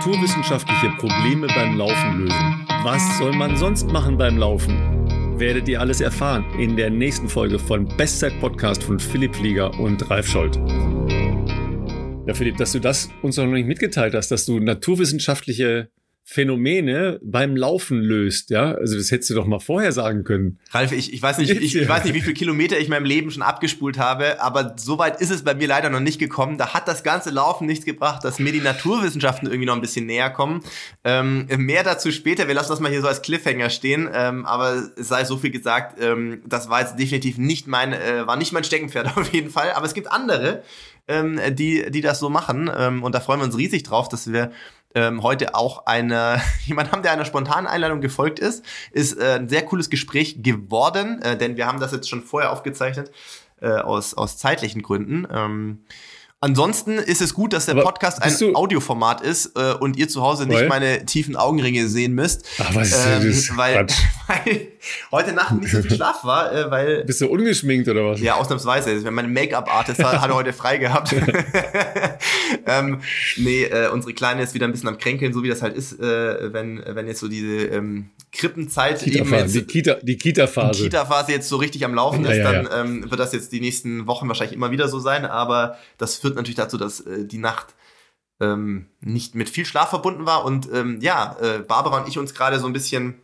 naturwissenschaftliche Probleme beim Laufen lösen. Was soll man sonst machen beim Laufen? Werdet ihr alles erfahren in der nächsten Folge von Bestzeit Podcast von Philipp Flieger und Ralf Scholz. Ja, Philipp, dass du das uns noch nicht mitgeteilt hast, dass du naturwissenschaftliche Phänomene beim Laufen löst, ja? Also das hättest du doch mal vorher sagen können. Ralf, ich, ich weiß nicht, ich, ich weiß nicht, wie viele Kilometer ich in meinem Leben schon abgespult habe, aber so weit ist es bei mir leider noch nicht gekommen. Da hat das ganze Laufen nichts gebracht, dass mir die Naturwissenschaften irgendwie noch ein bisschen näher kommen. Ähm, mehr dazu später. Wir lassen das mal hier so als Cliffhanger stehen. Ähm, aber es sei so viel gesagt, ähm, das war jetzt definitiv nicht mein, äh, war nicht mein Steckenpferd auf jeden Fall. Aber es gibt andere, ähm, die, die das so machen. Ähm, und da freuen wir uns riesig drauf, dass wir ähm, heute auch eine, jemand haben, der einer spontanen Einladung gefolgt ist. Ist äh, ein sehr cooles Gespräch geworden, äh, denn wir haben das jetzt schon vorher aufgezeichnet, äh, aus, aus zeitlichen Gründen. Ähm, Ansonsten ist es gut, dass der Podcast ein Audioformat ist äh, und ihr zu Hause nicht weil? meine tiefen Augenringe sehen müsst. Ach, was ist ähm, das? Weil, weil heute Nacht nicht so viel Schlaf war, äh, weil. Bist du ungeschminkt oder was? Ja, ausnahmsweise. Meine Make-up-Artist hat, hat heute frei gehabt. ähm, nee, äh, unsere Kleine ist wieder ein bisschen am Kränkeln, so wie das halt ist, äh, wenn, wenn jetzt so diese ähm, Krippenzeit Kita eben jetzt, die Kita die Kita Phase die Kita Phase jetzt so richtig am Laufen ist, ja, ja, dann ähm, wird das jetzt die nächsten Wochen wahrscheinlich immer wieder so sein, aber das führt natürlich dazu, dass äh, die Nacht ähm, nicht mit viel Schlaf verbunden war und ähm, ja, äh, Barbara und ich uns gerade so ein bisschen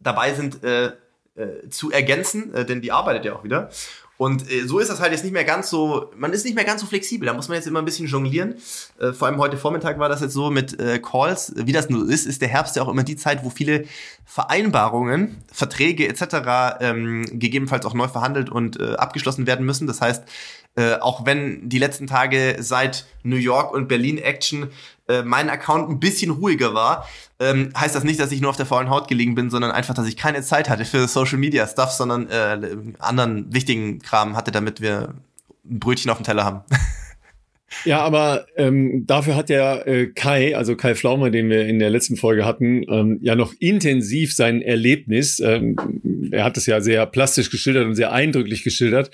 dabei sind äh, äh, zu ergänzen, äh, denn die arbeitet ja auch wieder und äh, so ist das halt jetzt nicht mehr ganz so, man ist nicht mehr ganz so flexibel, da muss man jetzt immer ein bisschen jonglieren. Äh, vor allem heute Vormittag war das jetzt so mit äh, Calls. Wie das nur ist, ist der Herbst ja auch immer die Zeit, wo viele Vereinbarungen, Verträge etc. Ähm, gegebenenfalls auch neu verhandelt und äh, abgeschlossen werden müssen. Das heißt, äh, auch wenn die letzten Tage seit New York und Berlin Action äh, mein Account ein bisschen ruhiger war, ähm, heißt das nicht, dass ich nur auf der faulen Haut gelegen bin, sondern einfach, dass ich keine Zeit hatte für Social Media Stuff, sondern äh, anderen wichtigen Kram hatte, damit wir ein Brötchen auf dem Teller haben. Ja, aber ähm, dafür hat ja äh, Kai, also Kai Flaume, den wir in der letzten Folge hatten, ähm, ja noch intensiv sein Erlebnis. Ähm, er hat es ja sehr plastisch geschildert und sehr eindrücklich geschildert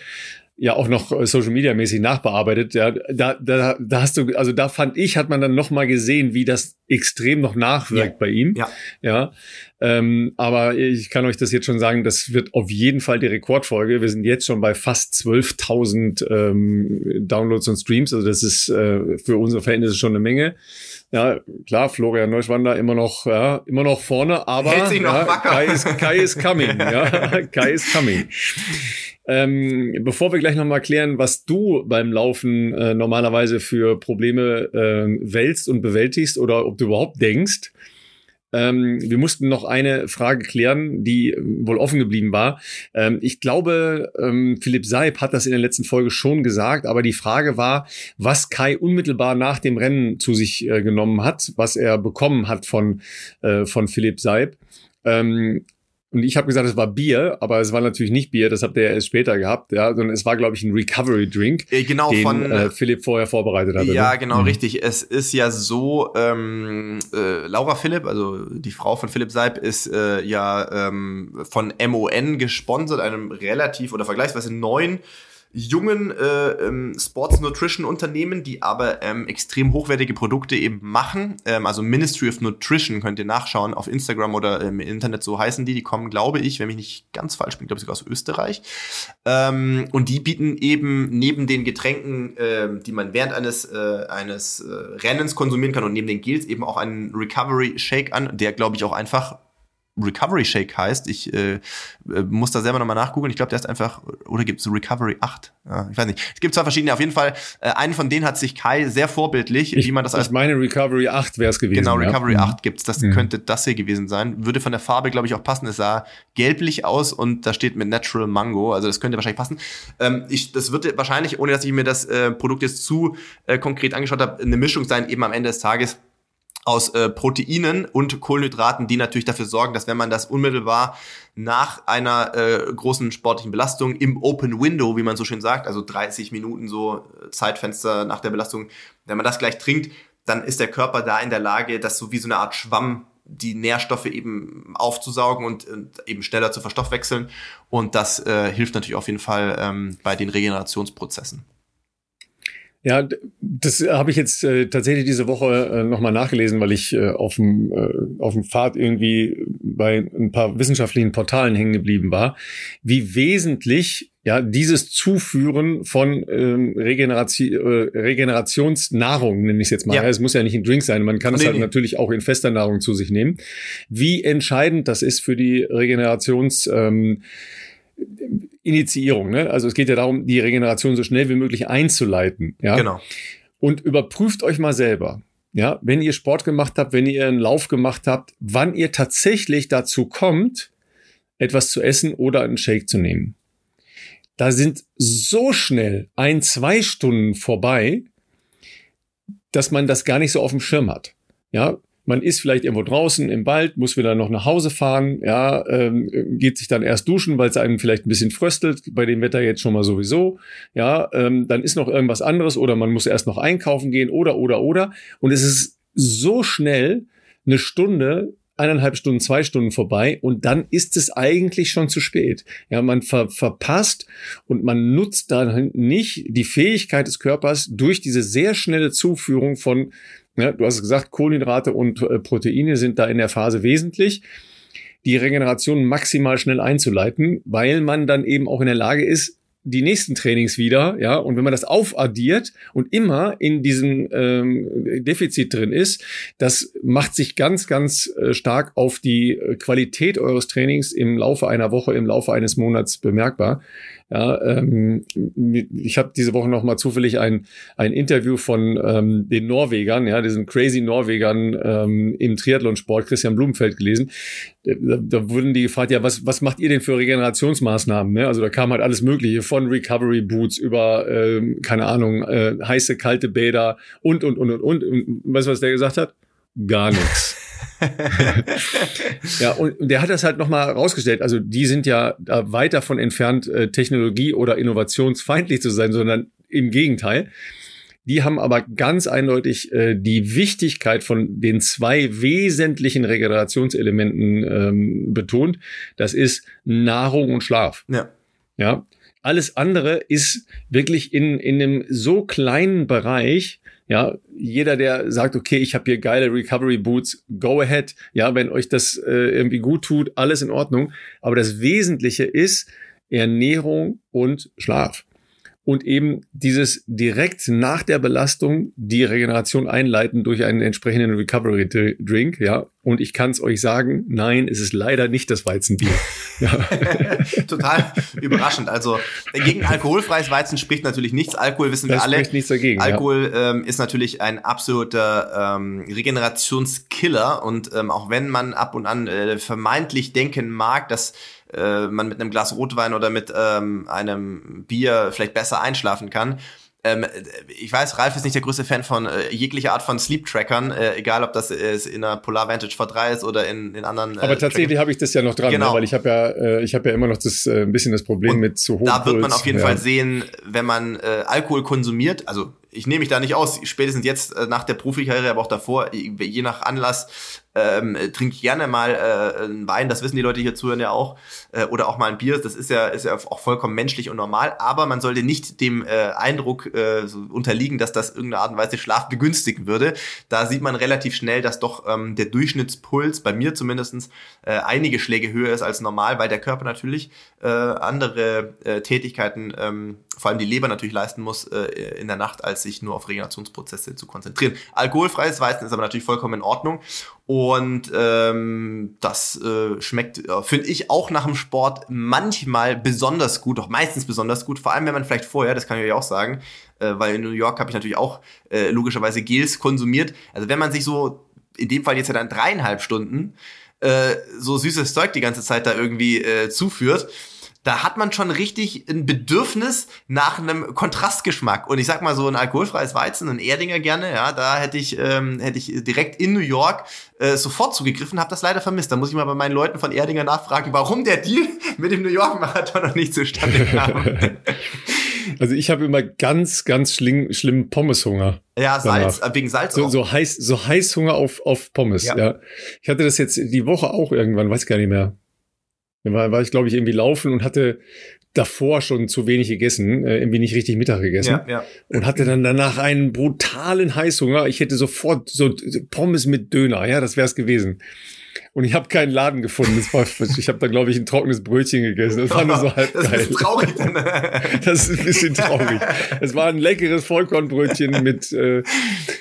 ja auch noch äh, Social Media mäßig nachbearbeitet. Ja, da, da, da hast du, also da fand ich, hat man dann noch mal gesehen, wie das extrem noch nachwirkt ja. bei ihm. Ja. ja. Ähm, aber ich kann euch das jetzt schon sagen, das wird auf jeden Fall die Rekordfolge. Wir sind jetzt schon bei fast 12.000 ähm, Downloads und Streams. Also das ist äh, für unsere Verhältnisse schon eine Menge. Ja, klar, Florian Neuschwander immer noch, ja, immer noch vorne, aber Hält sich noch ja, wacker. Kai ist, Kai ist coming. ja, Kai ist coming. Ähm, bevor wir gleich nochmal klären, was du beim Laufen äh, normalerweise für Probleme äh, wälzt und bewältigst oder ob du überhaupt denkst, ähm, wir mussten noch eine Frage klären, die wohl offen geblieben war. Ähm, ich glaube, ähm, Philipp Seib hat das in der letzten Folge schon gesagt, aber die Frage war, was Kai unmittelbar nach dem Rennen zu sich äh, genommen hat, was er bekommen hat von, äh, von Philipp Seib. Ähm, und ich habe gesagt, es war Bier, aber es war natürlich nicht Bier, das habt ihr ja erst später gehabt, ja, sondern es war, glaube ich, ein Recovery-Drink, genau, den von, äh, Philipp vorher vorbereitet hatte. Ja, ne? genau, mhm. richtig. Es ist ja so, ähm, äh, Laura Philipp, also die Frau von Philipp Seib, ist äh, ja ähm, von MON gesponsert, einem relativ oder vergleichsweise neuen jungen äh, ähm, Sports Nutrition Unternehmen, die aber ähm, extrem hochwertige Produkte eben machen. Ähm, also Ministry of Nutrition könnt ihr nachschauen auf Instagram oder im Internet, so heißen die. Die kommen, glaube ich, wenn mich nicht ganz falsch bin, glaube ich sogar aus Österreich. Ähm, und die bieten eben neben den Getränken, äh, die man während eines, äh, eines äh, Rennens konsumieren kann und neben den Gels eben auch einen Recovery Shake an, der, glaube ich, auch einfach Recovery Shake heißt. Ich äh, äh muss da selber nochmal nachgucken. Ich glaube, der ist einfach, oder gibt es Recovery 8? Ja, ich weiß nicht. Es gibt zwar verschiedene, auf jeden Fall, äh, einen von denen hat sich Kai sehr vorbildlich, ich, wie man das als. Ich meine, Recovery 8 wäre es gewesen. Genau, Recovery ja. 8 mhm. gibt's. Das mhm. könnte das hier gewesen sein. Würde von der Farbe, glaube ich, auch passen. Es sah gelblich aus und da steht mit Natural Mango. Also das könnte wahrscheinlich passen. Ähm, ich, das wird wahrscheinlich, ohne dass ich mir das äh, Produkt jetzt zu äh, konkret angeschaut habe, eine Mischung sein, eben am Ende des Tages aus äh, Proteinen und Kohlenhydraten, die natürlich dafür sorgen, dass wenn man das unmittelbar nach einer äh, großen sportlichen Belastung im Open Window, wie man so schön sagt, also 30 Minuten so äh, Zeitfenster nach der Belastung, wenn man das gleich trinkt, dann ist der Körper da in der Lage, das so wie so eine Art Schwamm die Nährstoffe eben aufzusaugen und, und eben schneller zu verstoffwechseln. Und das äh, hilft natürlich auf jeden Fall ähm, bei den Regenerationsprozessen. Ja, das habe ich jetzt äh, tatsächlich diese Woche äh, nochmal nachgelesen, weil ich äh, auf dem äh, auf dem Pfad irgendwie bei ein paar wissenschaftlichen Portalen hängen geblieben war, wie wesentlich ja dieses Zuführen von ähm, Regeneration, äh, Regenerationsnahrung, nenne ich es jetzt mal. Ja. Es muss ja nicht ein Drink sein, man kann nee, es halt nee. natürlich auch in fester Nahrung zu sich nehmen. Wie entscheidend das ist für die Regenerations ähm, Initiierung. Ne? Also es geht ja darum, die Regeneration so schnell wie möglich einzuleiten. Ja? Genau. Und überprüft euch mal selber. Ja, wenn ihr Sport gemacht habt, wenn ihr einen Lauf gemacht habt, wann ihr tatsächlich dazu kommt, etwas zu essen oder einen Shake zu nehmen. Da sind so schnell ein, zwei Stunden vorbei, dass man das gar nicht so auf dem Schirm hat. Ja, man ist vielleicht irgendwo draußen im Wald, muss wieder noch nach Hause fahren, ja, ähm, geht sich dann erst duschen, weil es einem vielleicht ein bisschen fröstelt, bei dem Wetter jetzt schon mal sowieso, ja, ähm, dann ist noch irgendwas anderes oder man muss erst noch einkaufen gehen oder, oder, oder. Und es ist so schnell eine Stunde, eineinhalb Stunden, zwei Stunden vorbei und dann ist es eigentlich schon zu spät. Ja, man ver verpasst und man nutzt dann nicht die Fähigkeit des Körpers durch diese sehr schnelle Zuführung von ja, du hast gesagt, Kohlenhydrate und äh, Proteine sind da in der Phase wesentlich, die Regeneration maximal schnell einzuleiten, weil man dann eben auch in der Lage ist, die nächsten Trainings wieder, ja, und wenn man das aufaddiert und immer in diesem ähm, Defizit drin ist, das macht sich ganz, ganz äh, stark auf die äh, Qualität eures Trainings im Laufe einer Woche, im Laufe eines Monats bemerkbar. Ja, ähm, ich habe diese Woche noch mal zufällig ein, ein Interview von ähm, den Norwegern, ja, diesen crazy Norwegern ähm, im Triathlonsport, Christian Blumenfeld gelesen. Da, da wurden die gefragt, ja, was, was macht ihr denn für Regenerationsmaßnahmen? Ne? Also da kam halt alles Mögliche, von Recovery Boots über, ähm, keine Ahnung, äh, heiße, kalte Bäder und, und, und, und, und. und weißt du, was der gesagt hat? Gar nichts. ja, und der hat das halt nochmal rausgestellt. Also die sind ja da weit davon entfernt, äh, Technologie- oder innovationsfeindlich zu sein, sondern im Gegenteil. Die haben aber ganz eindeutig äh, die Wichtigkeit von den zwei wesentlichen Regenerationselementen ähm, betont. Das ist Nahrung und Schlaf. Ja. Ja. Alles andere ist wirklich in, in einem so kleinen Bereich, ja, jeder, der sagt, okay, ich habe hier geile Recovery Boots, go ahead. Ja, wenn euch das äh, irgendwie gut tut, alles in Ordnung. Aber das Wesentliche ist Ernährung und Schlaf und eben dieses direkt nach der Belastung die Regeneration einleiten durch einen entsprechenden Recovery Drink, ja. Und ich kann es euch sagen, nein, es ist leider nicht das Weizenbier. ja. Total überraschend. Also gegen alkoholfreies Weizen spricht natürlich nichts. Alkohol wissen das wir alle. Spricht nichts dagegen. Alkohol ja. ähm, ist natürlich ein absoluter ähm, Regenerationskiller und ähm, auch wenn man ab und an äh, vermeintlich denken mag, dass äh, man mit einem Glas Rotwein oder mit ähm, einem Bier vielleicht besser einschlafen kann. Ähm, ich weiß, Ralf ist nicht der größte Fan von äh, jeglicher Art von Sleep-Trackern, äh, egal ob das ist in einer Polar Vantage V3 ist oder in, in anderen. Äh, Aber tatsächlich habe ich das ja noch dran, ne? genau. ne? weil ich habe ja, äh, ich habe ja immer noch das äh, ein bisschen das Problem Und mit zu hoch. Da wird man auf jeden ja. Fall sehen, wenn man äh, Alkohol konsumiert, also ich nehme mich da nicht aus, spätestens jetzt äh, nach der Profikarriere, aber auch davor, je nach Anlass, ähm, trink gerne mal äh, einen Wein, das wissen die Leute hier zuhören ja auch, äh, oder auch mal ein Bier, das ist ja, ist ja auch vollkommen menschlich und normal, aber man sollte nicht dem äh, Eindruck äh, so unterliegen, dass das irgendeine Art und Weise Schlaf begünstigen würde. Da sieht man relativ schnell, dass doch ähm, der Durchschnittspuls, bei mir zumindestens äh, einige Schläge höher ist als normal, weil der Körper natürlich äh, andere äh, Tätigkeiten, ähm, vor allem die Leber natürlich leisten muss äh, in der Nacht, als sich nur auf Regenerationsprozesse zu konzentrieren. Alkoholfreies Weizen ist aber natürlich vollkommen in Ordnung. Und ähm, das äh, schmeckt, äh, finde ich, auch nach dem Sport manchmal besonders gut, auch meistens besonders gut, vor allem wenn man vielleicht vorher, das kann ich euch auch sagen, äh, weil in New York habe ich natürlich auch äh, logischerweise Gels konsumiert. Also wenn man sich so, in dem Fall jetzt ja dann dreieinhalb Stunden, äh, so süßes Zeug die ganze Zeit da irgendwie äh, zuführt, da hat man schon richtig ein Bedürfnis nach einem Kontrastgeschmack. Und ich sag mal so ein alkoholfreies Weizen, ein Erdinger gerne, ja, da hätte ich, ähm, hätte ich direkt in New York äh, sofort zugegriffen, habe das leider vermisst. Da muss ich mal bei meinen Leuten von Erdinger nachfragen, warum der Deal mit dem New York Marathon noch nicht zustande kam. Also ich habe immer ganz, ganz schlimm, schlimmen Pommeshunger. Ja, Salz, danach. Äh, wegen Salz. So, so heiß, so Heißhunger auf, auf Pommes, ja. ja. Ich hatte das jetzt die Woche auch irgendwann, weiß gar nicht mehr. Da war, war ich, glaube ich, irgendwie laufen und hatte davor schon zu wenig gegessen, äh, irgendwie nicht richtig Mittag gegessen Ja, ja. und hatte dann danach einen brutalen Heißhunger. Ich hätte sofort so Pommes mit Döner, ja, das wäre es gewesen. Und ich habe keinen Laden gefunden. War, ich habe da, glaube ich, ein trockenes Brötchen gegessen. Das war nur so halb Das ist ein geil. bisschen traurig. Dann. Das ist ein bisschen traurig. Es war ein leckeres Vollkornbrötchen mit äh,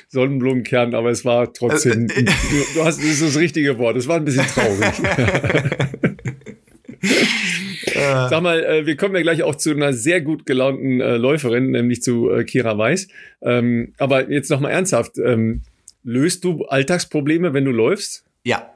Sonnenblumenkern, aber es war trotzdem, Äh, äh, du, du hast, das ist das richtige Wort, es war ein bisschen traurig. Äh, Sag mal, äh, wir kommen ja gleich auch zu einer sehr gut gelaunten äh, Läuferin, nämlich zu Kira Weiß. Ähm, aber jetzt nochmal ernsthaft, ähm, löst du Alltagsprobleme, wenn du läufst? ja.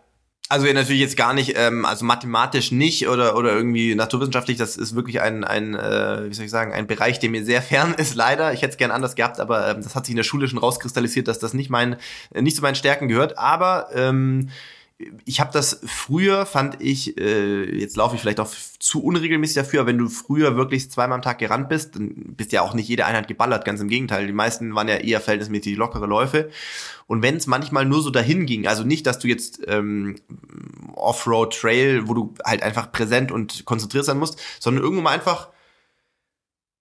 Also natürlich jetzt gar nicht, ähm, also mathematisch nicht oder, oder irgendwie naturwissenschaftlich, das ist wirklich ein, ein äh, wie soll ich sagen, ein Bereich, der mir sehr fern ist, leider. Ich hätte es gern anders gehabt, aber ähm, das hat sich in der Schule schon rauskristallisiert, dass das nicht mein, nicht zu meinen Stärken gehört. Aber ähm, ich habe das früher, fand ich, äh, jetzt laufe ich vielleicht auch zu unregelmäßig dafür, aber wenn du früher wirklich zweimal am Tag gerannt bist, dann bist ja auch nicht jede Einheit geballert, ganz im Gegenteil. Die meisten waren ja eher verhältnismäßig lockere Läufe. Und wenn es manchmal nur so dahin ging, also nicht, dass du jetzt ähm, Offroad-Trail, wo du halt einfach präsent und konzentriert sein musst, sondern irgendwo mal einfach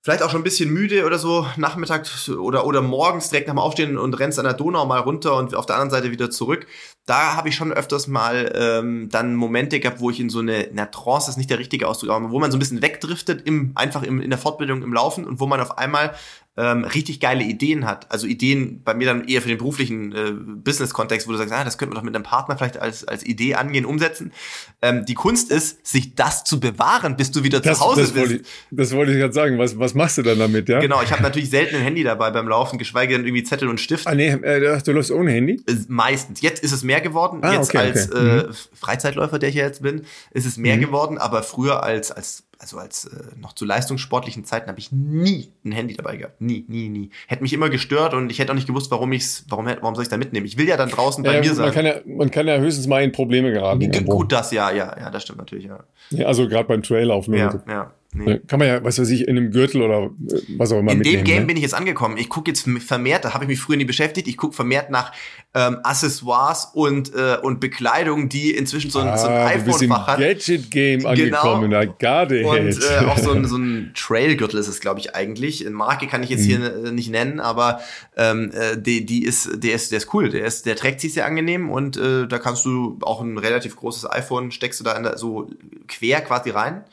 vielleicht auch schon ein bisschen müde oder so, Nachmittag oder, oder morgens direkt nach dem Aufstehen und rennst an der Donau mal runter und auf der anderen Seite wieder zurück. Da habe ich schon öfters mal ähm, dann Momente gehabt, wo ich in so eine, na, Trance ist nicht der richtige Ausdruck, aber wo man so ein bisschen wegdriftet, im, einfach im, in der Fortbildung, im Laufen und wo man auf einmal ähm, richtig geile Ideen hat. Also Ideen bei mir dann eher für den beruflichen äh, Business-Kontext, wo du sagst, ah, das könnte man doch mit einem Partner vielleicht als, als Idee angehen, umsetzen. Ähm, die Kunst ist, sich das zu bewahren, bis du wieder Das, zu Hause das, bist. wollte ich, das wollte ich gerade sagen. Was, was machst du dann damit, ja? Genau, ich habe natürlich selten ein Handy dabei beim Laufen, geschweige denn irgendwie Zettel und Stift. Ah, nee, äh, du läufst ohne Handy? Äh, Meistens. Jetzt ist es mehr geworden. Ah, jetzt okay, als okay. Mhm. Äh, Freizeitläufer, der ich ja jetzt bin, ist es mehr Mhm. geworden. Aber früher als als also als äh, noch zu leistungssportlichen Zeiten habe ich nie ein Handy dabei gehabt. Nie, nie, nie. Hätte mich immer gestört und ich hätte auch nicht gewusst, warum ich's, warum, warum soll ich da mitnehmen? Ich will ja dann draußen bei Ja, mir man, sein. kann ja, man kann ja höchstens mal in Probleme geraten. G- irgendwo. Gut, das ja, ja, ja, das stimmt natürlich, ja. Ja, also gerade beim Traillaufen. Ja, oder so. ja. Nee. Ne, Kann man ja, was weiß ich, in einem Gürtel oder äh, was auch immer In dem Game ne? bin ich jetzt angekommen. Ich gucke jetzt vermehrt, da habe ich mich früher nie beschäftigt, ich gucke vermehrt nach ähm, Accessoires und, äh, und Bekleidung, die inzwischen so ein, so ein ah, iPhone-Fach hat. Gadget-Game Genau. angekommen. Na, Garde Und äh, auch so ein, so ein Trailgürtel ist es, glaube ich, eigentlich. Eine Marke kann ich jetzt hier Mhm. nicht nennen, aber ähm, äh, die, die ist, der ist, der ist cool. Der ist, der trägt sich sehr angenehm und äh, da kannst du auch ein relativ großes iPhone steckst du da in der, so quer quasi rein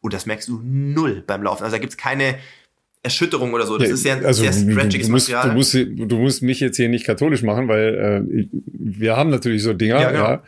und das merkst du null beim Laufen. Also da gibt's keine Erschütterung oder so. Das Ja, ist ja ein also, sehr du- stretchiges du musst, Material. Du musst, du musst mich jetzt hier nicht katholisch machen, weil äh, ich- wir haben natürlich so Dinger, Ja, ja, genau.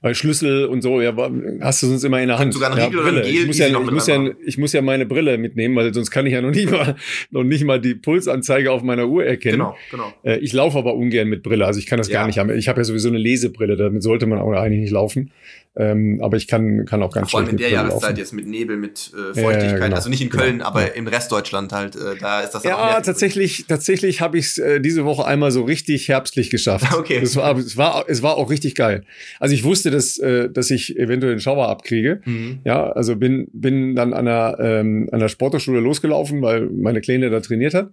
Weil Schlüssel und so, ja, hast du sonst immer in der Hand. sogar ja, Riegel oder ein Brille. Gel ich muss, ja, ich, muss ja, ich muss ja meine Brille mitnehmen, weil sonst kann ich ja noch nicht mal, noch nicht mal die Pulsanzeige auf meiner Uhr erkennen. Genau, genau. Äh, ich laufe aber ungern mit Brille, also ich kann das Ja. gar nicht haben. Ich habe ja sowieso eine Lesebrille, damit sollte man auch eigentlich nicht laufen. Ähm, aber ich kann, kann auch ganz Vor allem in der Jahreszeit laufen. jetzt mit Nebel, mit äh, Ja, Feuchtigkeit. ja, genau. Also nicht in Genau. Köln, aber Ja. im Restdeutschland halt. Äh, da ist das dann auch Ja, tatsächlich, tatsächlich habe ich es äh, diese Woche einmal so richtig herbstlich geschafft. Okay. Es war, es war, es war auch richtig geil. Also ich wusste, dass, äh, dass ich eventuell einen Schauer abkriege. Mhm. Ja, also bin, bin dann an der, ähm, an der Sporthochschule losgelaufen, weil meine Kleine da trainiert hat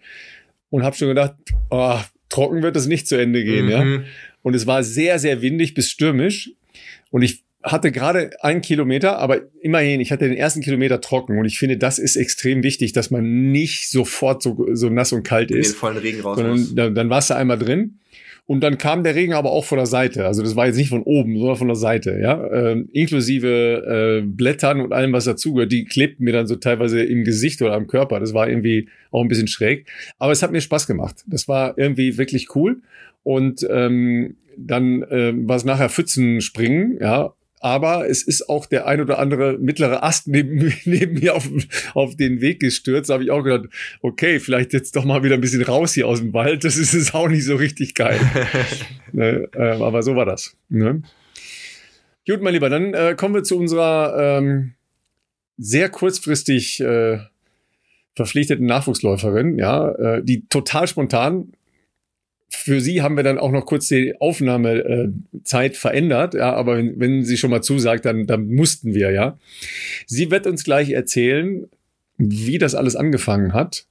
und habe schon gedacht, oh, trocken wird es nicht zu Ende gehen. Ja? Mhm. Und es war sehr, sehr windig bis stürmisch. Und ich hatte gerade einen Kilometer, aber immerhin, ich hatte den ersten Kilometer trocken. Und ich finde, das ist extrem wichtig, dass man nicht sofort so, so nass und kalt In den ist. vollen Regen raus. Sondern dann, dann warst du einmal drin. Und dann kam der Regen aber auch von der Seite. Also das war jetzt nicht von oben, sondern von der Seite, ja. Ähm, inklusive äh, Blättern und allem, was dazugehört. Die klebten mir dann so teilweise im Gesicht oder am Körper. Das war irgendwie auch ein bisschen schräg. Aber es hat mir Spaß gemacht. Das war irgendwie wirklich cool. Und ähm, dann ähm, war es nachher Pfützenspringen, ja. Aber es ist auch der ein oder andere mittlere Ast neben, neben mir auf, auf den Weg gestürzt. Da habe ich auch gedacht, okay, vielleicht jetzt doch mal wieder ein bisschen raus hier aus dem Wald. Das ist jetzt auch nicht so richtig geil. ne? ähm, aber so war das. Ne? Gut, mein Lieber, dann äh, kommen wir zu unserer ähm, sehr kurzfristig äh, verpflichteten Nachwuchsläuferin, ja, äh, die total spontan. Für sie haben wir dann auch noch kurz die Aufnahmezeit verändert, ja, aber wenn, wenn sie schon mal zusagt, dann, dann mussten wir, ja. Sie wird uns gleich erzählen, wie das alles angefangen hat,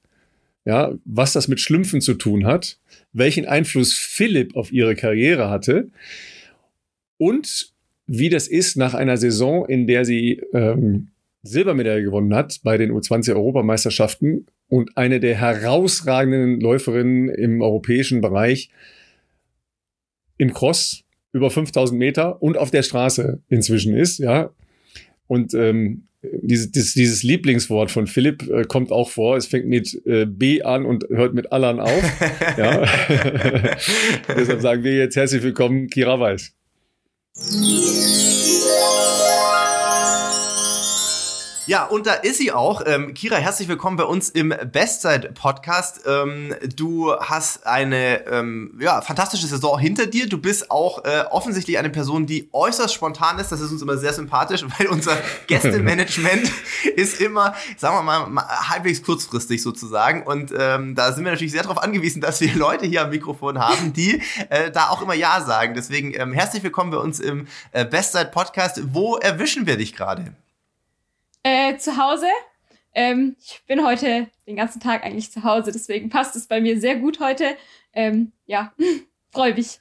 ja, was das mit Schlümpfen zu tun hat, welchen Einfluss Philipp auf ihre Karriere hatte und wie das ist nach einer Saison, in der sie ähm, Silbermedaille gewonnen hat bei den U20-Europameisterschaften und eine der herausragenden Läuferinnen im europäischen Bereich im Cross über 5000 Meter und auf der Straße inzwischen ist, ja. Und ähm, dieses, dieses, dieses Lieblingswort von Philipp äh, kommt auch vor. Es fängt mit äh, B an und hört mit Allan auf. ja. Deshalb sagen wir jetzt herzlich willkommen, Kira Weiß. Ja, und da ist sie auch. Ähm, Kira, herzlich willkommen bei uns im Bestzeit-Podcast. Ähm, du hast eine ähm, ja, fantastische Saison hinter dir. Du bist auch äh, offensichtlich eine Person, die äußerst spontan ist. Das ist uns immer sehr sympathisch, weil unser Gästemanagement ist immer, sagen wir mal, mal, halbwegs kurzfristig sozusagen. Und ähm, da sind wir natürlich sehr darauf angewiesen, dass wir Leute hier am Mikrofon haben, die äh, da auch immer Ja sagen. Deswegen ähm, herzlich willkommen bei uns im äh, Bestzeit-Podcast. Wo erwischen wir dich gerade? Äh, zu Hause. Ähm, ich bin heute den ganzen Tag eigentlich zu Hause, deswegen passt es bei mir sehr gut heute. Ähm, ja, freue mich.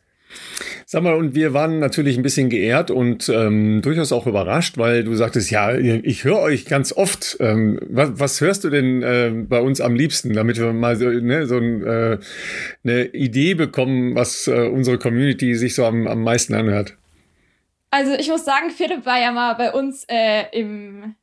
Sag mal, und wir waren natürlich ein bisschen geehrt und ähm, durchaus auch überrascht, weil du sagtest, ja, ich höre euch ganz oft. Ähm, was, was hörst du denn äh, bei uns am liebsten, damit wir mal so, ne, so ein, äh, eine Idee bekommen, was äh, unsere Community sich so am, am meisten anhört? Also ich muss sagen, Philipp war ja mal bei uns äh, im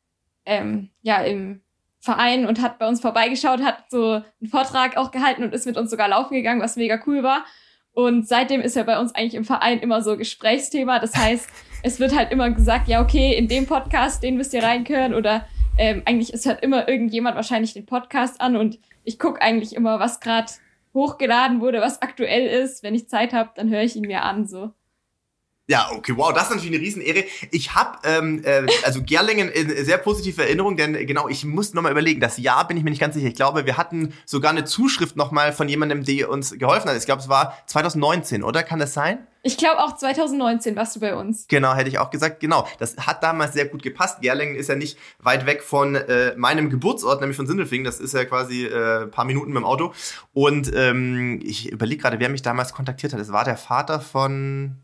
ähm, ja, im Verein und hat bei uns vorbeigeschaut, hat so einen Vortrag auch gehalten und ist mit uns sogar laufen gegangen, was mega cool war. Und seitdem ist er bei uns eigentlich im Verein immer so Gesprächsthema. Das heißt, es wird halt immer gesagt, ja, okay, in dem Podcast, den müsst ihr reinkören. Oder ähm, eigentlich ist halt immer irgendjemand wahrscheinlich den Podcast an und ich gucke eigentlich immer, was gerade hochgeladen wurde, was aktuell ist. Wenn ich Zeit habe, dann höre ich ihn mir an. so. Ja, okay, wow, das ist natürlich eine Riesenehre. Ich habe ähm, äh, also Gerlingen in sehr positive Erinnerung, denn genau, ich muss nochmal überlegen, das Jahr bin ich mir nicht ganz sicher. Ich glaube, wir hatten sogar eine Zuschrift nochmal von jemandem, der uns geholfen hat. Ich glaube, es war 2019, oder? Kann das sein? Ich glaube auch 2019 warst du bei uns. Genau, hätte ich auch gesagt. Genau, das hat damals sehr gut gepasst. Gerlingen ist ja nicht weit weg von äh, meinem Geburtsort, nämlich von Sindelfingen. Das ist ja quasi äh, paar Minuten mit dem Auto. Und ähm, ich überlege gerade, wer mich damals kontaktiert hat. Es war der Vater von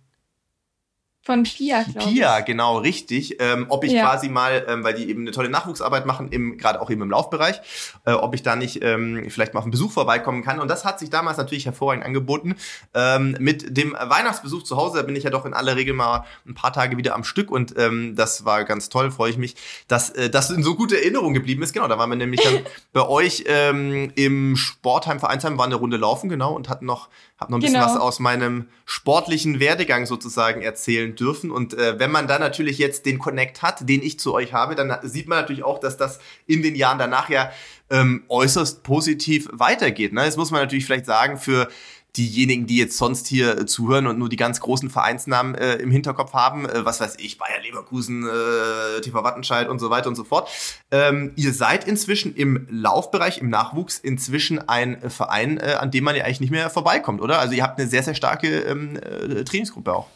von Pia, glaube ich. Pia, genau, richtig. Ähm, ob ich ja. quasi mal, ähm, weil die eben eine tolle Nachwuchsarbeit machen, im, gerade auch eben im Laufbereich, äh, ob ich da nicht ähm, vielleicht mal auf einen Besuch vorbeikommen kann. Und das hat sich damals natürlich hervorragend angeboten. Ähm, mit dem Weihnachtsbesuch zu Hause, da bin ich ja doch in aller Regel mal ein paar Tage wieder am Stück und ähm, das war ganz toll, freue ich mich, dass äh, das in so gute Erinnerung geblieben ist. Genau, da waren wir nämlich dann bei euch ähm, im Sportheim, Vereinsheim, waren eine Runde laufen, genau, und hatten noch habe noch ein bisschen genau. was aus meinem sportlichen Werdegang sozusagen erzählen dürfen. Und äh, wenn man dann natürlich jetzt den Connect hat, den ich zu euch habe, dann sieht man natürlich auch, dass das in den Jahren danach ja ähm, äußerst positiv weitergeht. Ne? Das muss man natürlich vielleicht sagen, für diejenigen, die jetzt sonst hier äh, zuhören und nur die ganz großen Vereinsnamen äh, im Hinterkopf haben, äh, was weiß ich, Bayer Leverkusen, äh, TV Wattenscheid und so weiter und so fort. Ähm, ihr seid inzwischen im Laufbereich, im Nachwuchs inzwischen ein Verein, äh, an dem man ja eigentlich nicht mehr vorbeikommt, oder? Also ihr habt eine sehr, sehr starke ähm, äh, Trainingsgruppe auch.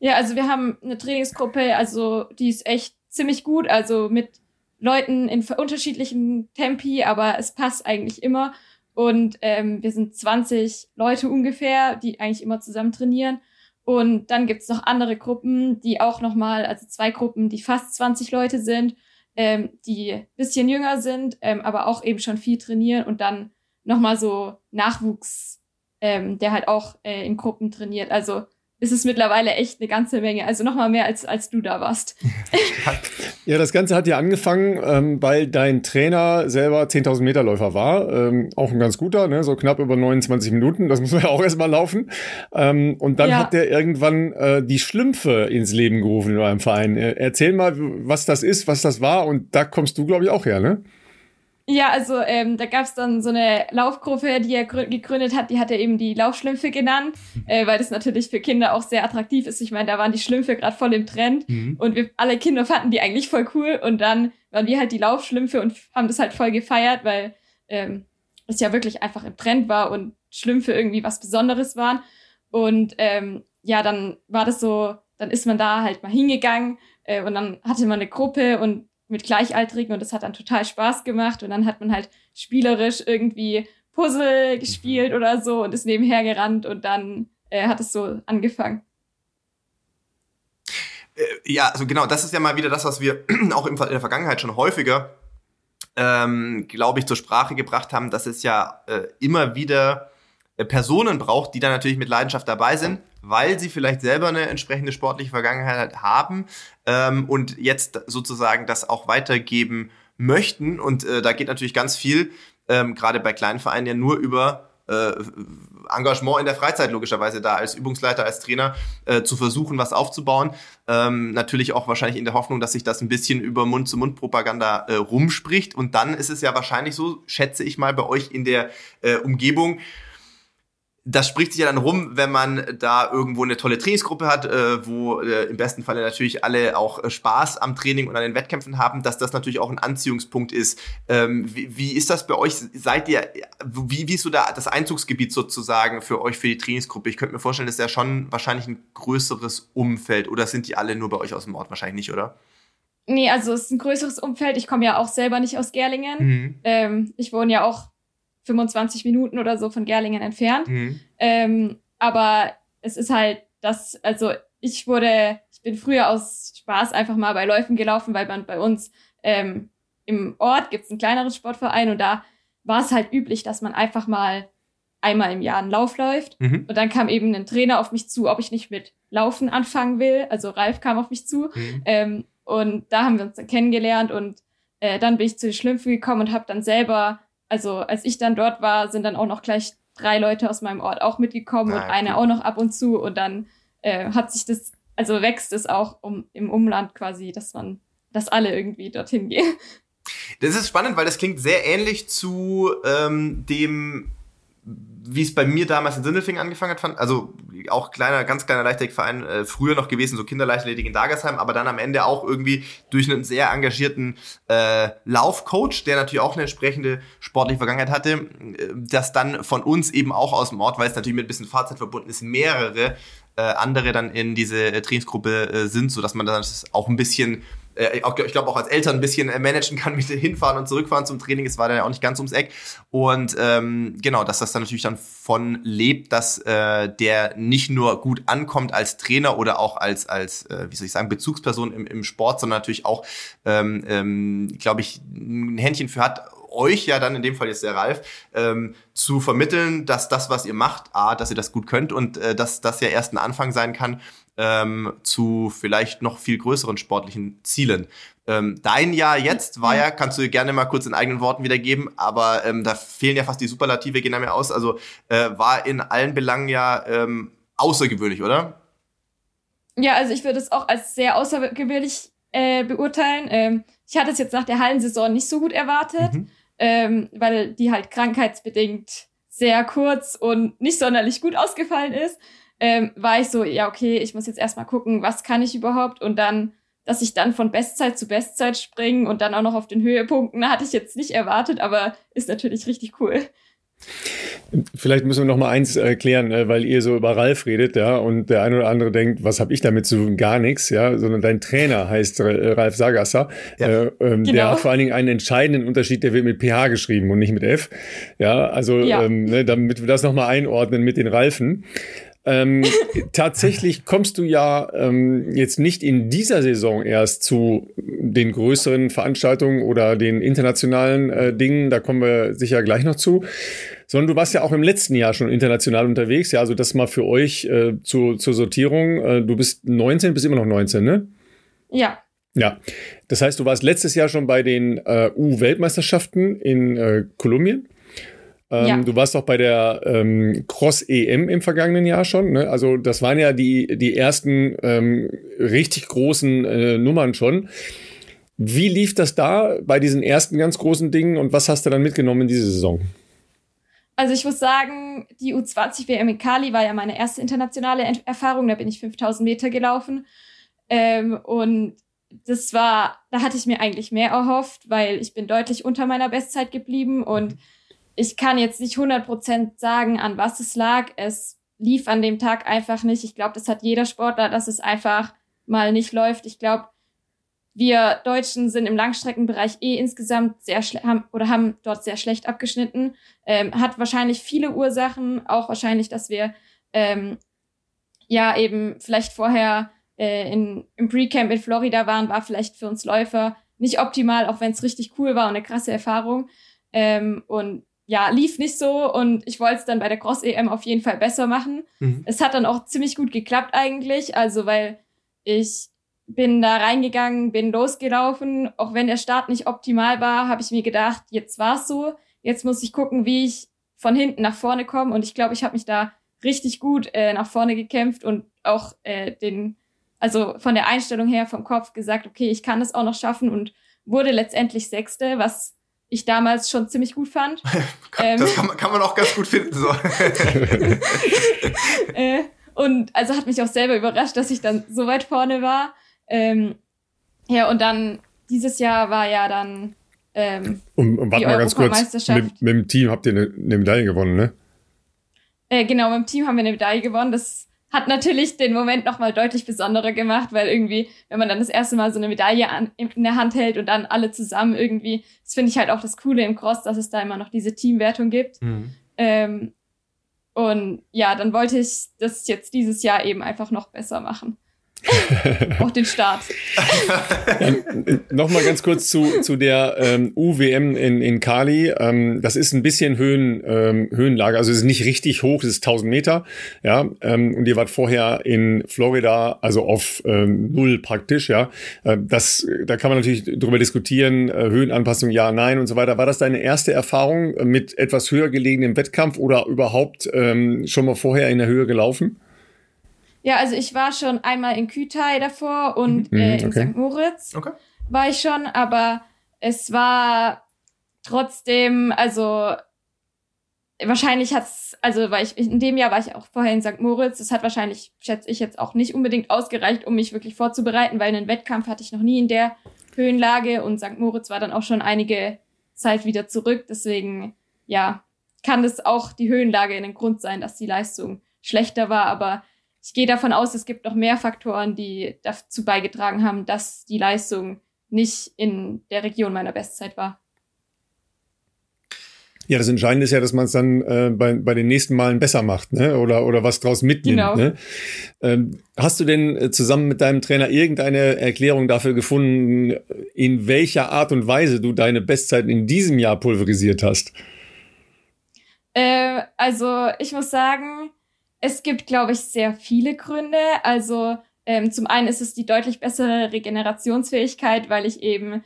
Ja, also wir haben eine Trainingsgruppe, also die ist echt ziemlich gut, also mit Leuten in unterschiedlichen Tempi, aber es passt eigentlich immer. Und ähm, wir sind 20 Leute ungefähr, die eigentlich immer zusammen trainieren. Und dann gibt's noch andere Gruppen, die auch nochmal, also zwei Gruppen, die fast 20 Leute sind, ähm, die bisschen jünger sind, ähm, aber auch eben schon viel trainieren und dann nochmal so Nachwuchs, ähm, der halt auch äh, in Gruppen trainiert. Also ist es mittlerweile echt eine ganze Menge. Also nochmal mehr, als, als du da warst. ja, das Ganze hat ja angefangen, ähm, weil dein Trainer selber 10.000 Meter Läufer war. Ähm, auch ein ganz guter, ne? so knapp über 29 Minuten. Das muss man ja auch erstmal laufen. Ähm, und dann ja. hat der irgendwann äh, die Schlümpfe ins Leben gerufen in eurem Verein. Äh, erzähl mal, was das ist, was das war. Und da kommst du, glaube ich, auch her, ne? Ja, also ähm, da gab's dann so eine Laufgruppe, die er gegründet hat, die hat er eben die Laufschlümpfe genannt, äh, weil das natürlich für Kinder auch sehr attraktiv ist. Ich meine, da waren die Schlümpfe gerade voll im Trend mhm. und wir alle Kinder fanden die eigentlich voll cool und dann waren wir halt die Laufschlümpfe und haben das halt voll gefeiert, weil ähm, es ja wirklich einfach im Trend war und Schlümpfe irgendwie was Besonderes waren. Und ähm, ja, dann war das so, dann ist man da halt mal hingegangen äh, und dann hatte man eine Gruppe und mit Gleichaltrigen und das hat dann total Spaß gemacht und dann hat man halt spielerisch irgendwie Puzzle gespielt oder so und ist nebenher gerannt und dann äh, hat es so angefangen. Äh, ja, also genau, das ist ja mal wieder das, was wir auch in der Vergangenheit schon häufiger, ähm, glaube ich, zur Sprache gebracht haben, dass es ja äh, immer wieder äh, Personen braucht, die da natürlich mit Leidenschaft dabei sind, weil sie vielleicht selber eine entsprechende sportliche Vergangenheit haben ähm, und jetzt sozusagen das auch weitergeben möchten. Und äh, da geht natürlich ganz viel, ähm, gerade bei kleinen Vereinen ja nur über äh, Engagement in der Freizeit logischerweise da als Übungsleiter, als Trainer äh, zu versuchen, was aufzubauen. Ähm, natürlich auch wahrscheinlich in der Hoffnung, dass sich das ein bisschen über Mund-zu-Mund-Propaganda äh, rumspricht. Und dann ist es ja wahrscheinlich so, schätze ich mal bei euch in der äh, Umgebung, das spricht sich ja dann rum, wenn man da irgendwo eine tolle Trainingsgruppe hat, äh, wo äh, im besten Falle natürlich alle auch äh, Spaß am Training und an den Wettkämpfen haben, dass das natürlich auch ein Anziehungspunkt ist. Ähm, wie, wie, ist das bei euch? Seid ihr, wie, wie ist so da das Einzugsgebiet sozusagen für euch für die Trainingsgruppe? Ich könnte mir vorstellen, das ist ja schon wahrscheinlich ein größeres Umfeld oder sind die alle nur bei euch aus dem Ort? Wahrscheinlich nicht, oder? Nee, also es ist ein größeres Umfeld. Ich komme ja auch selber nicht aus Gerlingen. Mhm. Ähm, ich wohne ja auch 25 Minuten oder so von Gerlingen entfernt. Mhm. Ähm, aber es ist halt das, also ich wurde, ich bin früher aus Spaß einfach mal bei Läufen gelaufen, weil man bei uns ähm, im Ort gibt es einen kleineren Sportverein und da war es halt üblich, dass man einfach mal einmal im Jahr einen Lauf läuft. Mhm. Und dann kam eben ein Trainer auf mich zu, ob ich nicht mit Laufen anfangen will. Also Ralf kam auf mich zu. Mhm. Ähm, und da haben wir uns dann kennengelernt und äh, dann bin ich zu den Schlümpfen gekommen und habe dann selber also als ich dann dort war, sind dann auch noch gleich drei Leute aus meinem Ort auch mitgekommen ah, und eine auch noch ab und zu und dann äh, hat sich das, also wächst es auch um, im Umland quasi, dass man, dass alle irgendwie dorthin gehen. Das ist spannend, weil das klingt sehr ähnlich zu ähm, dem wie es bei mir damals in Sindelfingen angefangen hat, fand, also auch kleiner, ganz kleiner Leichtathletikverein, äh, früher noch gewesen, so Kinderleichtathletik in Dagersheim, aber dann am Ende auch irgendwie durch einen sehr engagierten äh, Laufcoach, der natürlich auch eine entsprechende sportliche Vergangenheit hatte, äh, das dann von uns eben auch aus dem Ort, weil es natürlich mit ein bisschen Fahrzeit verbunden ist, mehrere äh, andere dann in diese äh, Trainingsgruppe äh, sind, so dass man das auch ein bisschen äh, ich glaube auch als Eltern ein bisschen äh, managen kann mit hinfahren und zurückfahren zum Training. Es war dann ja auch nicht ganz ums Eck. Und ähm, genau, dass das dann natürlich dann von lebt, dass äh, der nicht nur gut ankommt als Trainer oder auch als, als äh, wie soll ich sagen, Bezugsperson im, im Sport, sondern natürlich auch, ähm, ähm, glaube ich, ein Händchen für hat, euch ja dann in dem Fall jetzt der Ralf ähm, zu vermitteln, dass das, was ihr macht, a, dass ihr das gut könnt und äh, dass das ja erst ein Anfang sein kann ähm, zu vielleicht noch viel größeren sportlichen Zielen. Ähm, dein Jahr jetzt war ja, kannst du gerne mal kurz in eigenen Worten wiedergeben, aber ähm, da fehlen ja fast die Superlative, gehen da mehr aus. Also äh, war in allen Belangen ja ähm, außergewöhnlich, oder? Ja, also ich würde es auch als sehr außergewöhnlich äh, beurteilen. Ähm, ich hatte es jetzt nach der Hallensaison nicht so gut erwartet, mhm. ähm, weil die halt krankheitsbedingt sehr kurz und nicht sonderlich gut ausgefallen ist ähm, war ich so, ja, okay, ich muss jetzt erstmal gucken, was kann ich überhaupt und dann, dass ich dann von Bestzeit zu Bestzeit springe und dann auch noch auf den Höhepunkten, hatte ich jetzt nicht erwartet, aber ist natürlich richtig cool. Vielleicht müssen wir noch mal eins erklären, äh, weil ihr so über Ralf redet, ja, und der eine oder andere denkt, was habe ich damit zu tun? Gar nichts, ja, sondern dein Trainer heißt Ralf Sagasser. Ja. Äh, ähm, genau. Der hat vor allen Dingen einen entscheidenden Unterschied, der wird mit PH geschrieben und nicht mit F. Ja, also ja. Ähm, ne, damit wir das noch mal einordnen mit den Ralfen. Ähm, tatsächlich kommst du ja ähm, jetzt nicht in dieser Saison erst zu den größeren Veranstaltungen oder den internationalen äh, Dingen, da kommen wir sicher gleich noch zu, sondern du warst ja auch im letzten Jahr schon international unterwegs. Ja, also das mal für euch äh, zu, zur Sortierung. Äh, du bist 19, bist immer noch 19, ne? Ja. Ja, das heißt, du warst letztes Jahr schon bei den äh, U-Weltmeisterschaften in äh, Kolumbien. Ähm, ja. Du warst auch bei der ähm, Cross-EM im vergangenen Jahr schon. Ne? Also das waren ja die, die ersten ähm, richtig großen äh, Nummern schon. Wie lief das da bei diesen ersten ganz großen Dingen und was hast du dann mitgenommen in diese Saison? Also ich muss sagen, die U20 WM in Kali war ja meine erste internationale Erfahrung. Da bin ich 5000 Meter gelaufen. Ähm, und das war, da hatte ich mir eigentlich mehr erhofft, weil ich bin deutlich unter meiner Bestzeit geblieben und ich kann jetzt nicht 100% sagen, an was es lag. Es lief an dem Tag einfach nicht. Ich glaube, das hat jeder Sportler, dass es einfach mal nicht läuft. Ich glaube, wir Deutschen sind im Langstreckenbereich eh insgesamt sehr schlecht haben oder haben dort sehr schlecht abgeschnitten. Ähm, hat wahrscheinlich viele Ursachen, auch wahrscheinlich, dass wir ähm, ja eben vielleicht vorher äh, in, im Pre-Camp in Florida waren, war vielleicht für uns Läufer nicht optimal, auch wenn es richtig cool war und eine krasse Erfahrung. Ähm, und ja, lief nicht so und ich wollte es dann bei der Cross-EM auf jeden Fall besser machen. Mhm. Es hat dann auch ziemlich gut geklappt eigentlich, also weil ich bin da reingegangen, bin losgelaufen, auch wenn der Start nicht optimal war, habe ich mir gedacht, jetzt war's so, jetzt muss ich gucken, wie ich von hinten nach vorne komme und ich glaube, ich habe mich da richtig gut äh, nach vorne gekämpft und auch äh, den also von der Einstellung her vom Kopf gesagt, okay, ich kann das auch noch schaffen und wurde letztendlich Sechste, was ich damals schon ziemlich gut fand. Ähm, das kann man, kann man auch ganz gut finden. So. äh, und also hat mich auch selber überrascht, dass ich dann so weit vorne war. Ähm, ja, und dann dieses Jahr war ja dann ähm, und, und warte mal ganz kurz, mit, mit, dem Team habt ihr eine, eine Medaille gewonnen, ne? Äh, genau, mit dem Team haben wir eine Medaille gewonnen. Das hat natürlich den Moment nochmal deutlich besonderer gemacht, weil irgendwie, wenn man dann das erste Mal so eine Medaille an, in der Hand hält und dann alle zusammen irgendwie, das finde ich halt auch das Coole im Cross, dass es da immer noch diese Teamwertung gibt. Mhm. Ähm, und ja, dann wollte ich das jetzt dieses Jahr eben einfach noch besser machen. auch den Start. ähm, Nochmal ganz kurz zu, zu der ähm, UWM in, in Kali. Ähm, das ist ein bisschen Höhen, ähm, Höhenlage, also es ist nicht richtig hoch, es ist 1000 Meter. Ja, ähm, und ihr wart vorher in Florida, also auf ähm, Null praktisch. Ja, äh, das, da kann man natürlich drüber diskutieren, äh, Höhenanpassung ja, nein und so weiter. War das deine erste Erfahrung mit etwas höher gelegenem Wettkampf oder überhaupt ähm, schon mal vorher in der Höhe gelaufen? Ja, also ich war schon einmal in Kütai davor und mhm, äh, in okay. St. Moritz okay. war ich schon, aber es war trotzdem, also wahrscheinlich hat's, also weil ich in dem Jahr war ich auch vorher in St. Moritz, das hat wahrscheinlich, schätze ich jetzt auch nicht unbedingt ausgereicht, um mich wirklich vorzubereiten, weil einen Wettkampf hatte ich noch nie in der Höhenlage und St. Moritz war dann auch schon einige Zeit wieder zurück, deswegen ja, kann das auch die Höhenlage in den Grund sein, dass die Leistung schlechter war, aber ich gehe davon aus, es gibt noch mehr Faktoren, die dazu beigetragen haben, dass die Leistung nicht in der Region meiner Bestzeit war. Ja, das Entscheidende ist ja, dass man es dann äh, bei, bei den nächsten Malen besser macht, ne? Oder, oder was draus mitnimmt. Genau. Ne? Ähm, hast du denn äh, zusammen mit deinem Trainer irgendeine Erklärung dafür gefunden, in welcher Art und Weise du deine Bestzeit in diesem Jahr pulverisiert hast? Äh, also ich muss sagen, es gibt, glaube ich, sehr viele Gründe. Also ähm, zum einen ist es die deutlich bessere Regenerationsfähigkeit, weil ich eben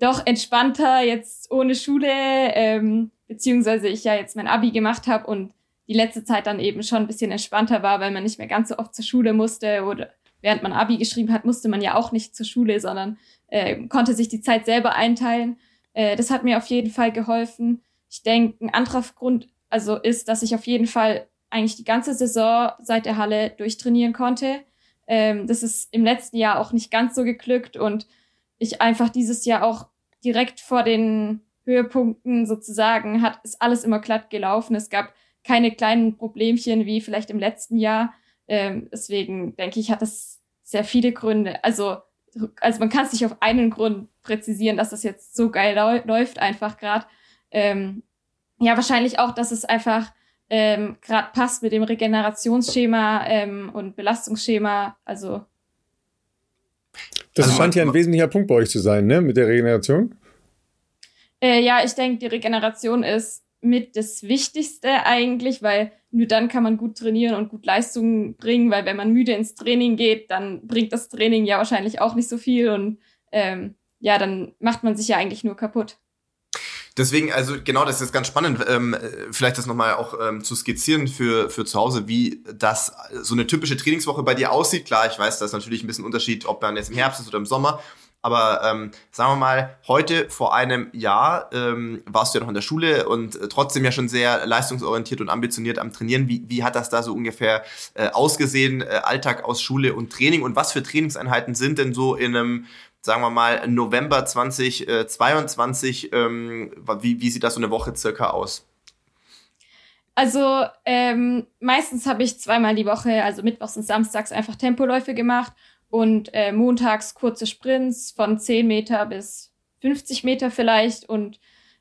doch entspannter jetzt ohne Schule, ähm, beziehungsweise ich ja jetzt mein Abi gemacht habe und die letzte Zeit dann eben schon ein bisschen entspannter war, weil man nicht mehr ganz so oft zur Schule musste oder während man Abi geschrieben hat, musste man ja auch nicht zur Schule, sondern äh, konnte sich die Zeit selber einteilen. Äh, das hat mir auf jeden Fall geholfen. Ich denke, ein anderer Grund also ist, dass ich auf jeden Fall eigentlich die ganze Saison seit der Halle durchtrainieren konnte. Ähm, das ist im letzten Jahr auch nicht ganz so geglückt und ich einfach dieses Jahr auch direkt vor den Höhepunkten sozusagen hat, ist alles immer glatt gelaufen. Es gab keine kleinen Problemchen wie vielleicht im letzten Jahr. Ähm, deswegen denke ich, hat das sehr viele Gründe. Also, also man kann es nicht auf einen Grund präzisieren, dass das jetzt so geil läuft einfach gerade. Ähm, ja, wahrscheinlich auch, dass es einfach ähm, gerade passt mit dem Regenerationsschema ähm, und Belastungsschema. Also das also, scheint ja ein wesentlicher Punkt bei euch zu sein, ne, mit der Regeneration. Äh, ja, ich denke, die Regeneration ist mit das Wichtigste eigentlich, weil nur dann kann man gut trainieren und gut Leistungen bringen, weil wenn man müde ins Training geht, dann bringt das Training ja wahrscheinlich auch nicht so viel und ähm, ja, dann macht man sich ja eigentlich nur kaputt. Deswegen, also genau, das ist ganz spannend, ähm, vielleicht das nochmal auch ähm, zu skizzieren für, für zu Hause, wie das so eine typische Trainingswoche bei dir aussieht. Klar, ich weiß, da ist natürlich ein bisschen Unterschied, ob man jetzt im Herbst ist oder im Sommer. Aber ähm, sagen wir mal, heute vor einem Jahr ähm, warst du ja noch in der Schule und äh, trotzdem ja schon sehr leistungsorientiert und ambitioniert am Trainieren. Wie, wie hat das da so ungefähr äh, ausgesehen, äh, Alltag aus Schule und Training? Und was für Trainingseinheiten sind denn so in einem sagen wir mal, November 2022, ähm, wie, wie sieht das so eine Woche circa aus? Also ähm, meistens habe ich zweimal die Woche, also mittwochs und samstags, einfach Tempoläufe gemacht und äh, montags kurze Sprints von 10 Meter bis 50 Meter vielleicht und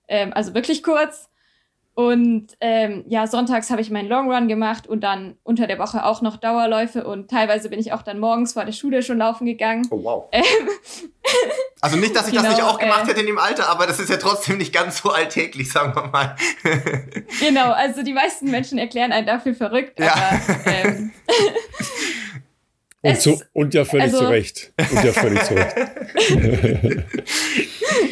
ähm, also wirklich kurz. Und ähm, ja, sonntags habe ich meinen Long Run gemacht und dann unter der Woche auch noch Dauerläufe und teilweise bin ich auch dann morgens vor der Schule schon laufen gegangen. Oh wow. Ähm, also nicht, dass ich genau, das nicht auch gemacht äh, hätte in dem Alter, aber das ist ja trotzdem nicht ganz so alltäglich, sagen wir mal. genau, also die meisten Menschen erklären einen dafür verrückt, ja. aber ähm, und, zu, und, ja völlig also, zu Recht. Und ja völlig zu Recht.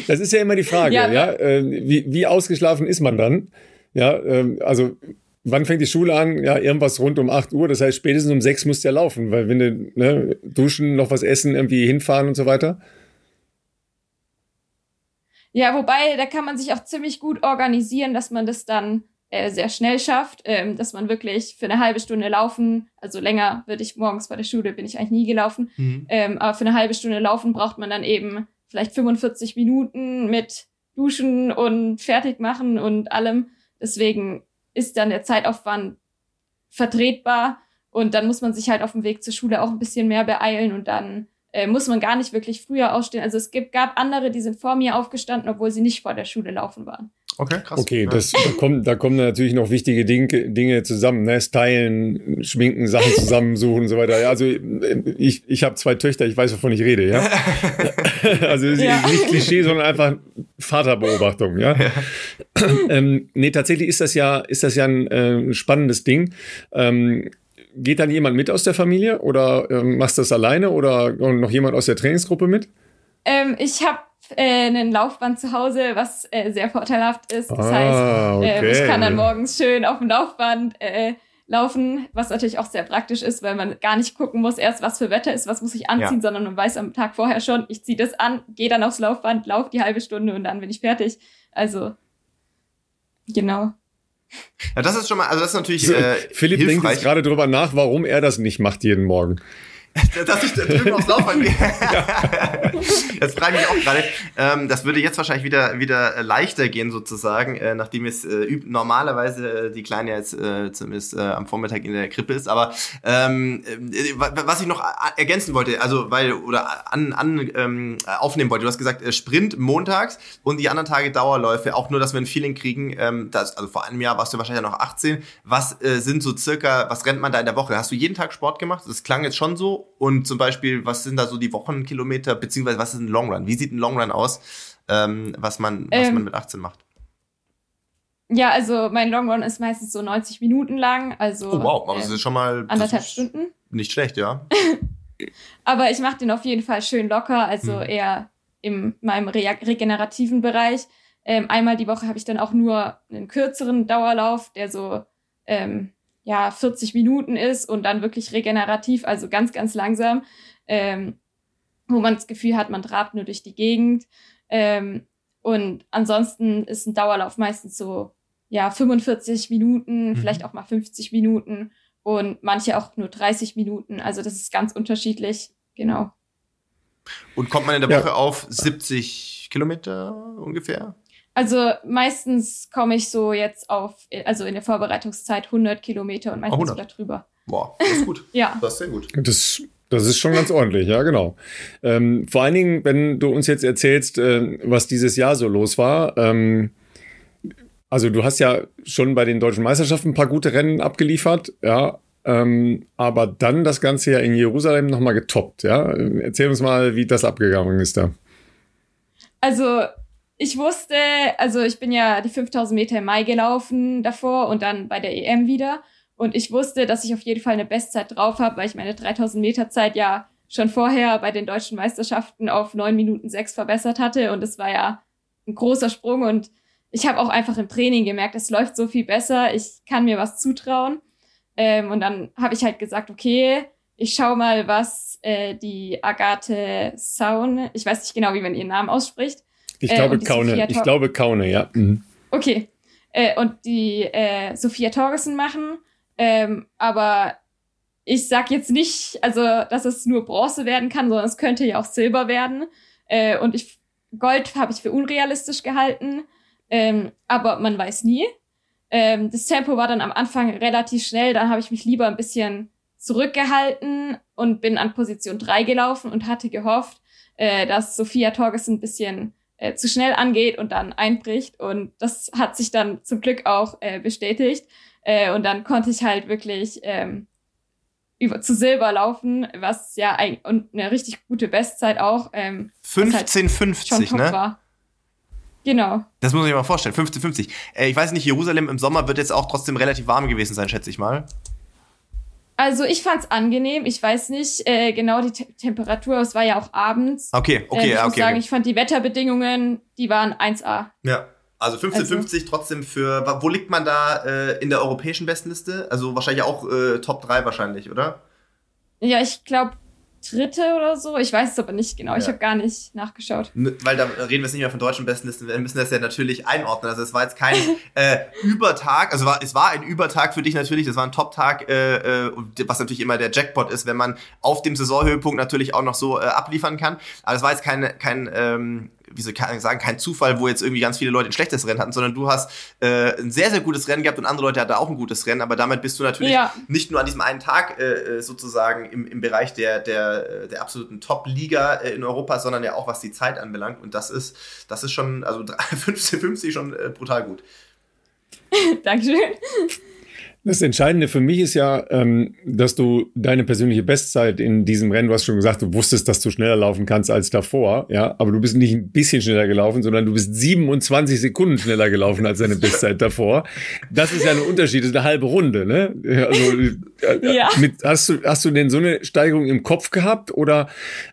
das ist ja immer die Frage, ja. ja? Ähm, wie, wie ausgeschlafen ist man dann? Ja, ähm, also wann fängt die Schule an? Ja, irgendwas rund um 8 Uhr. Das heißt, spätestens um 6 musst du ja laufen, weil wenn du ne, duschen, noch was essen, irgendwie hinfahren und so weiter. Ja, wobei, da kann man sich auch ziemlich gut organisieren, dass man das dann äh, sehr schnell schafft, ähm, dass man wirklich für eine halbe Stunde laufen, also länger würde ich morgens vor der Schule, bin ich eigentlich nie gelaufen, mhm. ähm, aber für eine halbe Stunde laufen braucht man dann eben vielleicht 45 Minuten mit Duschen und fertig machen und allem. Deswegen ist dann der Zeitaufwand vertretbar und dann muss man sich halt auf dem Weg zur Schule auch ein bisschen mehr beeilen und dann äh, muss man gar nicht wirklich früher aufstehen. Also es gibt, gab andere, die sind vor mir aufgestanden, obwohl sie nicht vor der Schule laufen waren. Okay, krass. Okay, das, da, kommen, da kommen natürlich noch wichtige Dinge, Dinge zusammen. Ne? Stylen, schminken, Sachen zusammensuchen und so weiter. Also ich, ich habe zwei Töchter, ich weiß, wovon ich rede. ja. also ja. nicht Klischee, sondern einfach Vaterbeobachtung. Ja. ja. ähm, nee, tatsächlich ist das ja, ist das ja ein äh, spannendes Ding. Ähm, geht dann jemand mit aus der Familie oder ähm, machst du das alleine oder noch jemand aus der Trainingsgruppe mit? Ähm, ich habe äh, ein Laufband zu Hause, was äh, sehr vorteilhaft ist. Das ah, heißt, okay. äh, ich kann dann morgens schön auf dem Laufband äh, laufen, was natürlich auch sehr praktisch ist, weil man gar nicht gucken muss, erst was für Wetter ist, was muss ich anziehen, ja. sondern man weiß am Tag vorher schon, ich ziehe das an, gehe dann aufs Laufband, laufe die halbe Stunde und dann bin ich fertig. Also, genau. Ja, das ist schon mal, also das ist natürlich. Äh, Philipp hilfreich. denkt jetzt gerade drüber nach, warum er das nicht macht jeden Morgen. dass ich da drüben aufs Laufband gehe. das frage ich mich auch gerade. Ähm, das würde jetzt wahrscheinlich wieder, wieder leichter gehen, sozusagen, äh, nachdem es äh, normalerweise äh, die Kleine jetzt äh, zumindest äh, am Vormittag in der Krippe ist. Aber ähm, äh, was ich noch ergänzen wollte, also weil, oder an, an ähm, aufnehmen wollte, du hast gesagt, Sprint montags und die anderen Tage Dauerläufe, auch nur, dass wir ein Feeling kriegen, ähm, das, also vor einem Jahr warst du wahrscheinlich noch 18. Was sind so circa, was rennt man da in der Woche? Hast du jeden Tag Sport gemacht? Das klang jetzt schon so und zum Beispiel, was sind da so die Wochenkilometer, beziehungsweise was ist ein Longrun? Wie sieht ein Longrun aus, ähm, was, man, was ähm, man mit 18 macht? Ja, also mein Longrun ist meistens so 90 Minuten lang. Also, oh wow, aber das ist schon mal anderthalb Stunden. Nicht schlecht, ja. aber ich mache den auf jeden Fall schön locker, also hm. eher in meinem re regenerativen Bereich. Ähm, einmal die Woche habe ich dann auch nur einen kürzeren Dauerlauf, der so ähm, ja 40 Minuten ist und dann wirklich regenerativ, also ganz, ganz langsam, ähm, wo man das Gefühl hat, man trabt nur durch die Gegend. Ähm, und ansonsten ist ein Dauerlauf meistens so ja 45 Minuten, mhm. vielleicht auch mal 50 Minuten und manche auch nur 30 Minuten. Also das ist ganz unterschiedlich, genau. Und kommt man in der Woche ja. auf 70 Kilometer ungefähr? Also meistens komme ich so jetzt auf, also in der Vorbereitungszeit 100 Kilometer und meistens sogar drüber. Boah, das ist gut. ja. Das ist sehr gut. Das, das ist schon ganz ordentlich, ja, genau. Ähm, vor allen Dingen, wenn du uns jetzt erzählst, äh, was dieses Jahr so los war. Ähm, also du hast ja schon bei den deutschen Meisterschaften ein paar gute Rennen abgeliefert, ja. Ähm, aber dann das Ganze ja in Jerusalem nochmal getoppt, ja. Erzähl uns mal, wie das abgegangen ist da. Also ich wusste, also ich bin ja die 5000 Meter im Mai gelaufen davor und dann bei der EM wieder. Und ich wusste, dass ich auf jeden Fall eine Bestzeit drauf habe, weil ich meine 3000 Meter Zeit ja schon vorher bei den deutschen Meisterschaften auf 9 Minuten 6 verbessert hatte. Und es war ja ein großer Sprung. Und ich habe auch einfach im Training gemerkt, es läuft so viel besser, ich kann mir was zutrauen. Ähm, und dann habe ich halt gesagt, okay, ich schau mal, was äh, die Agathe Saun, ich weiß nicht genau, wie man ihren Namen ausspricht, ich äh, glaube Kaune. Ich glaube Kaune, ja. Mhm. Okay. Äh, und die äh, Sophia Torgersen machen. Ähm, aber ich sag jetzt nicht, also, dass es nur Bronze werden kann, sondern es könnte ja auch Silber werden. Äh, und ich Gold habe ich für unrealistisch gehalten. Ähm, aber man weiß nie. Ähm, das Tempo war dann am Anfang relativ schnell, dann habe ich mich lieber ein bisschen zurückgehalten und bin an Position 3 gelaufen und hatte gehofft, äh, dass Sophia Torgersen ein bisschen äh, zu schnell angeht und dann einbricht. Und das hat sich dann zum Glück auch äh, bestätigt. Äh, und dann konnte ich halt wirklich ähm, über, zu Silber laufen, was ja ein, und eine richtig gute Bestzeit auch. Ähm, 15,50, halt ne? War. Genau. Das muss ich mir mal vorstellen. 15,50. Äh, ich weiß nicht, Jerusalem im Sommer wird jetzt auch trotzdem relativ warm gewesen sein, schätze ich mal. Also ich fand's angenehm. Ich weiß nicht äh, genau die Te Temperatur. Es war ja auch abends. Okay, okay, äh, ich ja, muss okay. sagen, okay. ich fand die Wetterbedingungen, die waren 1A. Ja. Also 15,50 also. trotzdem für, wo liegt man da äh, in der europäischen Bestenliste? Also wahrscheinlich auch äh, Top 3 wahrscheinlich, oder? Ja, ich glaube dritte oder so. Ich weiß es aber nicht genau. Ja. Ich habe gar nicht nachgeschaut. Weil da reden wir jetzt nicht mehr von deutschen Bestenlisten. Wir müssen das ja natürlich einordnen. Also es war jetzt kein äh, Übertag. Also war, es war ein Übertag für dich natürlich. Das war ein Top-Tag, äh, äh, was natürlich immer der Jackpot ist, wenn man auf dem Saisonhöhepunkt natürlich auch noch so äh, abliefern kann. Aber es war jetzt kein, kein ähm, wie soll ich sagen, kein Zufall, wo jetzt irgendwie ganz viele Leute ein schlechtes Rennen hatten, sondern du hast äh, ein sehr, sehr gutes Rennen gehabt und andere Leute hatten auch ein gutes Rennen, aber damit bist du natürlich ja. nicht nur an diesem einen Tag äh, äh sozusagen im, im Bereich der, der, der absoluten Top-Liga äh, in Europa, sondern ja auch was die Zeit anbelangt und das ist, das ist schon, also 15-50 schon äh, brutal gut. Dankeschön. Das Entscheidende für mich ist ja, ähm, dass du deine persönliche Bestzeit in diesem Rennen, du hast schon gesagt, du wusstest, dass du schneller laufen kannst als davor, ja, aber du bist nicht ein bisschen schneller gelaufen, sondern du bist 27 Sekunden schneller gelaufen als deine Bestzeit davor. Das ist ja ein Unterschied, das ist eine halbe Runde, ne? Also, ja. mit, hast du, hast du denn so eine Steigerung im Kopf gehabt oder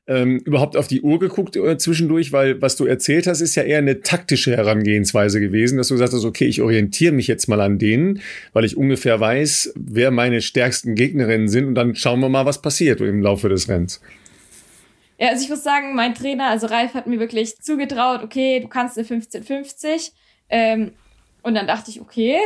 ähm, überhaupt auf die Uhr geguckt äh, zwischendurch? Weil was du erzählt hast, ist ja eher eine taktische Herangehensweise gewesen, dass du gesagt hast, okay, ich orientiere mich jetzt mal an denen, weil ich ungefähr weiß, wer meine stärksten Gegnerinnen sind und dann schauen wir mal, was passiert im Laufe des Rennens. Ja, also ich muss sagen, mein Trainer, also Ralf, hat mir wirklich zugetraut, okay, du kannst eine 1550. Ähm, und dann dachte ich, okay,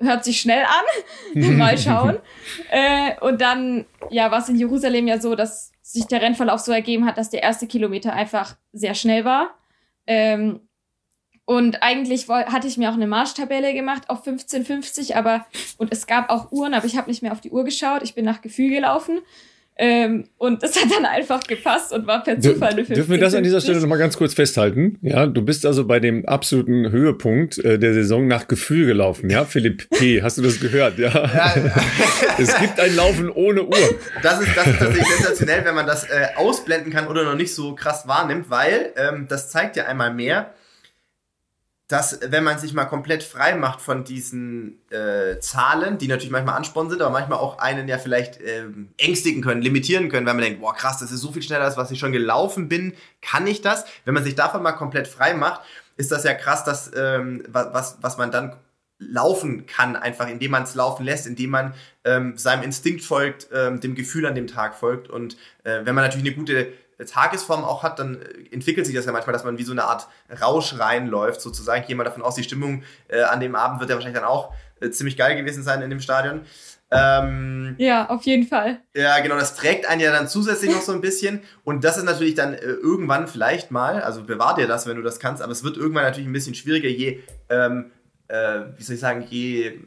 hört sich schnell an, mal schauen. äh, und dann, ja, war es in Jerusalem ja so, dass sich der Rennverlauf so ergeben hat, dass der erste Kilometer einfach sehr schnell war. Ähm, und eigentlich hatte ich mir auch eine Marschtabelle gemacht auf 15,50, aber und es gab auch Uhren, aber ich habe nicht mehr auf die Uhr geschaut. Ich bin nach Gefühl gelaufen. Ähm, und das hat dann einfach gepasst und war per Zufall eine 15, Dürfen wir das an dieser Stelle nochmal ganz kurz festhalten? Ja, du bist also bei dem absoluten Höhepunkt äh, der Saison nach Gefühl gelaufen, ja, Philipp P. Hast du das gehört? Ja. ja. es gibt ein Laufen ohne Uhr. Das ist, das ist tatsächlich sensationell, wenn man das äh, ausblenden kann oder noch nicht so krass wahrnimmt, weil ähm, das zeigt ja einmal mehr, dass wenn man sich mal komplett frei macht von diesen äh, Zahlen, die natürlich manchmal ansporn sind, aber manchmal auch einen ja vielleicht ähm, ängstigen können, limitieren können, wenn man denkt, boah krass, das ist so viel schneller als was ich schon gelaufen bin, kann ich das? Wenn man sich davon mal komplett frei macht, ist das ja krass, dass ähm, was, was man dann laufen kann, einfach indem man es laufen lässt, indem man ähm, seinem Instinkt folgt, ähm, dem Gefühl an dem Tag folgt und äh, wenn man natürlich eine gute Tagesform auch hat, dann äh, entwickelt sich das ja manchmal, dass man wie so eine Art Rausch reinläuft, sozusagen. Ich gehe mal davon aus, die Stimmung äh, an dem Abend wird ja wahrscheinlich dann auch äh, ziemlich geil gewesen sein in dem Stadion. Ähm, ja, auf jeden Fall. Ja, genau, das trägt einen ja dann zusätzlich noch so ein bisschen. Und das ist natürlich dann äh, irgendwann vielleicht mal, also bewahr dir das, wenn du das kannst, aber es wird irgendwann natürlich ein bisschen schwieriger, je, ähm, äh, wie soll ich sagen, je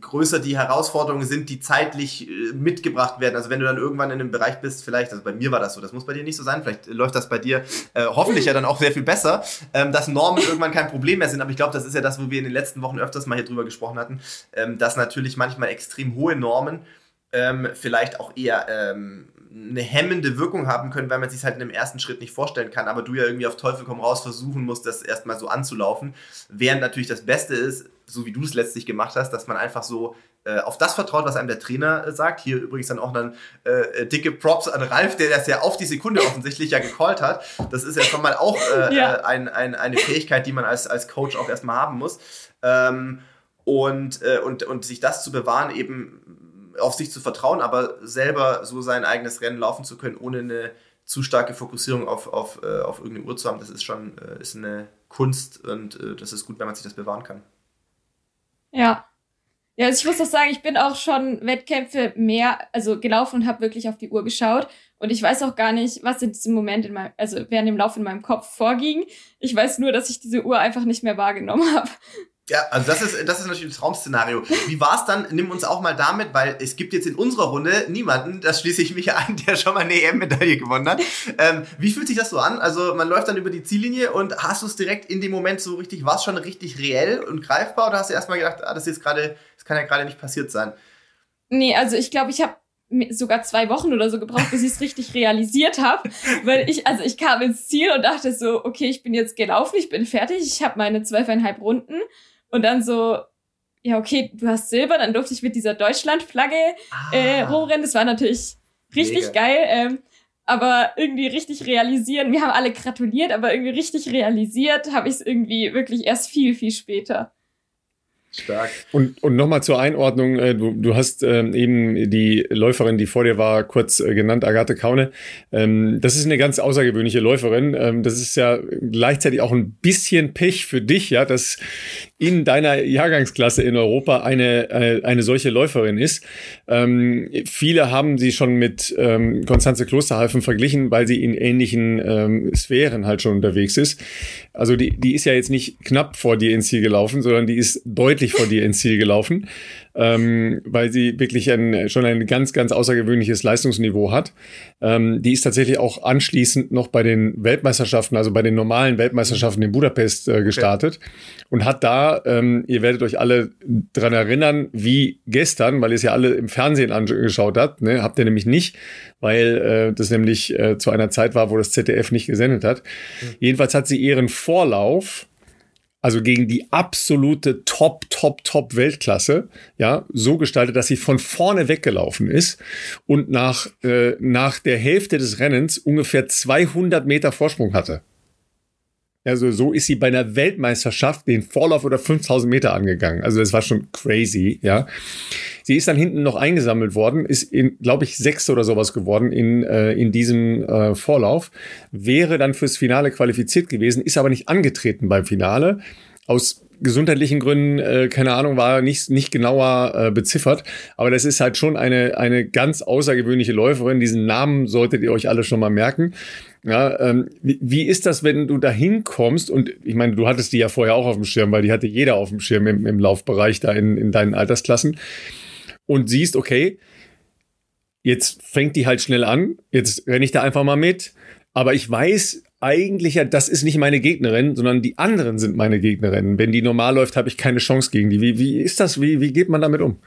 größer die Herausforderungen sind, die zeitlich äh, mitgebracht werden. Also wenn du dann irgendwann in einem Bereich bist, vielleicht, also bei mir war das so, das muss bei dir nicht so sein, vielleicht läuft das bei dir äh, hoffentlich ja dann auch sehr viel besser, ähm, dass Normen irgendwann kein Problem mehr sind. Aber ich glaube, das ist ja das, wo wir in den letzten Wochen öfters mal hier drüber gesprochen hatten, ähm, dass natürlich manchmal extrem hohe Normen ähm, vielleicht auch eher ähm, eine hemmende Wirkung haben können, weil man sich halt in dem ersten Schritt nicht vorstellen kann, aber du ja irgendwie auf Teufel komm raus versuchen musst, das erstmal so anzulaufen. Während natürlich das Beste ist, so wie du es letztlich gemacht hast, dass man einfach so äh, auf das vertraut, was einem der Trainer äh, sagt. Hier übrigens dann auch dann äh, dicke Props an Ralf, der das ja auf die Sekunde offensichtlich ja gecallt hat. Das ist ja schon mal auch äh, ja. Äh, ein, ein, eine Fähigkeit, die man als, als Coach auch erstmal haben muss. Ähm, und, äh, und, und sich das zu bewahren, eben auf sich zu vertrauen, aber selber so sein eigenes Rennen laufen zu können, ohne eine zu starke Fokussierung auf, auf, auf irgendeine Uhr zu haben, das ist schon ist eine Kunst und das ist gut, wenn man sich das bewahren kann. Ja. Ja, also ich muss auch sagen, ich bin auch schon Wettkämpfe mehr, also gelaufen und habe wirklich auf die Uhr geschaut. Und ich weiß auch gar nicht, was in diesem Moment in meinem, also während dem Lauf in meinem Kopf vorging. Ich weiß nur, dass ich diese Uhr einfach nicht mehr wahrgenommen habe. Ja, also das ist, das ist natürlich das Traum-Szenario. Wie war es dann? Nimm uns auch mal damit, weil es gibt jetzt in unserer Runde niemanden, das schließe ich mich an, der schon mal eine EM-Medaille gewonnen hat. Ähm, wie fühlt sich das so an? Also man läuft dann über die Ziellinie und hast du es direkt in dem Moment so richtig, war es schon richtig reell und greifbar oder hast du erstmal gedacht, ah, das ist gerade, das kann ja gerade nicht passiert sein? Nee, also ich glaube, ich habe sogar zwei Wochen oder so gebraucht, bis ich es richtig realisiert habe, weil ich also ich kam ins Ziel und dachte so, okay, ich bin jetzt gelaufen, ich bin fertig, ich habe meine zwölfeinhalb Runden und dann so ja okay, du hast Silber, dann durfte ich mit dieser Deutschlandflagge ah, äh, rumrennen. Das war natürlich richtig mega. geil, ähm, aber irgendwie richtig realisieren. Wir haben alle gratuliert, aber irgendwie richtig realisiert habe ich es irgendwie wirklich erst viel viel später. Stark. Und, und nochmal zur Einordnung, äh, du, du hast ähm, eben die Läuferin, die vor dir war, kurz äh, genannt, Agathe Kaune. Ähm, das ist eine ganz außergewöhnliche Läuferin. Ähm, das ist ja gleichzeitig auch ein bisschen Pech für dich, ja, dass in deiner Jahrgangsklasse in Europa eine, äh, eine solche Läuferin ist. Ähm, viele haben sie schon mit ähm, Konstanze Klosterhalfen verglichen, weil sie in ähnlichen ähm, Sphären halt schon unterwegs ist. Also die, die ist ja jetzt nicht knapp vor dir ins Ziel gelaufen, sondern die ist deutlich vor dir ins Ziel gelaufen ähm, weil sie wirklich ein, schon ein ganz, ganz außergewöhnliches Leistungsniveau hat. Ähm, die ist tatsächlich auch anschließend noch bei den Weltmeisterschaften, also bei den normalen Weltmeisterschaften in Budapest äh, gestartet okay. und hat da, ähm, ihr werdet euch alle dran erinnern, wie gestern, weil ihr es ja alle im Fernsehen angeschaut habt, ne? habt ihr nämlich nicht, weil äh, das nämlich äh, zu einer Zeit war, wo das ZDF nicht gesendet hat. Mhm. Jedenfalls hat sie ihren Vorlauf also gegen die absolute Top, Top, Top Weltklasse, ja, so gestaltet, dass sie von vorne weggelaufen ist und nach, äh, nach der Hälfte des Rennens ungefähr 200 Meter Vorsprung hatte. Also so ist sie bei einer Weltmeisterschaft den Vorlauf oder 5000 Meter angegangen. Also das war schon crazy, ja. Sie ist dann hinten noch eingesammelt worden, ist in, glaube ich, sechs oder sowas geworden in, äh, in diesem äh, Vorlauf, wäre dann fürs Finale qualifiziert gewesen, ist aber nicht angetreten beim Finale. Aus gesundheitlichen Gründen, äh, keine Ahnung, war nicht, nicht genauer äh, beziffert. Aber das ist halt schon eine, eine ganz außergewöhnliche Läuferin. Diesen Namen solltet ihr euch alle schon mal merken. Ja, ähm, wie, wie ist das, wenn du da hinkommst? Und ich meine, du hattest die ja vorher auch auf dem Schirm, weil die hatte jeder auf dem Schirm im, im Laufbereich da in, in deinen Altersklassen. Und siehst, okay, jetzt fängt die halt schnell an, jetzt renne ich da einfach mal mit. Aber ich weiß eigentlich ja, das ist nicht meine Gegnerin, sondern die anderen sind meine Gegnerinnen. Wenn die normal läuft, habe ich keine Chance gegen die. Wie, wie ist das? Wie, wie geht man damit um?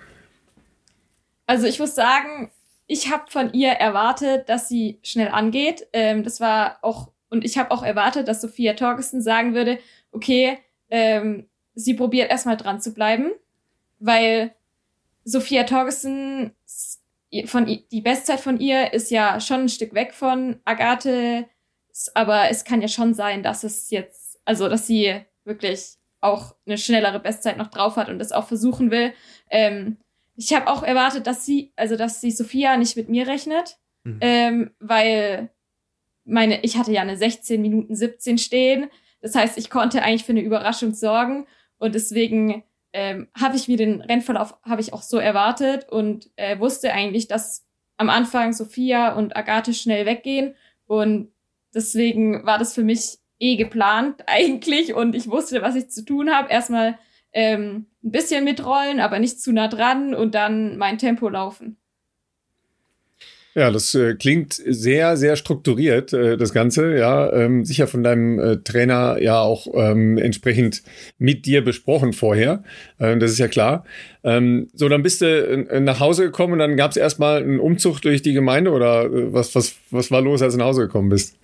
Also ich muss sagen, ich habe von ihr erwartet, dass sie schnell angeht. Ähm, das war auch, und ich habe auch erwartet, dass Sophia Torgesten sagen würde, okay, ähm, sie probiert erstmal dran zu bleiben, weil Sophia Torgesten von die Bestzeit von ihr ist ja schon ein Stück weg von Agathe, aber es kann ja schon sein, dass es jetzt, also dass sie wirklich auch eine schnellere Bestzeit noch drauf hat und das auch versuchen will. Ähm, ich habe auch erwartet, dass sie, also dass sie Sophia nicht mit mir rechnet, mhm. ähm, weil meine, ich hatte ja eine 16 Minuten 17 stehen. Das heißt, ich konnte eigentlich für eine Überraschung sorgen und deswegen ähm, habe ich mir den Rennverlauf habe ich auch so erwartet und äh, wusste eigentlich, dass am Anfang Sophia und Agathe schnell weggehen und deswegen war das für mich eh geplant eigentlich und ich wusste, was ich zu tun habe. Erstmal ähm, ein bisschen mitrollen, aber nicht zu nah dran und dann mein Tempo laufen. Ja, das äh, klingt sehr, sehr strukturiert, äh, das Ganze, ja. Ähm, sicher von deinem äh, Trainer ja auch ähm, entsprechend mit dir besprochen vorher. Äh, das ist ja klar. Ähm, so, dann bist du äh, nach Hause gekommen und dann gab es erstmal einen Umzug durch die Gemeinde oder äh, was, was, was war los, als du nach Hause gekommen bist?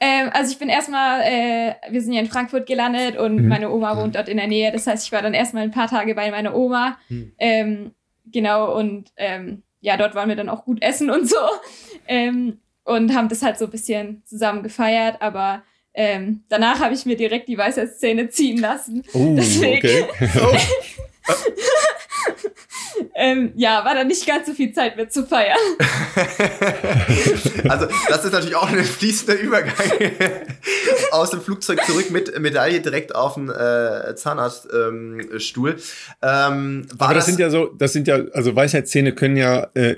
Ähm, also ich bin erstmal, äh, wir sind ja in Frankfurt gelandet und mhm. meine Oma wohnt dort in der Nähe. Das heißt, ich war dann erstmal ein paar Tage bei meiner Oma. Mhm. Ähm, genau, und ähm, ja, dort waren wir dann auch gut essen und so. Ähm, und haben das halt so ein bisschen zusammen gefeiert, aber ähm, danach habe ich mir direkt die Weisheitszähne ziehen lassen. Uh, Deswegen. Okay. oh. ähm, ja, war da nicht ganz so viel Zeit mit zu feiern. also, das ist natürlich auch ein fließender Übergang aus dem Flugzeug zurück mit Medaille direkt auf den äh, Zahnarztstuhl. Ähm, Aber das, das, sind ja so, das sind ja, also Weisheitszähne können ja äh,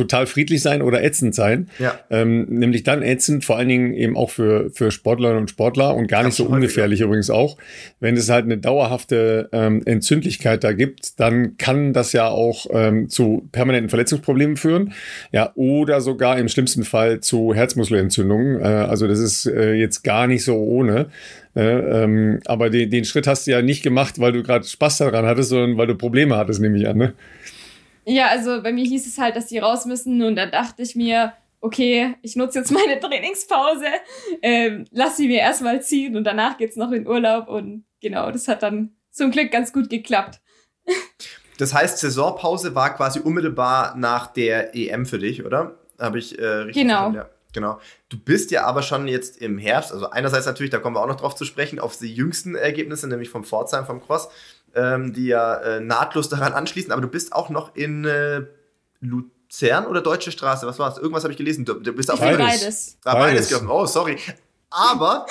total friedlich sein oder ätzend sein. Ja. Ähm, nämlich dann ätzend, vor allen Dingen eben auch für, für Sportlerinnen und Sportler und gar nicht so ungefährlich übrigens auch. Wenn es halt eine dauerhafte ähm, Entzündlichkeit da gibt, dann kann das ja auch ähm, zu permanenten Verletzungsproblemen führen. Ja, oder sogar im schlimmsten Fall zu Herzmuskelentzündungen. Äh, also das ist äh, jetzt gar nicht so ohne. Äh, ähm, aber den, den Schritt hast du ja nicht gemacht, weil du gerade Spaß daran hattest, sondern weil du Probleme hattest, nehme ich an. Ne? Ja, also bei mir hieß es halt, dass die raus müssen und dann dachte ich mir, okay, ich nutze jetzt meine Trainingspause, ähm, lass sie mir erstmal ziehen und danach geht's noch in Urlaub und genau, das hat dann zum Glück ganz gut geklappt. Das heißt, Saisonpause war quasi unmittelbar nach der EM für dich, oder? Habe ich äh, richtig Genau. Verstanden? Ja. Genau. Du bist ja aber schon jetzt im Herbst, also einerseits natürlich, da kommen wir auch noch drauf zu sprechen, auf die jüngsten Ergebnisse, nämlich vom Pforzheim, vom Cross ähm, die ja äh, nahtlos daran anschließen. Aber du bist auch noch in äh, Luzern oder Deutsche Straße. Was war es? Irgendwas habe ich gelesen. Du, du bist auf beides. Beides. Ah, beides. beides. Oh, sorry. Aber,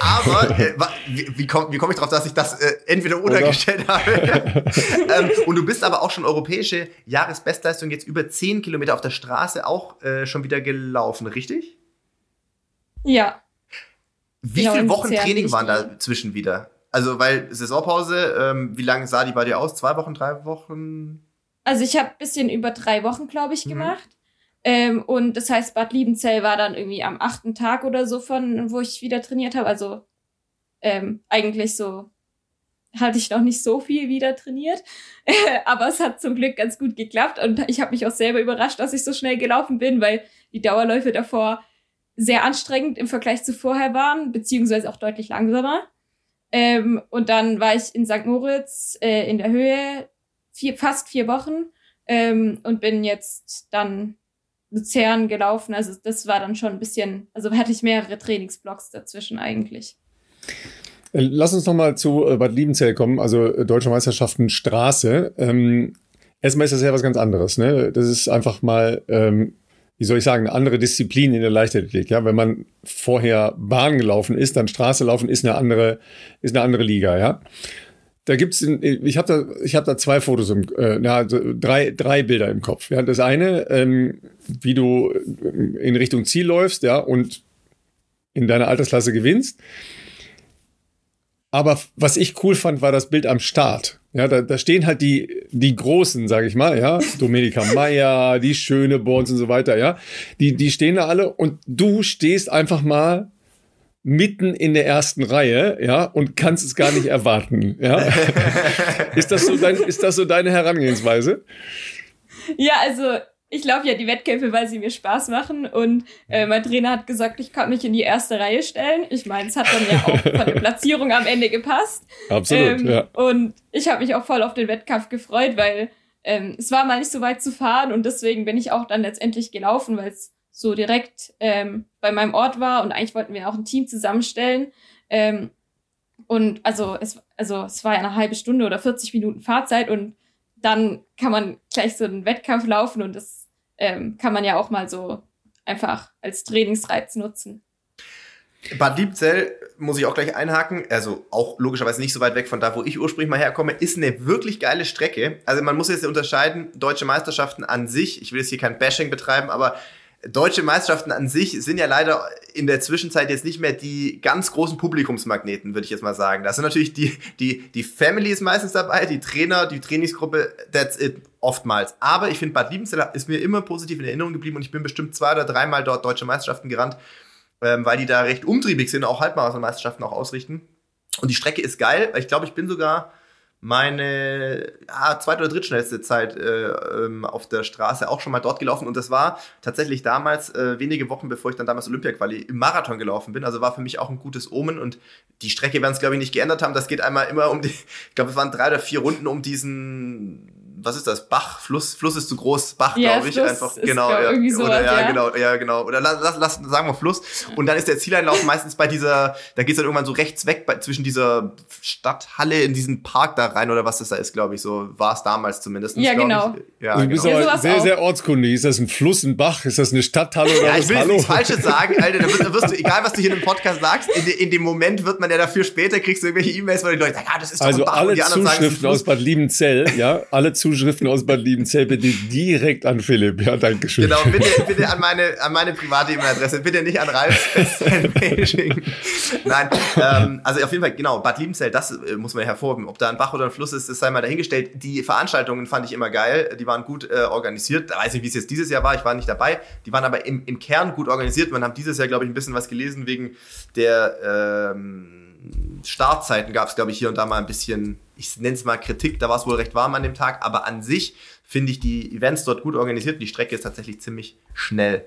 aber, äh, wie, wie komme komm ich darauf, dass ich das äh, entweder oder, oder? gestellt habe? ähm, und du bist aber auch schon europäische Jahresbestleistung jetzt über 10 Kilometer auf der Straße auch äh, schon wieder gelaufen, richtig? Ja. Wie genau, viele Wochen Training waren dazwischen wieder? Also, weil Saisonpause, ähm, wie lange sah die bei dir aus? Zwei Wochen, drei Wochen? Also, ich habe bisschen über drei Wochen, glaube ich, mhm. gemacht. Ähm, und das heißt, Bad Liebenzell war dann irgendwie am achten Tag oder so von, wo ich wieder trainiert habe. Also ähm, eigentlich so hatte ich noch nicht so viel wieder trainiert, aber es hat zum Glück ganz gut geklappt und ich habe mich auch selber überrascht, dass ich so schnell gelaufen bin, weil die Dauerläufe davor sehr anstrengend im Vergleich zu vorher waren, beziehungsweise auch deutlich langsamer. Ähm, und dann war ich in St. Moritz äh, in der Höhe vier, fast vier Wochen ähm, und bin jetzt dann Luzern gelaufen. Also das war dann schon ein bisschen, also hatte ich mehrere Trainingsblocks dazwischen eigentlich. Äh, lass uns noch mal zu äh, Bad Liebenzell kommen, also äh, Deutsche Meisterschaften Straße. Ähm, erstmal ist das ja was ganz anderes. Ne? Das ist einfach mal ähm, wie soll ich sagen, eine andere Disziplin in der Leichtathletik. Ja, wenn man vorher Bahn gelaufen ist, dann Straße laufen ist eine andere, ist eine andere Liga. Ja, da gibt's, ich habe da, ich habe da zwei Fotos im, äh, na, also drei, drei Bilder im Kopf. Ja, das eine, ähm, wie du in Richtung Ziel läufst, ja, und in deiner Altersklasse gewinnst. Aber was ich cool fand, war das Bild am Start. Ja, da, da stehen halt die, die Großen, sag ich mal, ja. Domenica Meyer, die Schöne Borns und so weiter, ja. Die, die stehen da alle und du stehst einfach mal mitten in der ersten Reihe, ja, und kannst es gar nicht erwarten, ja. ist das so dein, ist das so deine Herangehensweise? Ja, also ich laufe ja die Wettkämpfe, weil sie mir Spaß machen. Und äh, mein Trainer hat gesagt, ich kann mich in die erste Reihe stellen. Ich meine, es hat dann ja auch von der Platzierung am Ende gepasst. Absolut, ähm, ja. Und ich habe mich auch voll auf den Wettkampf gefreut, weil ähm, es war mal nicht so weit zu fahren und deswegen bin ich auch dann letztendlich gelaufen, weil es so direkt ähm, bei meinem Ort war und eigentlich wollten wir auch ein Team zusammenstellen. Ähm, und also es, also es war ja eine halbe Stunde oder 40 Minuten Fahrzeit und dann kann man gleich so einen Wettkampf laufen und das ähm, kann man ja auch mal so einfach als Trainingsreiz nutzen. Bad Liebzell muss ich auch gleich einhaken, also auch logischerweise nicht so weit weg von da, wo ich ursprünglich mal herkomme, ist eine wirklich geile Strecke. Also man muss jetzt unterscheiden, deutsche Meisterschaften an sich, ich will jetzt hier kein Bashing betreiben, aber deutsche Meisterschaften an sich sind ja leider in der Zwischenzeit jetzt nicht mehr die ganz großen Publikumsmagneten, würde ich jetzt mal sagen. Da sind natürlich die, die, die Family ist meistens dabei, die Trainer, die Trainingsgruppe, that's it, oftmals. Aber ich finde, Bad Liebenzeller ist mir immer positiv in Erinnerung geblieben und ich bin bestimmt zwei oder dreimal dort deutsche Meisterschaften gerannt, ähm, weil die da recht umtriebig sind, auch Halbmarathon-Meisterschaften auch ausrichten. Und die Strecke ist geil, weil ich glaube, ich bin sogar meine ja, zweite oder drittschnellste Zeit äh, ähm, auf der Straße auch schon mal dort gelaufen. Und das war tatsächlich damals äh, wenige Wochen bevor ich dann damals Olympia-Quali im Marathon gelaufen bin, also war für mich auch ein gutes Omen. Und die Strecke werden es glaube ich nicht geändert haben, das geht einmal immer um die, ich glaube es waren drei oder vier Runden um diesen was ist das? Bach, Fluss, Fluss ist zu groß, Bach, ja, glaube ich. Fluss einfach, ist genau, ja. Irgendwie sowas, oder, ja, ja, genau, ja, genau. Oder lass, lass, lass sagen wir Fluss. Und dann ist der Zieleinlauf meistens bei dieser, da geht's dann irgendwann so rechts weg bei, zwischen dieser Stadthalle in diesen Park da rein oder was das da ist, glaube ich. So war es damals zumindest. Ja, genau. Ich. Ja, du bist genau. aber sehr, sehr ortskundig. Ist das ein Fluss, ein Bach? Ist das eine Stadthalle oder ja, was? Ich will Hallo? nichts Falsches sagen, Alter. Da wirst, da wirst, du, egal was du hier im Podcast sagst, in, de, in, dem Moment wird man ja dafür später kriegst du irgendwelche E-Mails, wo die Leute sagen, ah, das ist doch also ein Bach. alle Zuschriften sagen, aus Bad Liebenzell, ja, alle Zuschriften Zuschriften aus Bad Liebenzell bitte direkt an Philipp. Ja, danke schön. Genau, bitte, bitte an meine, an meine private E-Mail-Adresse. Bitte nicht an Ralf Nein, ähm, also auf jeden Fall, genau, Bad Liebenzell, das äh, muss man hervorheben. Ob da ein Bach oder ein Fluss ist, das sei mal dahingestellt. Die Veranstaltungen fand ich immer geil. Die waren gut äh, organisiert. Da weiß ich, wie es jetzt dieses Jahr war. Ich war nicht dabei. Die waren aber im, im Kern gut organisiert. Man hat dieses Jahr, glaube ich, ein bisschen was gelesen wegen der ähm, Startzeiten gab es, glaube ich, hier und da mal ein bisschen, ich nenne es mal Kritik. Da war es wohl recht warm an dem Tag. Aber an sich finde ich die Events dort gut organisiert. Die Strecke ist tatsächlich ziemlich schnell.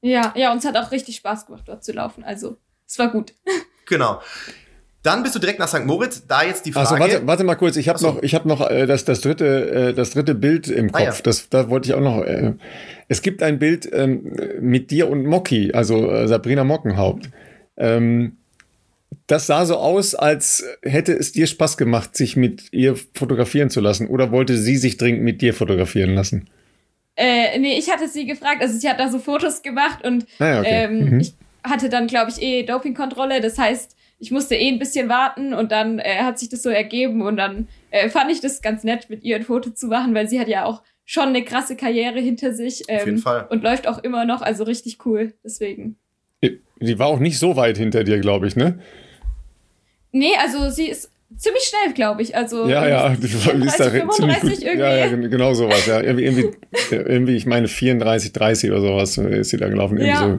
Ja, ja, uns hat auch richtig Spaß gemacht, dort zu laufen. Also, es war gut. Genau. Dann bist du direkt nach St. Moritz. Da jetzt die Frage. Also warte, warte mal kurz. Ich habe noch, ich habe noch äh, das, das dritte, äh, das dritte Bild im Kopf. Ah, ja. Das, da wollte ich auch noch. Äh, es gibt ein Bild ähm, mit dir und Mocky, also äh, Sabrina Mockenhaupt. Ähm, das sah so aus, als hätte es dir Spaß gemacht, sich mit ihr fotografieren zu lassen. Oder wollte sie sich dringend mit dir fotografieren lassen? Äh, nee, ich hatte sie gefragt. Also sie hat da so Fotos gemacht und ah, okay. ähm, mhm. ich hatte dann, glaube ich, eh Dopingkontrolle. Das heißt, ich musste eh ein bisschen warten und dann äh, hat sich das so ergeben und dann äh, fand ich das ganz nett, mit ihr ein Foto zu machen, weil sie hat ja auch schon eine krasse Karriere hinter sich ähm, Auf jeden Fall. und läuft auch immer noch, also richtig cool, deswegen. Die war auch nicht so weit hinter dir, glaube ich, ne? Nee, also sie ist ziemlich schnell, glaube ich. Also ja, ja, die 34, ist da 35 irgendwie. Ja, ja, genau sowas. Ja, irgendwie, irgendwie, irgendwie, ich meine 34, 30 oder sowas ist sie da gelaufen. Ja. So.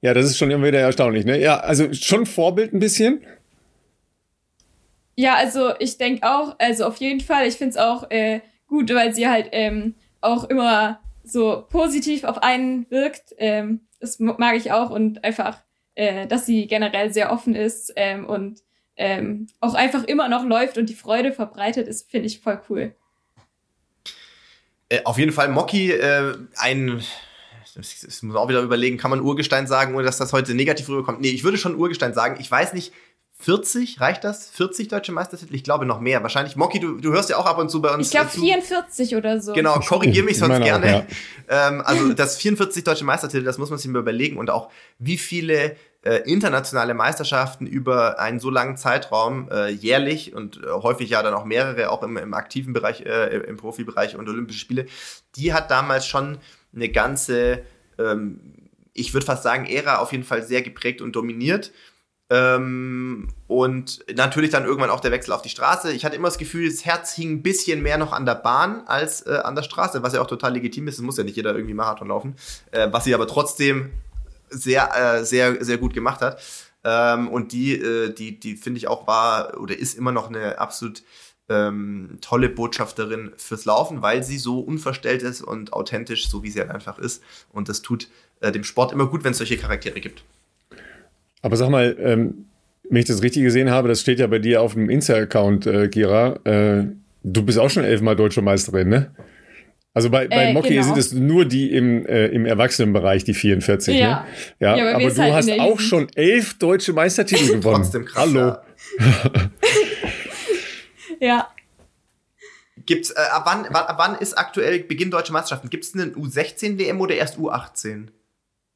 Ja, das ist schon immer wieder erstaunlich, ne? Ja, also schon Vorbild ein bisschen. Ja, also ich denke auch, also auf jeden Fall, ich finde es auch äh, gut, weil sie halt ähm, auch immer so positiv auf einen wirkt. Ähm, das mag ich auch und einfach, äh, dass sie generell sehr offen ist ähm, und ähm, auch einfach immer noch läuft und die Freude verbreitet ist, finde ich voll cool. Äh, auf jeden Fall Mocky, äh, ein ich muss auch wieder überlegen, kann man Urgestein sagen, ohne dass das heute negativ rüberkommt? Nee, ich würde schon Urgestein sagen. Ich weiß nicht, 40, reicht das? 40 deutsche Meistertitel? Ich glaube noch mehr. Wahrscheinlich. Moki, du, du hörst ja auch ab und zu bei uns. Ich glaube 44 oder so. Genau, korrigier mich sonst gerne. Auch, ja. ähm, also das 44 deutsche Meistertitel, das muss man sich mal überlegen. Und auch wie viele äh, internationale Meisterschaften über einen so langen Zeitraum äh, jährlich und äh, häufig ja dann auch mehrere, auch im, im aktiven Bereich, äh, im Profibereich und Olympische Spiele, die hat damals schon eine ganze, ähm, ich würde fast sagen, Ära auf jeden Fall sehr geprägt und dominiert. Ähm, und natürlich dann irgendwann auch der Wechsel auf die Straße. Ich hatte immer das Gefühl, das Herz hing ein bisschen mehr noch an der Bahn als äh, an der Straße, was ja auch total legitim ist. Es muss ja nicht jeder irgendwie Marathon laufen, äh, was sie aber trotzdem sehr, äh, sehr, sehr gut gemacht hat. Ähm, und die, äh, die, die finde ich auch war oder ist immer noch eine absolut ähm, tolle Botschafterin fürs Laufen, weil sie so unverstellt ist und authentisch, so wie sie halt einfach ist. Und das tut äh, dem Sport immer gut, wenn es solche Charaktere gibt. Aber sag mal, ähm, wenn ich das richtig gesehen habe, das steht ja bei dir auf dem Insta-Account, äh, Gira, äh, du bist auch schon elfmal deutsche Meisterin, ne? Also bei, bei äh, Mocky genau. sind es nur die im, äh, im Erwachsenenbereich, die 44. Ja, ne? ja, ja aber, aber du halt hast auch schon elf deutsche Meistertitel gewonnen. Trotzdem krass, Hallo. Ja. Gibt's, äh, ab, wann, ab wann ist aktuell Beginn deutscher Meisterschaften? Gibt es einen U16-WM oder erst U18?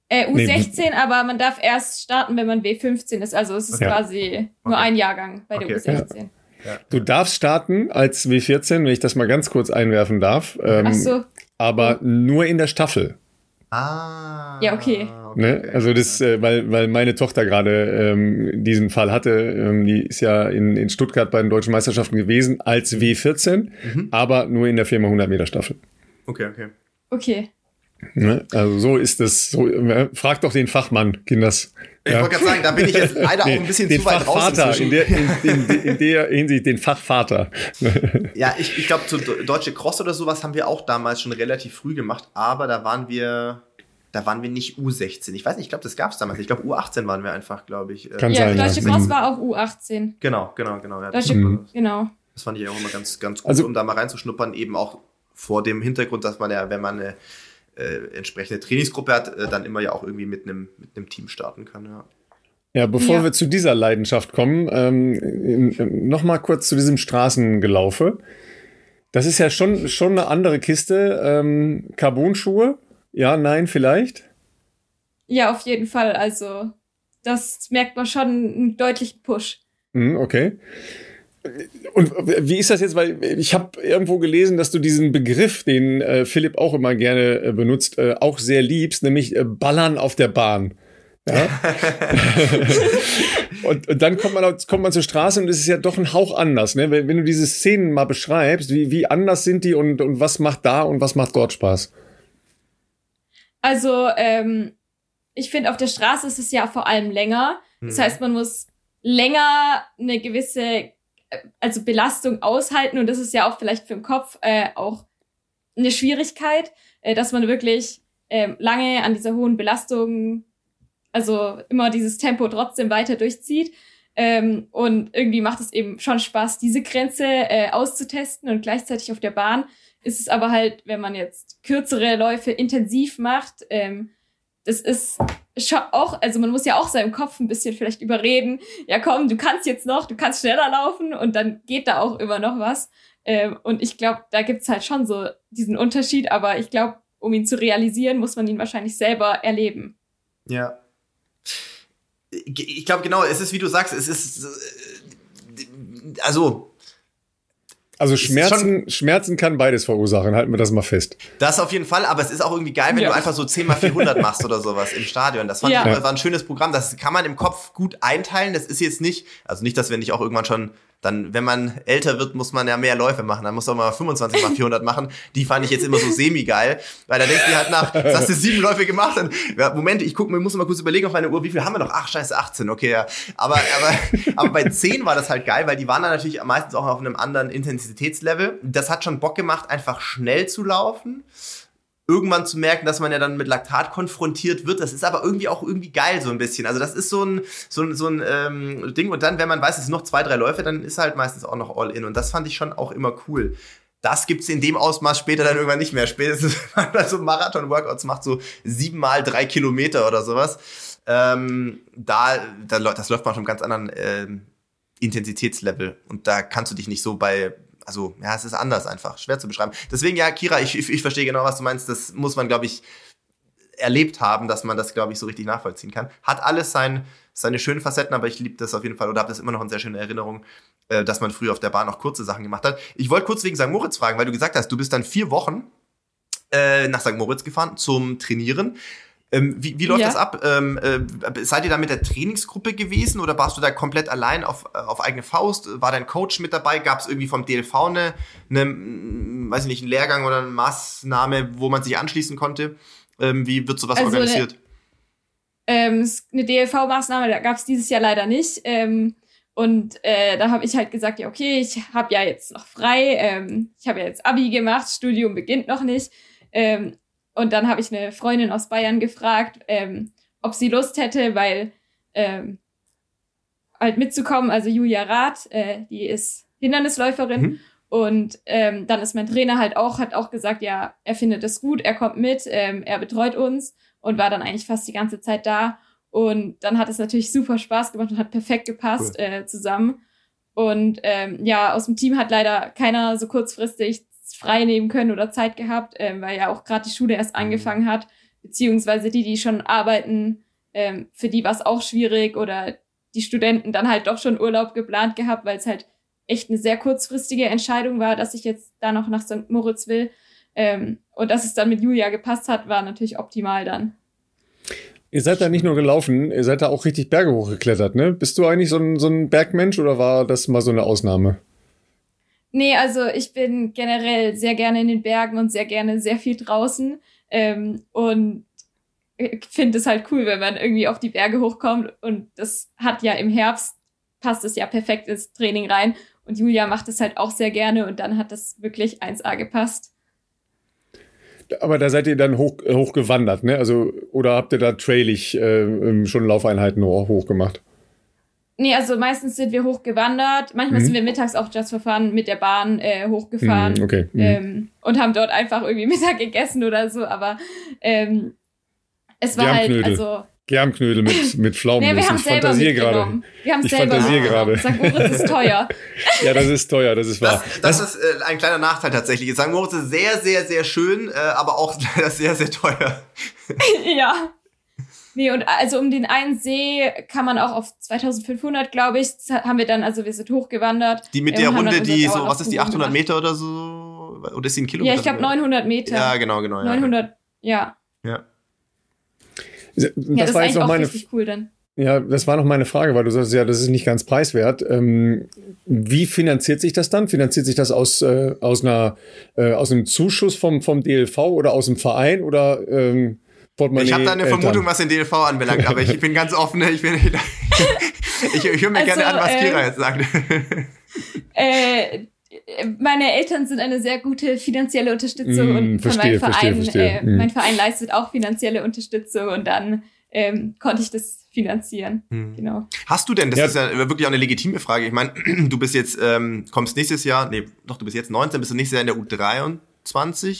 Äh, U16, nee. aber man darf erst starten, wenn man W15 ist. Also es ist okay. quasi nur ein Jahrgang bei okay. der U16. Ja. Du darfst starten als W14, wenn ich das mal ganz kurz einwerfen darf. Ähm, Ach so. Aber nur in der Staffel. Ah. Ja, okay. Ne? Also das, äh, weil, weil meine Tochter gerade ähm, diesen Fall hatte, ähm, die ist ja in, in Stuttgart bei den deutschen Meisterschaften gewesen als W14, mhm. aber nur in der Firma 100 Meter Staffel. Okay, okay. Okay. Ne? Also so ist das. So, äh, frag doch den Fachmann, Kinders. Ich ja. wollte gerade sagen, da bin ich jetzt leider auch ein bisschen den zu weit Fachvater, raus. In der, in, in, in, der Hinsicht den Fachvater. ja, ich, ich glaube, zu Deutsche Cross oder sowas haben wir auch damals schon relativ früh gemacht, aber da waren wir da waren wir nicht U16. Ich weiß nicht, ich glaube, das gab es damals. Ich glaube, U18 waren wir einfach, glaube ich. Äh. Kann ja, sein, Deutsche ja. Cross war auch U18. Genau, genau, genau. Ja, Deutsche, mhm. genau. Das fand ich auch immer ganz, ganz gut, also, um da mal reinzuschnuppern, eben auch vor dem Hintergrund, dass man ja, wenn man eine äh, entsprechende Trainingsgruppe hat, äh, dann immer ja auch irgendwie mit einem mit einem Team starten kann. Ja. Ja, bevor ja. wir zu dieser Leidenschaft kommen, ähm, noch mal kurz zu diesem Straßengelaufe. Das ist ja schon schon eine andere Kiste. Ähm, Carbon-Schuhe, ja, nein, vielleicht? Ja, auf jeden Fall. Also, das merkt man schon einen deutlichen Push. Mhm, okay. Und wie ist das jetzt? Weil ich habe irgendwo gelesen, dass du diesen Begriff, den äh, Philipp auch immer gerne äh, benutzt, äh, auch sehr liebst, nämlich äh, Ballern auf der Bahn. Ja? und, und, dann kommt man, kommt man zur Straße und es ist ja doch ein Hauch anders. Ne? Wenn, wenn du diese Szenen mal beschreibst, wie, wie anders sind die und, und was macht da und was macht dort Spaß? Also, ähm, ich finde, auf der Straße ist es ja vor allem länger. Das mhm. heißt, man muss länger eine gewisse, also Belastung aushalten und das ist ja auch vielleicht für den Kopf äh, auch eine Schwierigkeit, äh, dass man wirklich äh, lange an dieser hohen Belastung, also immer dieses Tempo trotzdem weiter durchzieht. Ähm, und irgendwie macht es eben schon Spaß, diese Grenze äh, auszutesten und gleichzeitig auf der Bahn ist es aber halt, wenn man jetzt kürzere Läufe intensiv macht, ähm, das ist schon auch, also man muss ja auch seinem Kopf ein bisschen vielleicht überreden, ja komm, du kannst jetzt noch, du kannst schneller laufen und dann geht da auch immer noch was. Ähm, und ich glaube, da gibt's halt schon so diesen Unterschied, aber ich glaube, um ihn zu realisieren, muss man ihn wahrscheinlich selber erleben. Ja. Ich glaube genau, es ist wie du sagst, es ist äh, also also Schmerzen, Schmerzen kann beides verursachen, halten wir das mal fest. Das auf jeden Fall, aber es ist auch irgendwie geil, wenn ja. du einfach so 10 mal 400 machst oder sowas im Stadion. Das fand ja. ich, war ein schönes Programm, das kann man im Kopf gut einteilen. Das ist jetzt nicht, also nicht, dass wir nicht auch irgendwann schon dann, wenn man älter wird, muss man ja mehr Läufe machen. Dann muss man mal 25 mal 400 machen. Die fand ich jetzt immer so semi-geil, weil da denkst du halt nach, das hast du sieben Läufe gemacht. Dann, ja, Moment, ich gucke, muss mal kurz überlegen auf meine Uhr, wie viel haben wir noch? Ach, scheiße, 18, okay, ja. Aber, aber, aber bei 10 war das halt geil, weil die waren dann natürlich meistens auch auf einem anderen Intensitätslevel. Das hat schon Bock gemacht, einfach schnell zu laufen irgendwann zu merken, dass man ja dann mit Laktat konfrontiert wird. Das ist aber irgendwie auch irgendwie geil so ein bisschen. Also das ist so ein, so ein, so ein ähm, Ding. Und dann, wenn man weiß, es sind noch zwei, drei Läufe, dann ist halt meistens auch noch All-In. Und das fand ich schon auch immer cool. Das gibt's in dem Ausmaß später dann irgendwann nicht mehr. Spätestens, wenn man so Marathon-Workouts macht, so siebenmal drei Kilometer oder sowas. Ähm, da, da, das läuft man schon ganz anderen ähm, Intensitätslevel. Und da kannst du dich nicht so bei also ja, es ist anders einfach, schwer zu beschreiben. Deswegen ja, Kira, ich, ich, ich verstehe genau, was du meinst. Das muss man, glaube ich, erlebt haben, dass man das, glaube ich, so richtig nachvollziehen kann. Hat alles sein, seine schönen Facetten, aber ich liebe das auf jeden Fall oder habe das immer noch in sehr schöne Erinnerung, äh, dass man früher auf der Bahn auch kurze Sachen gemacht hat. Ich wollte kurz wegen St. Moritz fragen, weil du gesagt hast, du bist dann vier Wochen äh, nach St. Moritz gefahren zum Trainieren. Ähm, wie, wie, läuft ja. das ab? Ähm, äh, seid ihr da mit der Trainingsgruppe gewesen oder warst du da komplett allein auf, äh, auf eigene Faust? War dein Coach mit dabei? Gab es irgendwie vom DLV eine, eine, mm, weiß ich nicht, einen Lehrgang oder eine Maßnahme, wo man sich anschließen konnte? Ähm, wie wird sowas also organisiert? Eine, ähm, eine DLV-Maßnahme gab es dieses Jahr leider nicht. Ähm, und äh, da habe ich halt gesagt, ja, okay, ich habe ja jetzt noch frei, ähm, ich habe ja jetzt Abi gemacht, Studium beginnt noch nicht. Ähm, und dann habe ich eine Freundin aus Bayern gefragt, ähm, ob sie Lust hätte, weil ähm, halt mitzukommen. Also Julia Rath, äh, die ist Hindernisläuferin. Mhm. Und ähm, dann ist mein Trainer halt auch, hat auch gesagt, ja, er findet es gut, er kommt mit, ähm, er betreut uns und war dann eigentlich fast die ganze Zeit da. Und dann hat es natürlich super Spaß gemacht und hat perfekt gepasst cool. äh, zusammen. Und ähm, ja, aus dem Team hat leider keiner so kurzfristig frei nehmen können oder Zeit gehabt, ähm, weil ja auch gerade die Schule erst mhm. angefangen hat, beziehungsweise die, die schon arbeiten, ähm, für die war es auch schwierig oder die Studenten dann halt doch schon Urlaub geplant gehabt, weil es halt echt eine sehr kurzfristige Entscheidung war, dass ich jetzt da noch nach St. Moritz will. Ähm, und dass es dann mit Julia gepasst hat, war natürlich optimal dann. Ihr seid da nicht nur gelaufen, ihr seid da auch richtig Berge hochgeklettert, ne? Bist du eigentlich so ein, so ein Bergmensch oder war das mal so eine Ausnahme? Nee, also ich bin generell sehr gerne in den Bergen und sehr gerne sehr viel draußen. Ähm, und finde es halt cool, wenn man irgendwie auf die Berge hochkommt. Und das hat ja im Herbst, passt es ja perfekt ins Training rein. Und Julia macht es halt auch sehr gerne und dann hat das wirklich 1A gepasst. Aber da seid ihr dann hoch, hochgewandert, ne? Also, oder habt ihr da trailig äh, schon Laufeinheiten hoch, hoch? Nee, also meistens sind wir hochgewandert. Manchmal mhm. sind wir mittags auch just for fun mit der Bahn äh, hochgefahren. Mhm, okay. Mhm. Ähm, und haben dort einfach irgendwie Mittag gegessen oder so. Aber ähm, es war halt, also. Germknödel mit, mit Pflaumen. nee, wir haben ich fantasiere gerade. Wir haben ich fantasiere gerade. St. Moritz ist teuer. ja, das ist teuer, das ist wahr. Das, das, ist äh, ein kleiner Nachteil tatsächlich. St. Moritz ist sehr, sehr, sehr schön, äh, aber auch sehr, sehr teuer. ja. Nee, und also um den einen See kann man auch auf 2500, glaube ich, haben wir dann, also wir sind hochgewandert. Die mit der Runde, die so, was ist die, 800 gemacht. Meter oder so? Oder ist die ein Kilometer? Ja, ich glaube 900 Meter. Ja, genau, genau. 900, ja. Ja. Das, ja, das war jetzt noch meine, cool dann. Ja, das war noch meine Frage, weil du sagst, ja, das ist nicht ganz preiswert. Ähm, wie finanziert sich das dann? Finanziert sich das aus, äh, aus, einer, äh, aus einem Zuschuss vom, vom DLV oder aus dem Verein oder ähm, Portemonnaie Ich habe da eine Eltern. Vermutung, was den DLV anbelangt, aber ich bin ganz offen. Ich, bin, ich, ich höre mir also, gerne an, was äh, Kira jetzt sagt. Äh, meine Eltern sind eine sehr gute finanzielle Unterstützung mm, und verstehe, von meinem Verein, verstehe, verstehe. Äh, mm. mein Verein leistet auch finanzielle Unterstützung und dann ähm, konnte ich das finanzieren. Hm. Genau. Hast du denn, das ja. ist ja wirklich auch eine legitime Frage. Ich meine, du bist jetzt, ähm, kommst nächstes Jahr, nee, doch, du bist jetzt 19, bist du nächstes Jahr in der U23,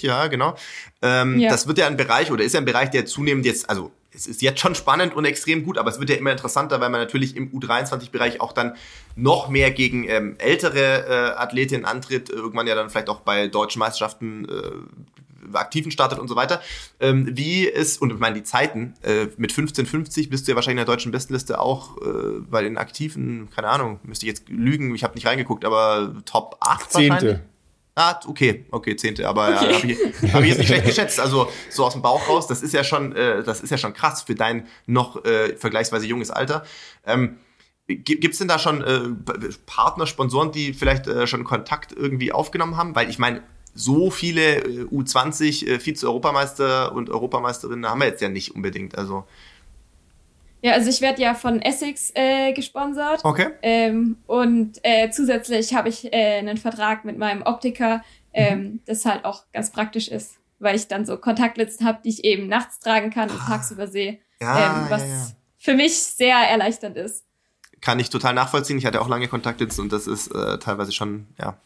ja, genau. Ähm, ja. Das wird ja ein Bereich oder ist ja ein Bereich, der zunehmend jetzt, also es ist jetzt schon spannend und extrem gut, aber es wird ja immer interessanter, weil man natürlich im U23-Bereich auch dann noch mehr gegen ähm, ältere äh, Athletinnen antritt, irgendwann ja dann vielleicht auch bei deutschen Meisterschaften äh, Aktiven startet und so weiter. Ähm, wie ist, und ich meine, die Zeiten, äh, mit 15,50 bist du ja wahrscheinlich in der deutschen Bestenliste auch äh, bei den Aktiven, keine Ahnung, müsste ich jetzt lügen, ich habe nicht reingeguckt, aber Top 8 Zehnte. wahrscheinlich. Ah, okay, okay, zehnte, aber okay. ja, habe ich, hab ich jetzt nicht schlecht geschätzt. Also so aus dem Bauch raus, das ist ja schon, äh, das ist ja schon krass für dein noch äh, vergleichsweise junges Alter. Ähm, Gibt es denn da schon äh, Partner, Sponsoren, die vielleicht äh, schon Kontakt irgendwie aufgenommen haben? Weil ich meine, so viele äh, U20 äh, Vize-Europameister und Europameisterinnen haben wir jetzt ja nicht unbedingt. Also ja, also ich werde ja von Essex äh, gesponsert. Okay. Ähm, und äh, zusätzlich habe ich äh, einen Vertrag mit meinem Optiker, ähm, mhm. das halt auch ganz praktisch ist, weil ich dann so Kontaktlinsen habe, die ich eben nachts tragen kann und ah. tagsüber sehe. Ja, ähm, was ja, ja. für mich sehr erleichternd ist. Kann ich total nachvollziehen. Ich hatte auch lange Kontaktlinsen und das ist äh, teilweise schon, ja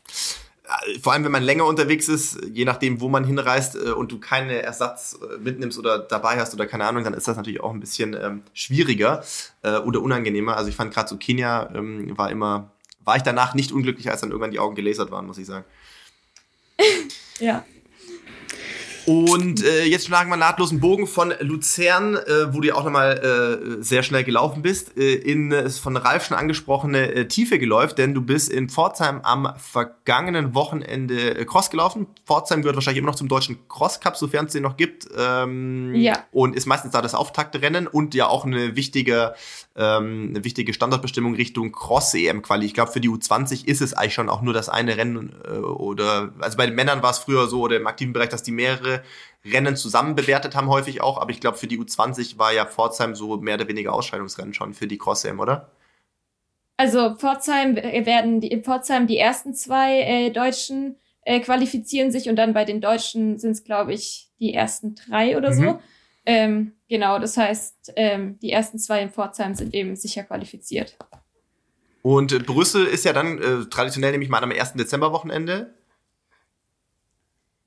vor allem wenn man länger unterwegs ist, je nachdem, wo man hinreist äh, und du keinen Ersatz äh, mitnimmst oder dabei hast oder keine Ahnung, dann ist das natürlich auch ein bisschen ähm, schwieriger äh, oder unangenehmer. Also ich fand gerade so Kenia ähm, war immer, war ich danach nicht unglücklich, als dann irgendwann die Augen gelasert waren, muss ich sagen. ja. Und äh, jetzt schlagen wir nahtlos einen Bogen von Luzern, äh, wo du ja auch nochmal äh, sehr schnell gelaufen bist, äh, in äh, von Ralf schon angesprochene äh, Tiefe geläuft, denn du bist in Pforzheim am vergangenen Wochenende äh, Cross gelaufen. Pforzheim gehört wahrscheinlich immer noch zum deutschen Cross Cup, sofern es den noch gibt. Ähm, ja. Und ist meistens da das Auftaktrennen und ja auch eine wichtige, ähm, eine wichtige Standardbestimmung Richtung Cross-EM-Quali. Ich glaube, für die U20 ist es eigentlich schon auch nur das eine Rennen äh, oder, also bei den Männern war es früher so oder im aktiven Bereich, dass die mehrere Rennen zusammen bewertet haben, häufig auch. Aber ich glaube, für die U20 war ja Pforzheim so mehr oder weniger Ausscheidungsrennen schon für die Cross-EM, oder? Also Pforzheim werden die, in Pforzheim die ersten zwei äh, Deutschen äh, qualifizieren sich und dann bei den Deutschen sind es, glaube ich, die ersten drei oder mhm. so. Ähm, genau, das heißt, ähm, die ersten zwei in Pforzheim sind eben sicher qualifiziert. Und äh, Brüssel ist ja dann äh, traditionell nämlich mal am 1. Dezember-Wochenende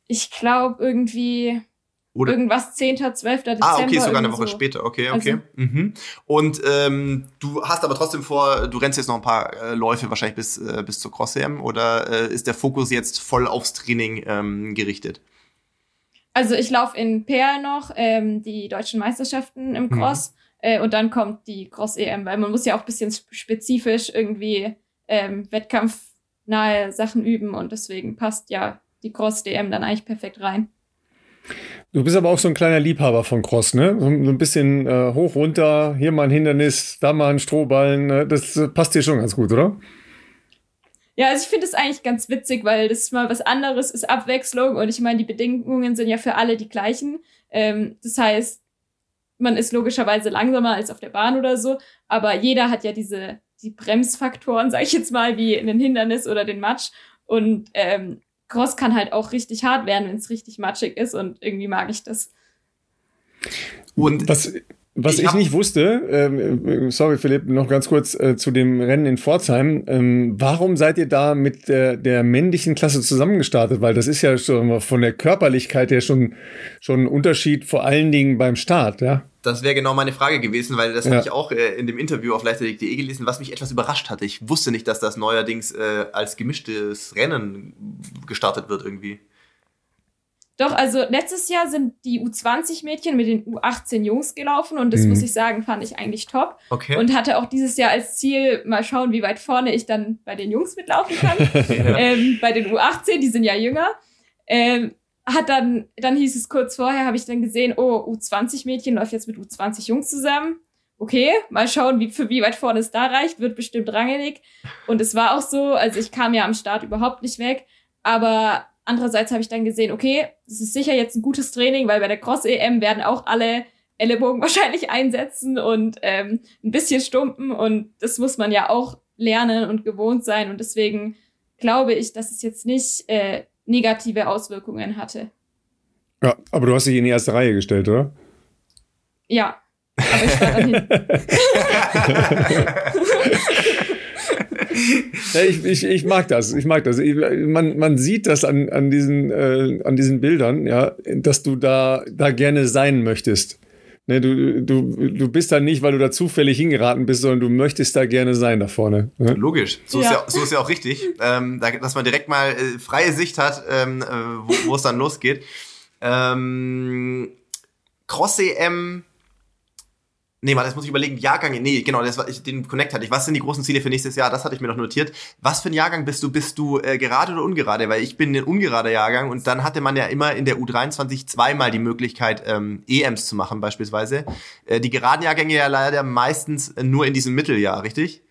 ich glaube irgendwie Oder irgendwas 10., 12. Dezember. Ah, okay, sogar eine Woche so. später. Okay, okay. Also, mhm. Und ähm, du hast aber trotzdem vor, du rennst jetzt noch ein paar äh, Läufe wahrscheinlich bis, äh, bis zur Cross-EM oder äh, ist der Fokus jetzt voll aufs Training ähm, gerichtet? Also ich laufe in Peer noch ähm, die deutschen Meisterschaften im mhm. Cross mhm. äh, und dann kommt die Cross-EM, weil man muss ja auch bisschen spezifisch irgendwie ähm, wettkampfnahe Sachen üben und deswegen passt ja die Cross-DM dann eigentlich perfekt rein. Du bist aber auch so ein kleiner Liebhaber von Cross, ne? So, ein bisschen äh, hoch, runter, hier mal ein Hindernis, da mal ein Strohballen. Ne? Das äh, passt dir schon ganz gut, oder? Ja, also ich finde es eigentlich ganz witzig, weil das ist mal was anderes, ist Abwechslung und ich meine, die Bedingungen sind ja für alle die gleichen. Ähm, das heißt, man ist logischerweise langsamer als auf der Bahn oder so, aber jeder hat ja diese die Bremsfaktoren, sage ich jetzt mal, wie in den Hindernis oder den Matsch. Und ähm, Cross kann halt auch richtig hart werden, wenn es richtig matschig ist und irgendwie mag ich das. Und was, was ich, ich nicht wusste, ähm, sorry Philipp, noch ganz kurz äh, zu dem Rennen in Pforzheim. Ähm, warum seid ihr da mit der, der männlichen Klasse zusammengestartet? Weil das ist ja schon von der Körperlichkeit her schon, schon ein Unterschied, vor allen Dingen beim Start, ja? Das wäre genau meine Frage gewesen, weil das ja. habe ich auch äh, in dem Interview auf leichtathletik.de gelesen, was mich etwas überrascht hatte. Ich wusste nicht, dass das neuerdings äh, als gemischtes Rennen gestartet wird irgendwie. Doch, also letztes Jahr sind die U20-Mädchen mit den U18-Jungs gelaufen und das mhm. muss ich sagen, fand ich eigentlich top. Okay. Und hatte auch dieses Jahr als Ziel, mal schauen, wie weit vorne ich dann bei den Jungs mitlaufen kann. ja. ähm, bei den U18, die sind ja jünger. Ähm, hat dann, dann hieß es kurz vorher, habe ich dann gesehen, oh, U20-Mädchen läuft jetzt mit U20-Jungs zusammen. Okay, mal schauen, wie, für wie weit vorne es da reicht, wird bestimmt rangelig. Und es war auch so, also ich kam ja am Start überhaupt nicht weg, aber Andererseits habe ich dann gesehen, okay, das ist sicher jetzt ein gutes Training, weil bei der Cross-EM werden auch alle Ellenbogen wahrscheinlich einsetzen und ähm, ein bisschen stumpen und das muss man ja auch lernen und gewohnt sein und deswegen glaube ich, dass es jetzt nicht äh, negative Auswirkungen hatte. Ja, aber du hast dich in die erste Reihe gestellt, oder? Ja, aber ich war dann ich, ich, ich mag das, ich mag das. Man, man sieht das an, an, diesen, äh, an diesen Bildern, ja, dass du da, da gerne sein möchtest. Ne, du, du, du bist da nicht, weil du da zufällig hingeraten bist, sondern du möchtest da gerne sein da vorne. Ne? Logisch, so, ja. Ist ja, so ist ja auch richtig, ähm, da, dass man direkt mal äh, freie Sicht hat, ähm, äh, wo, wo es dann losgeht. Ähm, Cross-EM Nee, warte, das muss ich überlegen. Jahrgang, nee, genau, das war, ich, den Connect hatte ich. Was sind die großen Ziele für nächstes Jahr? Das hatte ich mir noch notiert. Was für ein Jahrgang bist du? Bist du äh, gerade oder ungerade? Weil ich bin ein ungerader Jahrgang und dann hatte man ja immer in der U23 zweimal die Möglichkeit, ähm, EMs zu machen beispielsweise. Äh, die geraden Jahrgänge ja leider meistens nur in diesem Mitteljahr, richtig?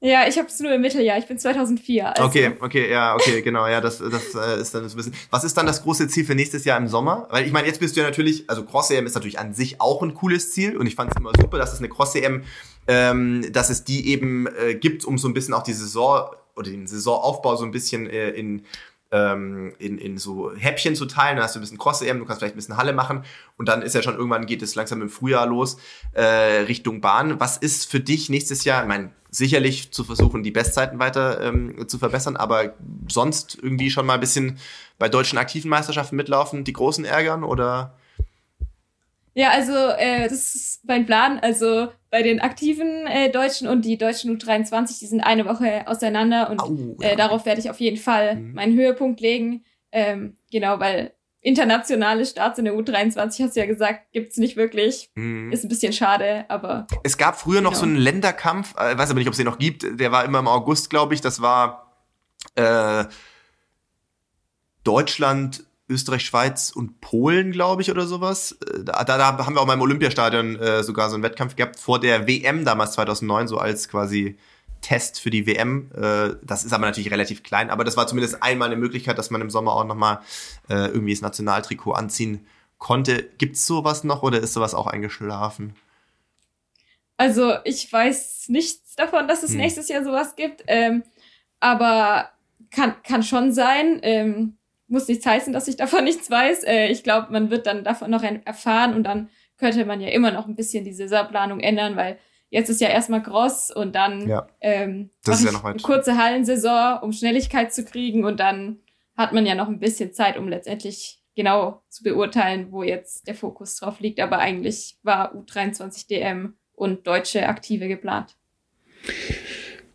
Ja, ich habe es nur im Mitteljahr. Ich bin 2004. Also. Okay, okay, ja, okay, genau, ja, das, das äh, ist dann das Wissen. Was ist dann das große Ziel für nächstes Jahr im Sommer? Weil ich meine, jetzt bist du ja natürlich, also Cross-EM ist natürlich an sich auch ein cooles Ziel und ich fand es immer super, dass es eine Cross-EM, ähm, dass es die eben äh, gibt, um so ein bisschen auch die Saison oder den Saisonaufbau so ein bisschen äh, in ähm, in, in so Häppchen zu teilen. Dann hast du ein bisschen Cross-EM, du kannst vielleicht ein bisschen Halle machen und dann ist ja schon irgendwann geht es langsam im Frühjahr los äh, Richtung Bahn. Was ist für dich nächstes Jahr? Ich meine, sicherlich zu versuchen, die Bestzeiten weiter ähm, zu verbessern, aber sonst irgendwie schon mal ein bisschen bei deutschen aktiven Meisterschaften mitlaufen, die großen ärgern oder? Ja, also äh, das ist mein Plan. Also bei den aktiven äh, Deutschen und die deutschen U23, die sind eine Woche auseinander und Au, ja. äh, darauf werde ich auf jeden Fall mhm. meinen Höhepunkt legen. Ähm, genau, weil internationale Starts in der U23, hast du ja gesagt, gibt's nicht wirklich. Mhm. Ist ein bisschen schade, aber. Es gab früher noch genau. so einen Länderkampf, äh, weiß aber nicht, ob es den noch gibt. Der war immer im August, glaube ich. Das war äh, Deutschland, Österreich, Schweiz und Polen, glaube ich, oder sowas. Äh, da, da, haben wir auch mal im Olympiastadion äh, sogar so einen Wettkampf gehabt vor der WM damals 2009, so als quasi Test für die WM. Äh, das ist aber natürlich relativ klein, aber das war zumindest einmal eine Möglichkeit, dass man im Sommer auch nochmal äh, irgendwie das Nationaltrikot anziehen konnte. Gibt's sowas noch oder ist sowas auch eingeschlafen? Also ich weiß nichts davon, dass es hm. nächstes Jahr sowas gibt, ähm, aber kann, kann schon sein. Ähm, muss nichts heißen, dass ich davon nichts weiß. Äh, ich glaube, man wird dann davon noch erfahren und dann könnte man ja immer noch ein bisschen die Saisonplanung ändern, weil jetzt ist ja erstmal Gross und dann ja. ähm, das ist ja noch eine kurze Hallensaison, um Schnelligkeit zu kriegen und dann hat man ja noch ein bisschen Zeit, um letztendlich genau zu beurteilen, wo jetzt der Fokus drauf liegt. Aber eigentlich war U23 DM und deutsche Aktive geplant.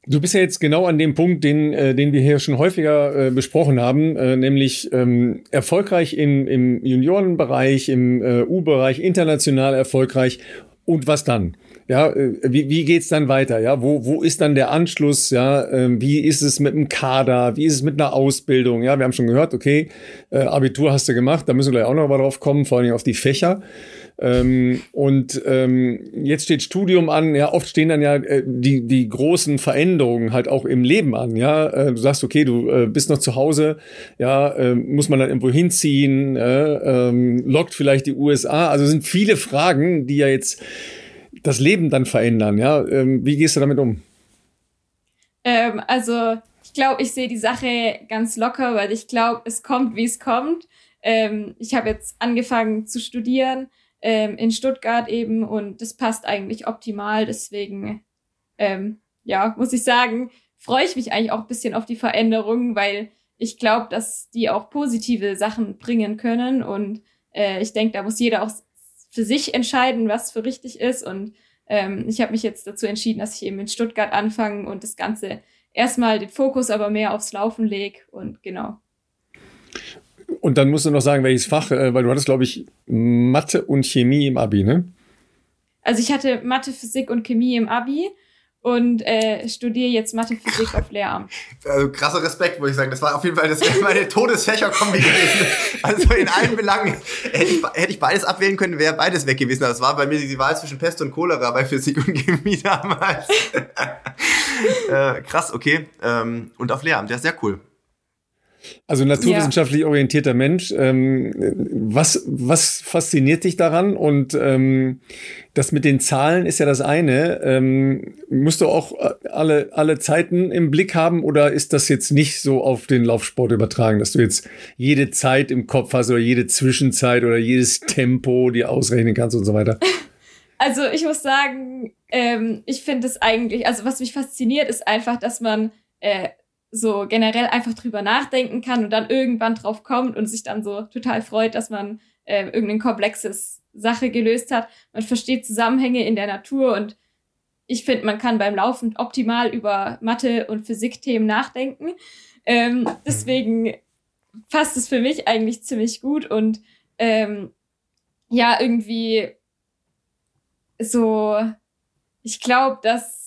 Du bist ja jetzt genau an dem Punkt, den, äh, den wir hier schon häufiger äh, besprochen haben, äh, nämlich ähm, erfolgreich im, im Juniorenbereich, im äh, U-Bereich, international erfolgreich. Und was dann? Ja, äh, wie, wie geht's dann weiter? Ja, wo, wo ist dann der Anschluss? Ja, äh, wie ist es mit dem Kader? Wie ist es mit einer Ausbildung? Ja, wir haben schon gehört, okay, äh, Abitur hast du gemacht, da müssen wir gleich auch noch mal drauf kommen, vor allem auf die Fächer. Ähm, und ähm, jetzt steht Studium an, ja, oft stehen dann ja äh, die, die großen Veränderungen halt auch im Leben an, ja. Äh, du sagst, okay, du äh, bist noch zu Hause, ja, äh, muss man dann irgendwo hinziehen, äh, ähm, lockt vielleicht die USA. Also sind viele Fragen, die ja jetzt das Leben dann verändern, ja. Ähm, wie gehst du damit um? Ähm, also ich glaube, ich sehe die Sache ganz locker, weil ich glaube, es kommt, wie es kommt. Ähm, ich habe jetzt angefangen zu studieren ähm, in Stuttgart eben und das passt eigentlich optimal. Deswegen, ähm, ja, muss ich sagen, freue ich mich eigentlich auch ein bisschen auf die Veränderungen, weil ich glaube, dass die auch positive Sachen bringen können und äh, ich denke, da muss jeder auch für sich entscheiden, was für richtig ist und ähm, ich habe mich jetzt dazu entschieden, dass ich eben in Stuttgart anfange und das Ganze erstmal den Fokus aber mehr aufs Laufen lege und genau Und dann musst du noch sagen, welches Fach, äh, weil du hattest, glaube ich, Mathe und Chemie im Abi, ne? Also ich hatte Mathe, Physik und Chemie im Abi und äh, studiere jetzt Mathe, Physik auf Lehramt. Also krasser Respekt, würde ich sagen. Das war auf jeden Fall, das meine Todesfächerkombi gewesen. Also in allen Belangen hätte ich, hätte ich beides abwählen können, wäre beides weg gewesen. Aber es war bei mir die Wahl zwischen Pest und Cholera bei Physik und Chemie damals. äh, krass, okay. Ähm, und auf Lehramt, ja, sehr cool. Also naturwissenschaftlich ja. orientierter Mensch. Ähm, was, was fasziniert dich daran? Und ähm, das mit den Zahlen ist ja das eine. Ähm, musst du auch alle, alle Zeiten im Blick haben oder ist das jetzt nicht so auf den Laufsport übertragen, dass du jetzt jede Zeit im Kopf hast oder jede Zwischenzeit oder jedes Tempo dir ausrechnen kannst und so weiter? Also ich muss sagen, ähm, ich finde es eigentlich, also was mich fasziniert, ist einfach, dass man äh, so generell einfach drüber nachdenken kann und dann irgendwann drauf kommt und sich dann so total freut, dass man äh, irgendein komplexes Sache gelöst hat. Man versteht Zusammenhänge in der Natur und ich finde, man kann beim Laufen optimal über Mathe- und Physikthemen nachdenken. Ähm, deswegen passt es für mich eigentlich ziemlich gut und ähm, ja, irgendwie so, ich glaube, dass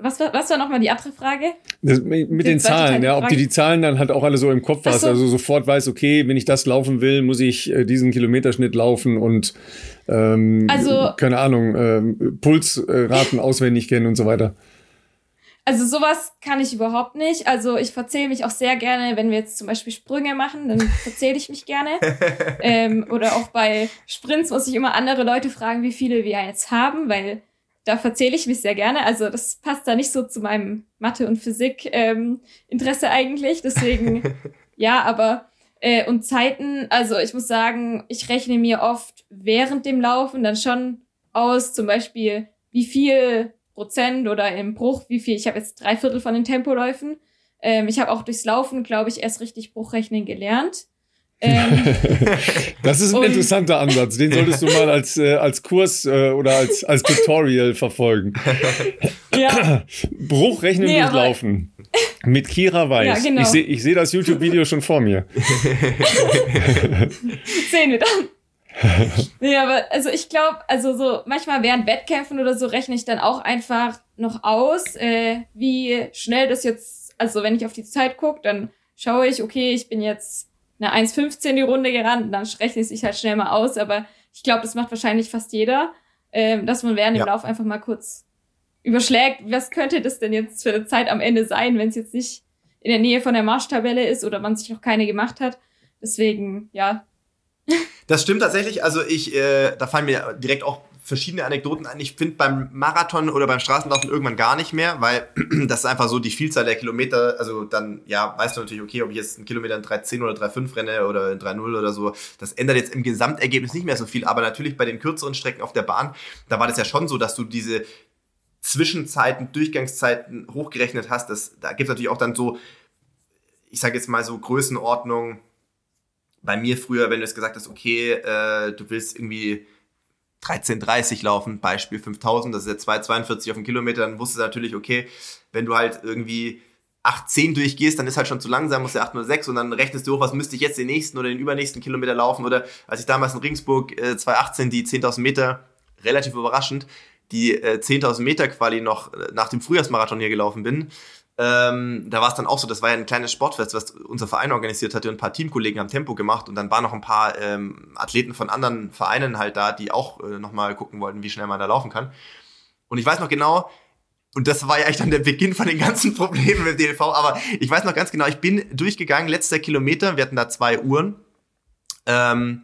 was war, was war nochmal die andere Frage? Das, mit die den Zahlen, ja, ob du die Zahlen dann halt auch alle so im Kopf hast, so. also sofort weißt, okay, wenn ich das laufen will, muss ich äh, diesen Kilometerschnitt laufen und ähm, also, keine Ahnung, äh, Pulsraten auswendig kennen und so weiter. Also sowas kann ich überhaupt nicht. Also ich verzähle mich auch sehr gerne, wenn wir jetzt zum Beispiel Sprünge machen, dann verzähle ich mich gerne. ähm, oder auch bei Sprints muss ich immer andere Leute fragen, wie viele wir jetzt haben, weil da verzähle ich mich sehr gerne. Also das passt da nicht so zu meinem Mathe- und Physik-Interesse ähm, eigentlich. Deswegen, ja, aber äh, und Zeiten, also ich muss sagen, ich rechne mir oft während dem Laufen dann schon aus, zum Beispiel, wie viel Prozent oder im Bruch, wie viel, ich habe jetzt drei Viertel von den Tempoläufen. Ähm, ich habe auch durchs Laufen, glaube ich, erst richtig Bruchrechnen gelernt. Ähm, das ist ein interessanter Ansatz. Den solltest du mal als, äh, als Kurs äh, oder als, als Tutorial verfolgen. Ja. Bruchrechnen nee, durchlaufen. Mit Kira Weiß. Ja, genau. Ich sehe ich seh das YouTube-Video schon vor mir. Sehen wir dann. nee, aber also ich glaube, also so manchmal während Wettkämpfen oder so rechne ich dann auch einfach noch aus, äh, wie schnell das jetzt, also wenn ich auf die Zeit gucke, dann schaue ich, okay, ich bin jetzt eine 1,15 die Runde gerannt dann rechne ich sich halt schnell mal aus. Aber ich glaube, das macht wahrscheinlich fast jeder, ähm, dass man während ja. dem Lauf einfach mal kurz überschlägt, was könnte das denn jetzt für eine Zeit am Ende sein, wenn es jetzt nicht in der Nähe von der Marschtabelle ist oder man sich noch keine gemacht hat. Deswegen, ja. Das stimmt tatsächlich. Also ich, äh, da fallen mir direkt auch verschiedene Anekdoten an. Ich finde beim Marathon oder beim Straßenlaufen irgendwann gar nicht mehr, weil das ist einfach so die Vielzahl der Kilometer. Also dann, ja, weißt du natürlich, okay, ob ich jetzt einen Kilometer in 3,10 oder 3,5 renne oder in 3,0 oder so, das ändert jetzt im Gesamtergebnis nicht mehr so viel. Aber natürlich bei den kürzeren Strecken auf der Bahn, da war das ja schon so, dass du diese Zwischenzeiten, Durchgangszeiten hochgerechnet hast. Das, da gibt es natürlich auch dann so, ich sage jetzt mal so Größenordnung. Bei mir früher, wenn du es gesagt hast, okay, äh, du willst irgendwie 13,30 laufen, Beispiel 5000, das ist jetzt 2,42 auf den Kilometer, dann wusstest du natürlich, okay, wenn du halt irgendwie 8,10 durchgehst, dann ist halt schon zu langsam, musst du 8,06 und dann rechnest du hoch, was müsste ich jetzt den nächsten oder den übernächsten Kilometer laufen oder als ich damals in Regensburg äh, 2,18 die 10.000 Meter, relativ überraschend, die äh, 10.000 Meter Quali noch äh, nach dem Frühjahrsmarathon hier gelaufen bin, ähm, da war es dann auch so, das war ja ein kleines Sportfest, was unser Verein organisiert hatte. Ein paar Teamkollegen haben Tempo gemacht und dann waren noch ein paar ähm, Athleten von anderen Vereinen halt da, die auch äh, nochmal gucken wollten, wie schnell man da laufen kann. Und ich weiß noch genau, und das war ja eigentlich dann der Beginn von den ganzen Problemen mit DLV, aber ich weiß noch ganz genau, ich bin durchgegangen, letzter Kilometer, wir hatten da zwei Uhren ähm,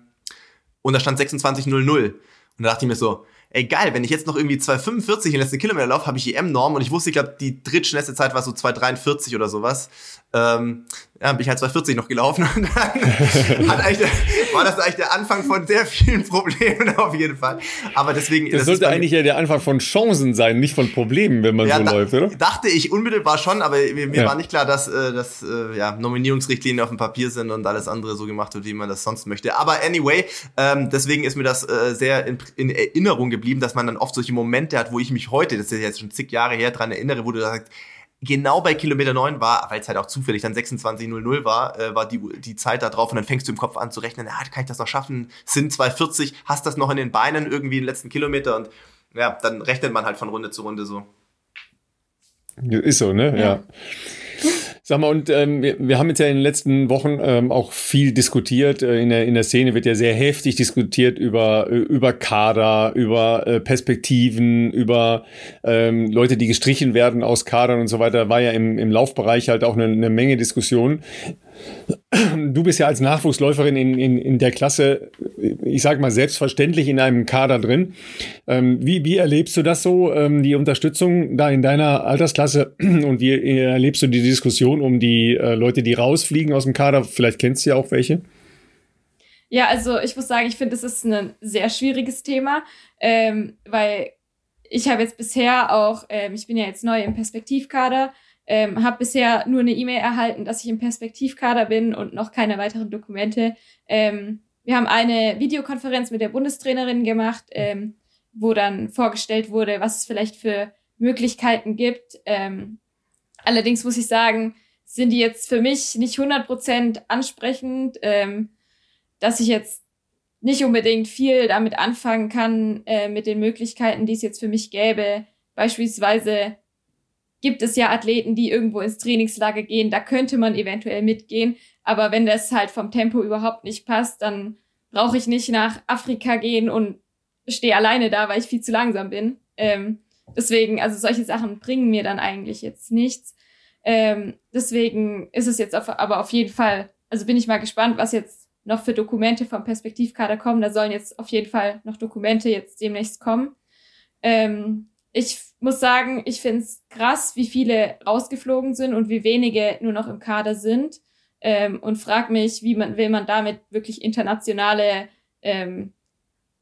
und da stand 26.00. Und da dachte ich mir so, ey geil, wenn ich jetzt noch irgendwie 2,45 in den letzten Kilometer laufe, habe ich EM-Norm und ich wusste, ich glaube, die drittschnellste Zeit war so 2,43 oder sowas. Ähm, ja, bin ich halt 2,40 noch gelaufen und dann hat eigentlich der, war das eigentlich der Anfang von sehr vielen Problemen auf jeden Fall. Aber deswegen. Das, das sollte eigentlich ja der Anfang von Chancen sein, nicht von Problemen, wenn man ja, so da, läuft, oder? Dachte ich unmittelbar schon, aber mir, mir ja. war nicht klar, dass, äh, dass äh, ja, Nominierungsrichtlinien auf dem Papier sind und alles andere so gemacht wird, wie man das sonst möchte. Aber anyway, ähm, deswegen ist mir das äh, sehr in, in Erinnerung geblieben, dass man dann oft solche Momente hat, wo ich mich heute, das ist jetzt schon zig Jahre her, dran erinnere, wo du sagst, genau bei Kilometer 9 war, weil es halt auch zufällig dann 26.00 war, äh, war die, die Zeit da drauf und dann fängst du im Kopf an zu rechnen, ja, kann ich das noch schaffen? Sind 2,40, hast das noch in den Beinen irgendwie den letzten Kilometer und ja, dann rechnet man halt von Runde zu Runde so. Ist so, ne? ja. ja. Sag mal, und ähm, wir, wir haben jetzt ja in den letzten Wochen ähm, auch viel diskutiert. Äh, in, der, in der Szene wird ja sehr heftig diskutiert über, über Kader, über äh, Perspektiven, über ähm, Leute, die gestrichen werden aus Kadern und so weiter. War ja im, im Laufbereich halt auch eine, eine Menge Diskussion. Du bist ja als Nachwuchsläuferin in, in, in der Klasse, ich sage mal, selbstverständlich in einem Kader drin. Ähm, wie, wie erlebst du das so, ähm, die Unterstützung da in deiner Altersklasse und wie erlebst du die Diskussion um die äh, Leute, die rausfliegen aus dem Kader? Vielleicht kennst du ja auch welche. Ja, also ich muss sagen, ich finde, es ist ein sehr schwieriges Thema, ähm, weil ich habe jetzt bisher auch, ähm, ich bin ja jetzt neu im Perspektivkader, ähm, habe bisher nur eine E-Mail erhalten, dass ich im Perspektivkader bin und noch keine weiteren Dokumente. Ähm, wir haben eine Videokonferenz mit der Bundestrainerin gemacht, ähm, wo dann vorgestellt wurde, was es vielleicht für Möglichkeiten gibt. Ähm, allerdings muss ich sagen, sind die jetzt für mich nicht 100% ansprechend, ähm, dass ich jetzt nicht unbedingt viel damit anfangen kann, äh, mit den Möglichkeiten, die es jetzt für mich gäbe. Beispielsweise gibt es ja Athleten, die irgendwo ins Trainingslager gehen, da könnte man eventuell mitgehen. Aber wenn das halt vom Tempo überhaupt nicht passt, dann brauche ich nicht nach Afrika gehen und stehe alleine da, weil ich viel zu langsam bin. Ähm, deswegen, also solche Sachen bringen mir dann eigentlich jetzt nichts. Ähm, deswegen ist es jetzt auf, aber auf jeden Fall, also bin ich mal gespannt, was jetzt noch für Dokumente vom Perspektivkader kommen. Da sollen jetzt auf jeden Fall noch Dokumente jetzt demnächst kommen. Ähm, ich muss sagen, ich finde es krass, wie viele rausgeflogen sind und wie wenige nur noch im Kader sind. Ähm, und frag mich, wie man will man damit wirklich internationale ähm,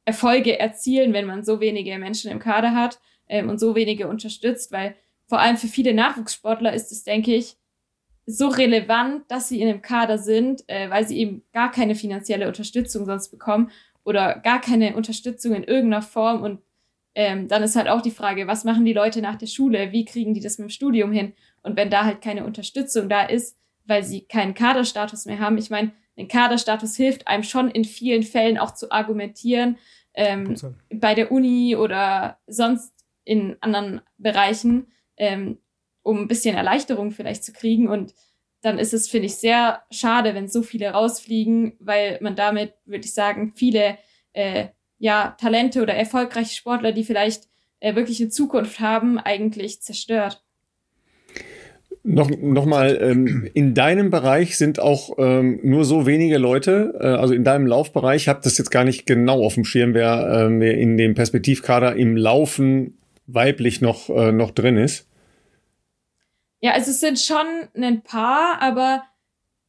Erfolge erzielen, wenn man so wenige Menschen im Kader hat ähm, und so wenige unterstützt, weil vor allem für viele Nachwuchssportler ist es, denke ich, so relevant, dass sie in einem Kader sind, äh, weil sie eben gar keine finanzielle Unterstützung sonst bekommen oder gar keine Unterstützung in irgendeiner Form und ähm, dann ist halt auch die Frage, was machen die Leute nach der Schule? Wie kriegen die das mit dem Studium hin? Und wenn da halt keine Unterstützung da ist, weil sie keinen Kaderstatus mehr haben, ich meine, ein Kaderstatus hilft einem schon in vielen Fällen auch zu argumentieren, ähm, bei der Uni oder sonst in anderen Bereichen, ähm, um ein bisschen Erleichterung vielleicht zu kriegen. Und dann ist es, finde ich, sehr schade, wenn so viele rausfliegen, weil man damit, würde ich sagen, viele äh, ja, Talente oder erfolgreiche Sportler, die vielleicht äh, wirklich eine Zukunft haben, eigentlich zerstört. Noch, noch mal, ähm, in deinem Bereich sind auch ähm, nur so wenige Leute, äh, also in deinem Laufbereich, ich habe das jetzt gar nicht genau auf dem Schirm, wer, äh, wer in dem Perspektivkader im Laufen weiblich noch, äh, noch drin ist. Ja, also es sind schon ein paar, aber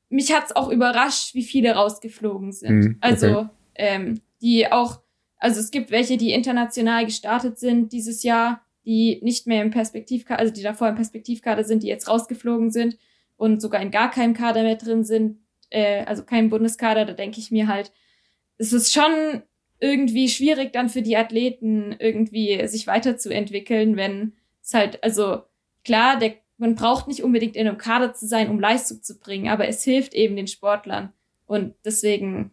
mich hat's auch überrascht, wie viele rausgeflogen sind. Mhm, okay. Also ähm, die auch also es gibt welche, die international gestartet sind dieses Jahr, die nicht mehr im Perspektivkader, also die davor im Perspektivkader sind, die jetzt rausgeflogen sind und sogar in gar keinem Kader mehr drin sind, äh, also kein Bundeskader, da denke ich mir halt, es ist schon irgendwie schwierig dann für die Athleten irgendwie sich weiterzuentwickeln, wenn es halt, also klar, der, man braucht nicht unbedingt in einem Kader zu sein, um Leistung zu bringen, aber es hilft eben den Sportlern. Und deswegen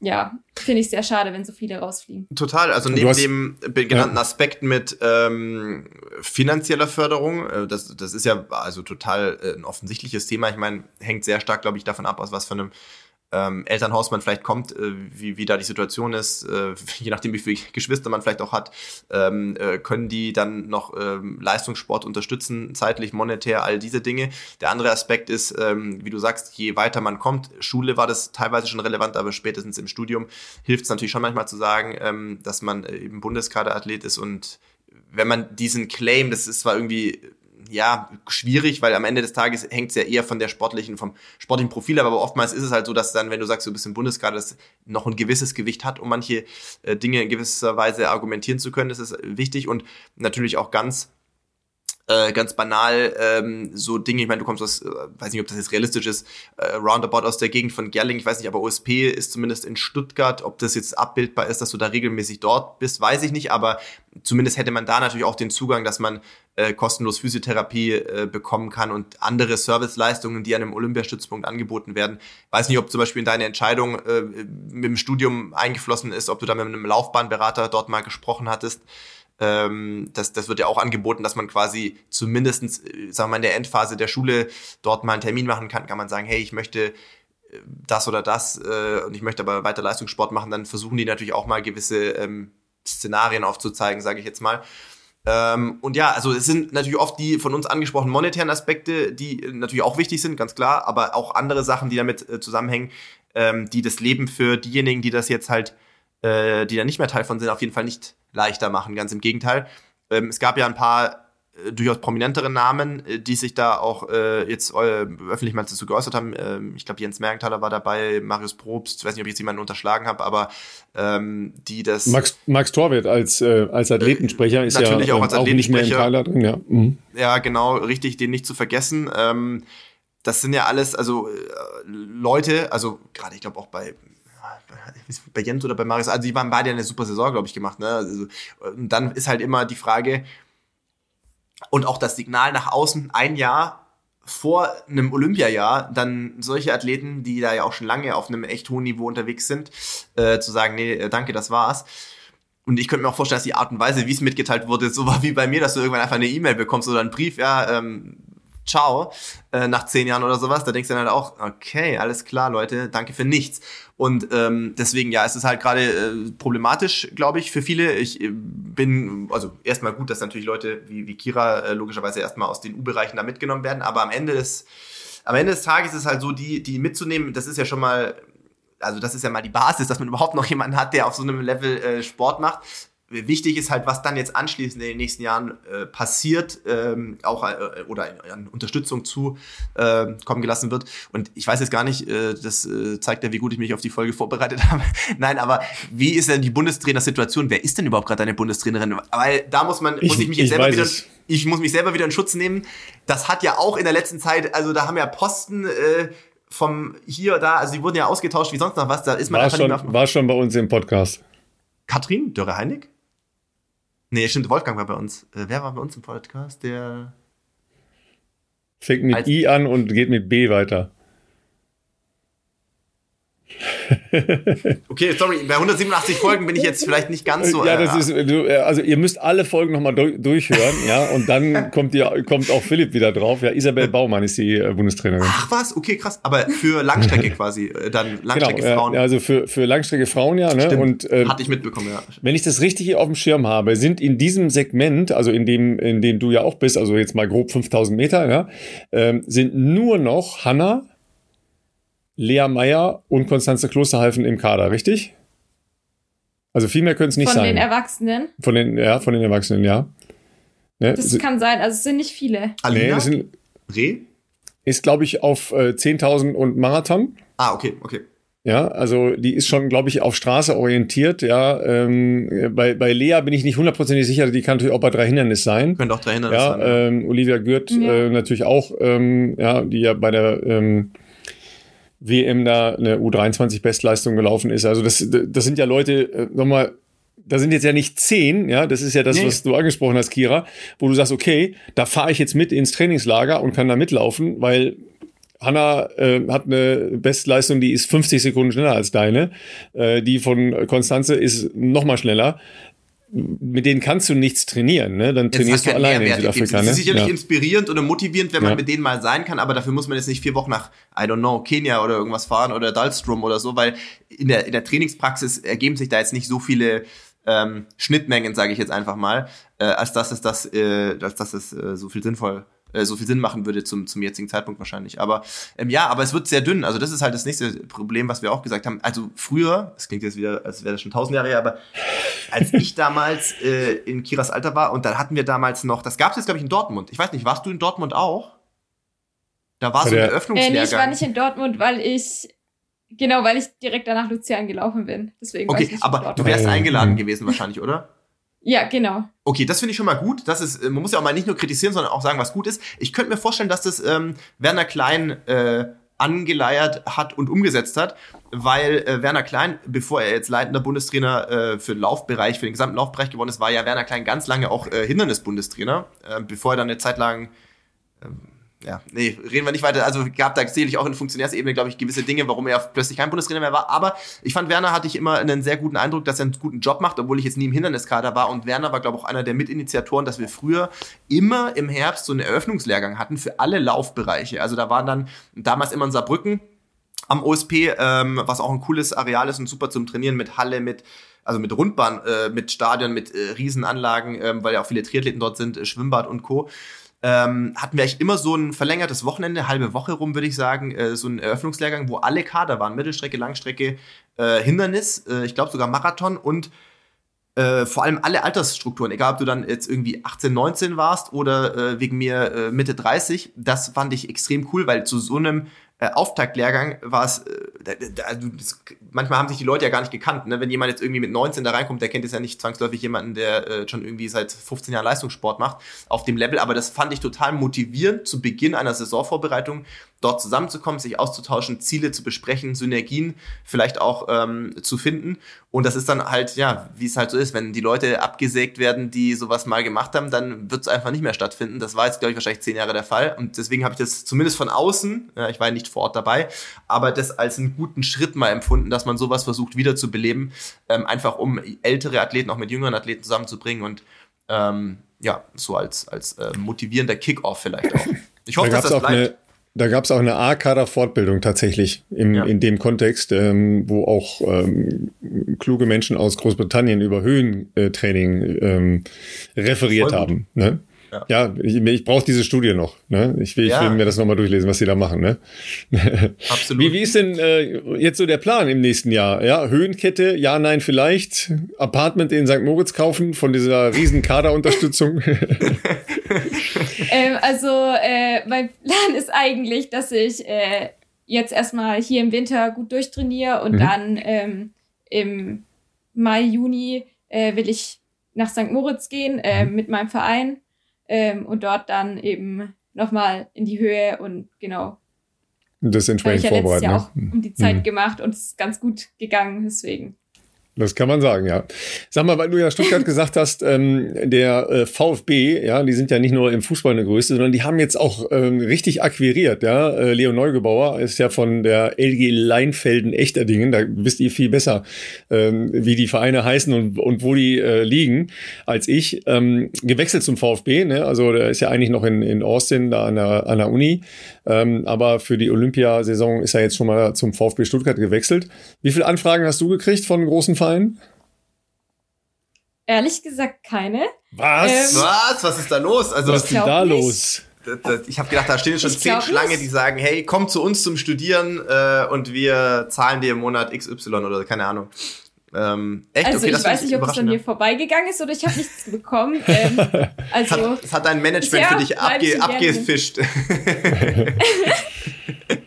ja, finde ich sehr schade, wenn so viele rausfliegen. Total, also neben dem genannten ja. Aspekt mit ähm, finanzieller Förderung, äh, das, das ist ja also total äh, ein offensichtliches Thema. Ich meine, hängt sehr stark, glaube ich, davon ab, aus was für einem ähm, Elternhaus man vielleicht kommt, äh, wie, wie da die Situation ist, äh, je nachdem, wie viele Geschwister man vielleicht auch hat, ähm, äh, können die dann noch ähm, Leistungssport unterstützen, zeitlich, monetär, all diese Dinge. Der andere Aspekt ist, ähm, wie du sagst, je weiter man kommt, Schule war das teilweise schon relevant, aber spätestens im Studium hilft es natürlich schon manchmal zu sagen, ähm, dass man äh, eben Bundeskaderathlet ist und wenn man diesen Claim, das ist zwar irgendwie ja, schwierig, weil am Ende des Tages hängt es ja eher von der sportlichen, vom sportlichen Profil ab, aber oftmals ist es halt so, dass dann, wenn du sagst, du bist im Bundeskader, das noch ein gewisses Gewicht hat, um manche äh, Dinge in gewisser Weise argumentieren zu können, das ist wichtig und natürlich auch ganz äh, ganz banal ähm, so Dinge, ich meine, du kommst aus, äh, weiß nicht, ob das jetzt realistisch ist, äh, roundabout aus der Gegend von Gerling, ich weiß nicht, aber OSP ist zumindest in Stuttgart, ob das jetzt abbildbar ist, dass du da regelmäßig dort bist, weiß ich nicht, aber zumindest hätte man da natürlich auch den Zugang, dass man äh, kostenlos Physiotherapie äh, bekommen kann und andere Serviceleistungen, die an einem Olympiastützpunkt angeboten werden. Weiß nicht, ob zum Beispiel in deine Entscheidung äh, mit dem Studium eingeflossen ist, ob du da mit einem Laufbahnberater dort mal gesprochen hattest. Ähm, das, das wird ja auch angeboten, dass man quasi zumindestens, äh, sagen wir mal, in der Endphase der Schule dort mal einen Termin machen kann, kann man sagen, hey, ich möchte äh, das oder das äh, und ich möchte aber weiter Leistungssport machen, dann versuchen die natürlich auch mal gewisse ähm, Szenarien aufzuzeigen, sage ich jetzt mal. Ähm, und ja, also es sind natürlich oft die von uns angesprochenen monetären Aspekte, die natürlich auch wichtig sind, ganz klar, aber auch andere Sachen, die damit äh, zusammenhängen, ähm, die das Leben für diejenigen, die das jetzt halt, äh, die da nicht mehr Teil von sind, auf jeden Fall nicht leichter machen. Ganz im Gegenteil. Ähm, es gab ja ein paar äh, durchaus prominentere Namen, äh, die sich da auch äh, jetzt äh, öffentlich mal dazu geäußert haben. Ähm, ich glaube, Jens Mergenthaler war dabei, Marius Probst, ich weiß nicht, ob ich jetzt jemanden unterschlagen habe, aber ähm, die das. Max, Max Torwirt als, äh, als Athletensprecher ist natürlich ja auch, als Athletensprecher, auch nicht mehr im Kader drin. Ja. Mhm. ja, genau, richtig, den nicht zu vergessen. Ähm, das sind ja alles, also äh, Leute, also gerade ich glaube auch bei bei Jens oder bei Marius, also die waren beide eine super Saison, glaube ich, gemacht. Ne? Also, und dann ist halt immer die Frage, und auch das Signal nach außen, ein Jahr vor einem Olympiajahr, dann solche Athleten, die da ja auch schon lange auf einem echt hohen Niveau unterwegs sind, äh, zu sagen, nee, äh, danke, das war's. Und ich könnte mir auch vorstellen, dass die Art und Weise, wie es mitgeteilt wurde, so war wie bei mir, dass du irgendwann einfach eine E-Mail bekommst oder einen Brief, ja, ähm, ciao, äh, nach zehn Jahren oder sowas, da denkst du dann halt auch, okay, alles klar, Leute, danke für nichts. Und ähm, deswegen, ja, es ist halt gerade äh, problematisch, glaube ich, für viele. Ich äh, bin, also erstmal gut, dass natürlich Leute wie, wie Kira äh, logischerweise erstmal aus den U-Bereichen da mitgenommen werden, aber am Ende des, am Ende des Tages ist es halt so, die, die mitzunehmen, das ist ja schon mal also das ist ja mal die Basis, dass man überhaupt noch jemanden hat, der auf so einem Level äh, Sport macht wichtig ist halt, was dann jetzt anschließend in den nächsten Jahren äh, passiert, ähm, auch äh, oder an Unterstützung zu äh, kommen gelassen wird. Und ich weiß jetzt gar nicht, äh, das äh, zeigt ja, wie gut ich mich auf die Folge vorbereitet habe. Nein, aber wie ist denn die Bundestrainer-Situation? Wer ist denn überhaupt gerade deine Bundestrainerin? Weil da muss man, muss ich mich jetzt selber wieder, es. ich muss mich selber wieder in Schutz nehmen. Das hat ja auch in der letzten Zeit, also da haben ja Posten äh, vom hier oder da, also die wurden ja ausgetauscht wie sonst noch was. Da ist man war schon, war schon bei uns im Podcast. Katrin Dörre-Heinig? Nee, stimmt, Wolfgang war bei uns. Äh, wer war bei uns im Podcast? Der. Fängt mit I an und geht mit B weiter. Okay, sorry, bei 187 Folgen bin ich jetzt vielleicht nicht ganz so. Ja, das äh, ist, äh, also ihr müsst alle Folgen nochmal durchhören, ja, und dann kommt ihr, kommt auch Philipp wieder drauf. Ja, Isabel Baumann ist die äh, Bundestrainerin. Ach was, okay, krass. Aber für Langstrecke quasi, dann Langstrecke genau, Frauen. Ja, also für, für Langstrecke Frauen, ja, ne? Stimmt, und, äh, hatte ich mitbekommen, ja. Wenn ich das richtig auf dem Schirm habe, sind in diesem Segment, also in dem, in dem du ja auch bist, also jetzt mal grob 5000 Meter, ja, ähm, sind nur noch Hanna, Lea Meyer und Konstanze Klosterhalfen im Kader, richtig? Also viel mehr können es nicht von sein. Von den Erwachsenen? Von den, ja, von den Erwachsenen, ja. Ne? Das kann sein, also es sind nicht viele. Alina? Nee, sind, Reh? Ist, glaube ich, auf äh, 10.000 und Marathon. Ah, okay, okay. Ja, also die ist schon, glaube ich, auf Straße orientiert. Ja, ähm, bei, bei Lea bin ich nicht hundertprozentig sicher. Die kann natürlich auch bei drei Hindernis sein. Können auch drei Hindernis ja, sein. Ja. Ähm, Olivia Gürt ja. äh, natürlich auch. Ähm, ja, die ja bei der ähm, WM da eine U23-Bestleistung gelaufen ist. Also das, das sind ja Leute, äh, nochmal, da sind jetzt ja nicht zehn, ja, das ist ja das, nee. was du angesprochen hast, Kira, wo du sagst, okay, da fahre ich jetzt mit ins Trainingslager und kann da mitlaufen, weil Hanna äh, hat eine Bestleistung, die ist 50 Sekunden schneller als deine. Äh, die von Konstanze ist noch mal schneller mit denen kannst du nichts trainieren, ne? Dann trainierst du alleine in Südafrika. Es ist ne? sicherlich ja. inspirierend und motivierend, wenn man ja. mit denen mal sein kann, aber dafür muss man jetzt nicht vier Wochen nach, I don't know, Kenia oder irgendwas fahren oder Dalstrom oder so, weil in der, in der Trainingspraxis ergeben sich da jetzt nicht so viele ähm, Schnittmengen, sage ich jetzt einfach mal, äh, als dass es das, äh, als dass es äh, so viel sinnvoll äh, so viel Sinn machen würde zum, zum jetzigen Zeitpunkt wahrscheinlich. Aber ähm, ja, aber es wird sehr dünn. Also das ist halt das nächste Problem, was wir auch gesagt haben. Also früher, das klingt jetzt wieder, als wäre das schon tausend Jahre her, aber als ich damals äh, in Kiras Alter war und dann hatten wir damals noch, das gab es jetzt glaube ich in Dortmund. Ich weiß nicht, warst du in Dortmund auch? Da war so ein Eröffnungslehrgang. Äh, nee, ich war nicht in Dortmund, weil ich Genau, weil ich direkt danach Luzern gelaufen bin. Deswegen okay, aber du wärst eingeladen gewesen wahrscheinlich, oder? Ja, genau. Okay, das finde ich schon mal gut. Das ist, man muss ja auch mal nicht nur kritisieren, sondern auch sagen, was gut ist. Ich könnte mir vorstellen, dass das ähm, Werner Klein äh, angeleiert hat und umgesetzt hat, weil äh, Werner Klein, bevor er jetzt leitender Bundestrainer äh, für den Laufbereich, für den gesamten Laufbereich geworden ist, war ja Werner Klein ganz lange auch äh, Hindernisbundestrainer, äh, bevor er dann eine Zeit lang ähm, ja, nee, reden wir nicht weiter. Also gab da sicherlich auch in Funktionärsebene, glaube ich, gewisse Dinge, warum er plötzlich kein Bundestrainer mehr war. Aber ich fand, Werner hatte ich immer einen sehr guten Eindruck, dass er einen guten Job macht, obwohl ich jetzt nie im Hinderniskader war. Und Werner war, glaube ich, auch einer der Mitinitiatoren, dass wir früher immer im Herbst so einen Eröffnungslehrgang hatten für alle Laufbereiche. Also da waren dann damals immer in Saarbrücken am OSP, ähm, was auch ein cooles Areal ist und super zum Trainieren mit Halle, mit also mit Rundbahn, äh, mit Stadion, mit äh, Riesenanlagen, ähm, weil ja auch viele Triathleten dort sind, äh, Schwimmbad und Co ähm, hatten wir eigentlich immer so ein verlängertes Wochenende, halbe Woche rum, würde ich sagen, äh, so ein Eröffnungslehrgang, wo alle Kader waren, Mittelstrecke, Langstrecke, äh, Hindernis, äh, ich glaube sogar Marathon und äh, vor allem alle Altersstrukturen, egal ob du dann jetzt irgendwie 18, 19 warst oder äh, wegen mir äh, Mitte 30, das fand ich extrem cool, weil zu so einem äh, Auftaktlehrgang war es, äh, also manchmal haben sich die Leute ja gar nicht gekannt. Ne? Wenn jemand jetzt irgendwie mit 19 da reinkommt, der kennt es ja nicht zwangsläufig jemanden, der äh, schon irgendwie seit 15 Jahren Leistungssport macht, auf dem Level. Aber das fand ich total motivierend zu Beginn einer Saisonvorbereitung, dort zusammenzukommen, sich auszutauschen, Ziele zu besprechen, Synergien vielleicht auch ähm, zu finden. Und das ist dann halt, ja, wie es halt so ist, wenn die Leute abgesägt werden, die sowas mal gemacht haben, dann wird es einfach nicht mehr stattfinden. Das war jetzt, glaube ich, wahrscheinlich zehn Jahre der Fall. Und deswegen habe ich das zumindest von außen, ja, ich war ja nicht vor Ort dabei, aber das als einen guten Schritt mal empfunden, dass man sowas versucht wiederzubeleben, ähm, einfach um ältere Athleten auch mit jüngeren Athleten zusammenzubringen und ähm, ja, so als, als äh, motivierender Kick-Off vielleicht auch. Ich hoffe, da dass das bleibt. Da gab es auch eine A-Kader-Fortbildung tatsächlich im, ja. in dem Kontext, ähm, wo auch ähm, kluge Menschen aus Großbritannien über Höhentraining ähm, referiert haben. Ne? Ja, ja ich, ich brauche diese Studie noch. Ne? Ich, will, ja. ich will mir das nochmal durchlesen, was sie da machen. Ne? Absolut. Wie, wie ist denn äh, jetzt so der Plan im nächsten Jahr? Ja, Höhenkette, ja, nein, vielleicht. Apartment in St. Moritz kaufen von dieser riesen Kaderunterstützung. ähm, also äh, mein Plan ist eigentlich, dass ich äh, jetzt erstmal hier im Winter gut durchtrainiere und mhm. dann ähm, im Mai, Juni äh, will ich nach St. Moritz gehen äh, mhm. mit meinem Verein ähm, und dort dann eben nochmal in die Höhe und genau. Das entsprechend vorbereiten. Ich habe ja ne? auch um die Zeit mhm. gemacht und es ist ganz gut gegangen, deswegen. Das kann man sagen, ja. Sag mal, weil du ja Stuttgart gesagt hast, ähm, der äh, VfB, ja, die sind ja nicht nur im Fußball eine Größe, sondern die haben jetzt auch ähm, richtig akquiriert, ja. Äh, Leo Neugebauer ist ja von der LG Leinfelden Echterdingen, da wisst ihr viel besser, ähm, wie die Vereine heißen und, und wo die äh, liegen, als ich. Ähm, gewechselt zum VfB, ne? Also der ist ja eigentlich noch in, in Austin, da an der, an der Uni. Ähm, aber für die Olympiasaison ist er jetzt schon mal zum VfB Stuttgart gewechselt. Wie viele Anfragen hast du gekriegt von großen Vereinen? Ehrlich gesagt keine. Was? Ähm, Was? Was ist da los? Also, was ist denn da los? Ich habe gedacht, da stehen schon zehn Schlange, die sagen, hey, komm zu uns zum Studieren äh, und wir zahlen dir im Monat XY oder keine Ahnung. Ähm, echt? Also okay, ich weiß nicht, ob es an mir vorbeigegangen ist oder ich habe nichts bekommen. Ähm, also, hat, es hat dein Management für dich abge abgefischt.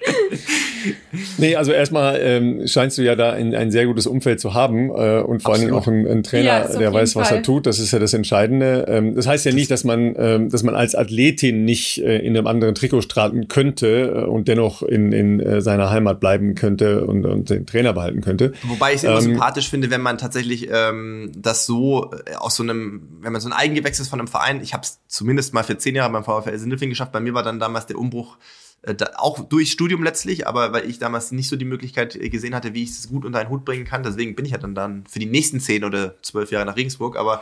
Nee, also erstmal ähm, scheinst du ja da ein, ein sehr gutes Umfeld zu haben äh, und vor allen Dingen auch einen, einen Trainer, ja, der weiß, was Fall. er tut. Das ist ja das Entscheidende. Ähm, das heißt ja nicht, dass man, ähm, dass man als Athletin nicht äh, in einem anderen Trikot starten könnte äh, und dennoch in, in äh, seiner Heimat bleiben könnte und, und den Trainer behalten könnte. Wobei ich es immer ähm, sympathisch finde, wenn man tatsächlich ähm, das so äh, aus so einem, wenn man so ein Eigengewächs ist von einem Verein, ich habe es zumindest mal für zehn Jahre beim VfL Sindelfing geschafft. Bei mir war dann damals der Umbruch da, auch durch Studium letztlich, aber weil ich damals nicht so die Möglichkeit äh, gesehen hatte, wie ich es gut unter einen Hut bringen kann. Deswegen bin ich ja dann, dann für die nächsten zehn oder zwölf Jahre nach Regensburg. Aber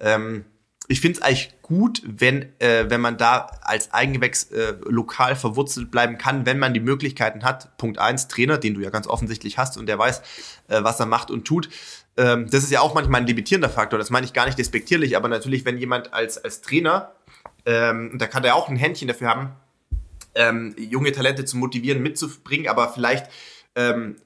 ähm, ich finde es eigentlich gut, wenn, äh, wenn man da als Eigengewächs äh, lokal verwurzelt bleiben kann, wenn man die Möglichkeiten hat. Punkt eins, Trainer, den du ja ganz offensichtlich hast und der weiß, äh, was er macht und tut. Ähm, das ist ja auch manchmal ein limitierender Faktor. Das meine ich gar nicht despektierlich, aber natürlich, wenn jemand als, als Trainer, ähm, da kann er auch ein Händchen dafür haben, ähm, junge Talente zu motivieren, mitzubringen, aber vielleicht ähm,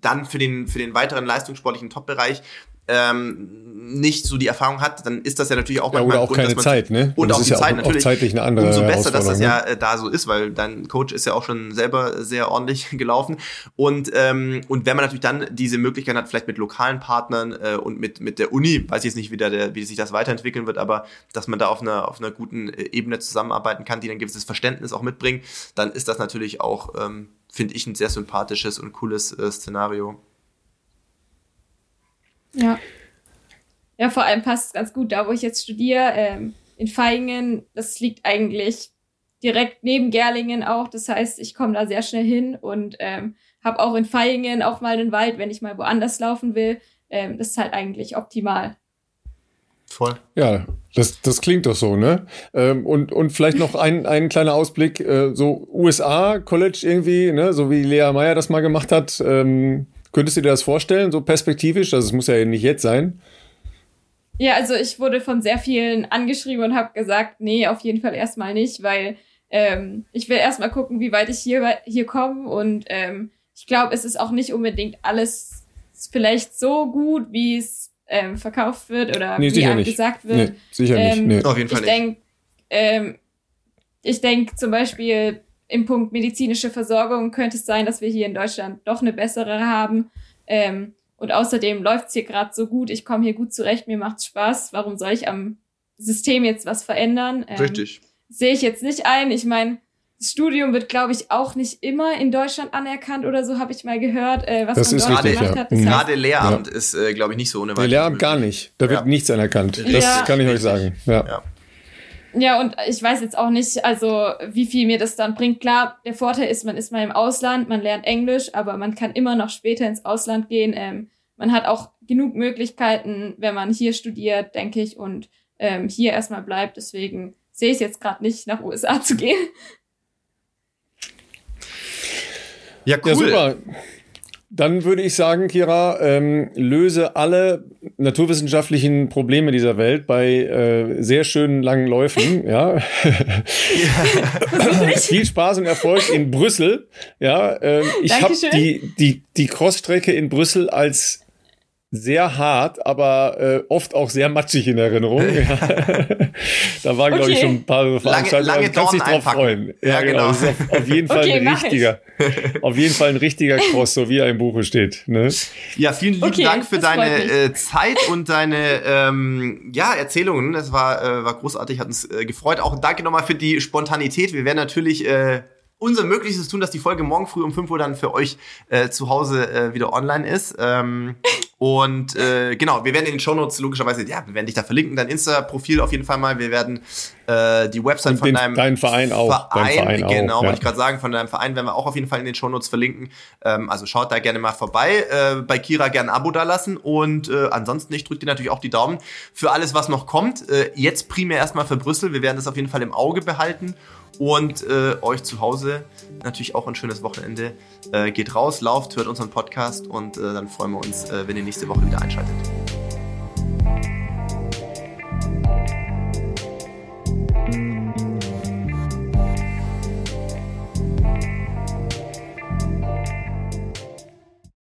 dann für den, für den weiteren leistungssportlichen Top-Bereich ähm, nicht so die Erfahrung hat, dann ist das ja natürlich auch ja, oder auch Grund, keine Zeit, ne? Und, und auch die ja Zeit auch, natürlich. Auch zeitlich eine andere Umso besser, dass das ja äh, da so ist, weil dein Coach ist ja auch schon selber sehr ordentlich gelaufen. Und ähm, und wenn man natürlich dann diese Möglichkeit hat, vielleicht mit lokalen Partnern äh, und mit mit der Uni, weiß ich jetzt nicht, wie, der, wie sich das weiterentwickeln wird, aber dass man da auf einer auf einer guten äh, Ebene zusammenarbeiten kann, die ein gewisses Verständnis auch mitbringen, dann ist das natürlich auch, ähm, finde ich, ein sehr sympathisches und cooles äh, Szenario. Ja. Ja, vor allem passt es ganz gut, da wo ich jetzt studiere, ähm, in Feingen, das liegt eigentlich direkt neben Gerlingen auch. Das heißt, ich komme da sehr schnell hin und ähm, habe auch in Feingen auch mal einen Wald, wenn ich mal woanders laufen will. Ähm, das ist halt eigentlich optimal. Voll. Ja, das, das klingt doch so, ne? Ähm, und, und vielleicht noch ein, ein kleiner Ausblick, äh, so USA, College irgendwie, ne? So wie Lea Meyer das mal gemacht hat. Ähm, könntest du dir das vorstellen, so perspektivisch? Also es muss ja nicht jetzt sein. Ja, also ich wurde von sehr vielen angeschrieben und habe gesagt, nee, auf jeden Fall erstmal nicht, weil ähm, ich will erstmal gucken, wie weit ich hier, hier komme. Und ähm, ich glaube, es ist auch nicht unbedingt alles vielleicht so gut, wie es ähm, verkauft wird oder nee, wie einem gesagt wird. Nee, sicher nicht. Ähm, nee. Auf jeden Fall ich denke, ähm, ich denke zum Beispiel im Punkt medizinische Versorgung könnte es sein, dass wir hier in Deutschland doch eine bessere haben. Ähm, und außerdem läuft's hier gerade so gut, ich komme hier gut zurecht, mir macht's Spaß. Warum soll ich am System jetzt was verändern? Ähm, Richtig. Sehe ich jetzt nicht ein. Ich meine, das Studium wird, glaube ich, auch nicht immer in Deutschland anerkannt oder so, habe ich mal gehört, äh, was das man dort richtig, gemacht ja. hat. Das Gerade Lehramt ja. ist, äh, glaube ich, nicht so ohne weiteres. Lehramt gar nicht. Da wird ja. nichts anerkannt. Das ja. kann ich euch sagen. Ja. Ja, und ich weiß jetzt auch nicht, also wie viel mir das dann bringt. Klar, der Vorteil ist, man ist mal im Ausland, man lernt Englisch, aber man kann immer noch später ins Ausland gehen. Ähm, man hat auch genug Möglichkeiten, wenn man hier studiert, denke ich, und ähm, hier erstmal bleibt. Deswegen sehe ich es jetzt gerade nicht, nach USA zu gehen. Ja, cool. Ja, super. Dann würde ich sagen, Kira, ähm, löse alle naturwissenschaftlichen Probleme dieser Welt bei äh, sehr schönen langen Läufen. ja. Viel Spaß und Erfolg in Brüssel. Ja, ähm, ich habe die die die Crossstrecke in Brüssel als sehr hart, aber äh, oft auch sehr matschig in Erinnerung. da waren, okay. glaube ich, schon ein paar Veranstaltungen. Lange, lange kannst dich drauf freuen. Ja, ja genau. genau. Auf, auf, jeden Fall okay, ein richtiger, auf jeden Fall ein richtiger Cross, so wie er im Buche steht. Ne? Ja, vielen lieben okay, Dank für deine äh, Zeit und deine ähm, ja, Erzählungen. Das war, äh, war großartig, hat uns äh, gefreut. Auch danke nochmal für die Spontanität. Wir werden natürlich äh, unser Möglichstes tun, dass die Folge morgen früh um 5 Uhr dann für euch äh, zu Hause äh, wieder online ist. Ähm, und äh, genau, wir werden in den Shownotes logischerweise, ja, wir werden dich da verlinken, dein Insta-Profil auf jeden Fall mal. Wir werden äh, die Website und von den, deinem dein Verein auch. Verein, Verein genau, auch, ja. wollte ich gerade sagen, von deinem Verein werden wir auch auf jeden Fall in den Shownotes verlinken. Ähm, also schaut da gerne mal vorbei. Äh, bei Kira gerne ein Abo dalassen. Und äh, ansonsten, ich drücke dir natürlich auch die Daumen für alles, was noch kommt. Äh, jetzt primär erstmal für Brüssel. Wir werden das auf jeden Fall im Auge behalten und äh, euch zu Hause natürlich auch ein schönes Wochenende. Äh, geht raus, lauft, hört unseren Podcast und äh, dann freuen wir uns, äh, wenn ihr nächste Woche wieder einschaltet.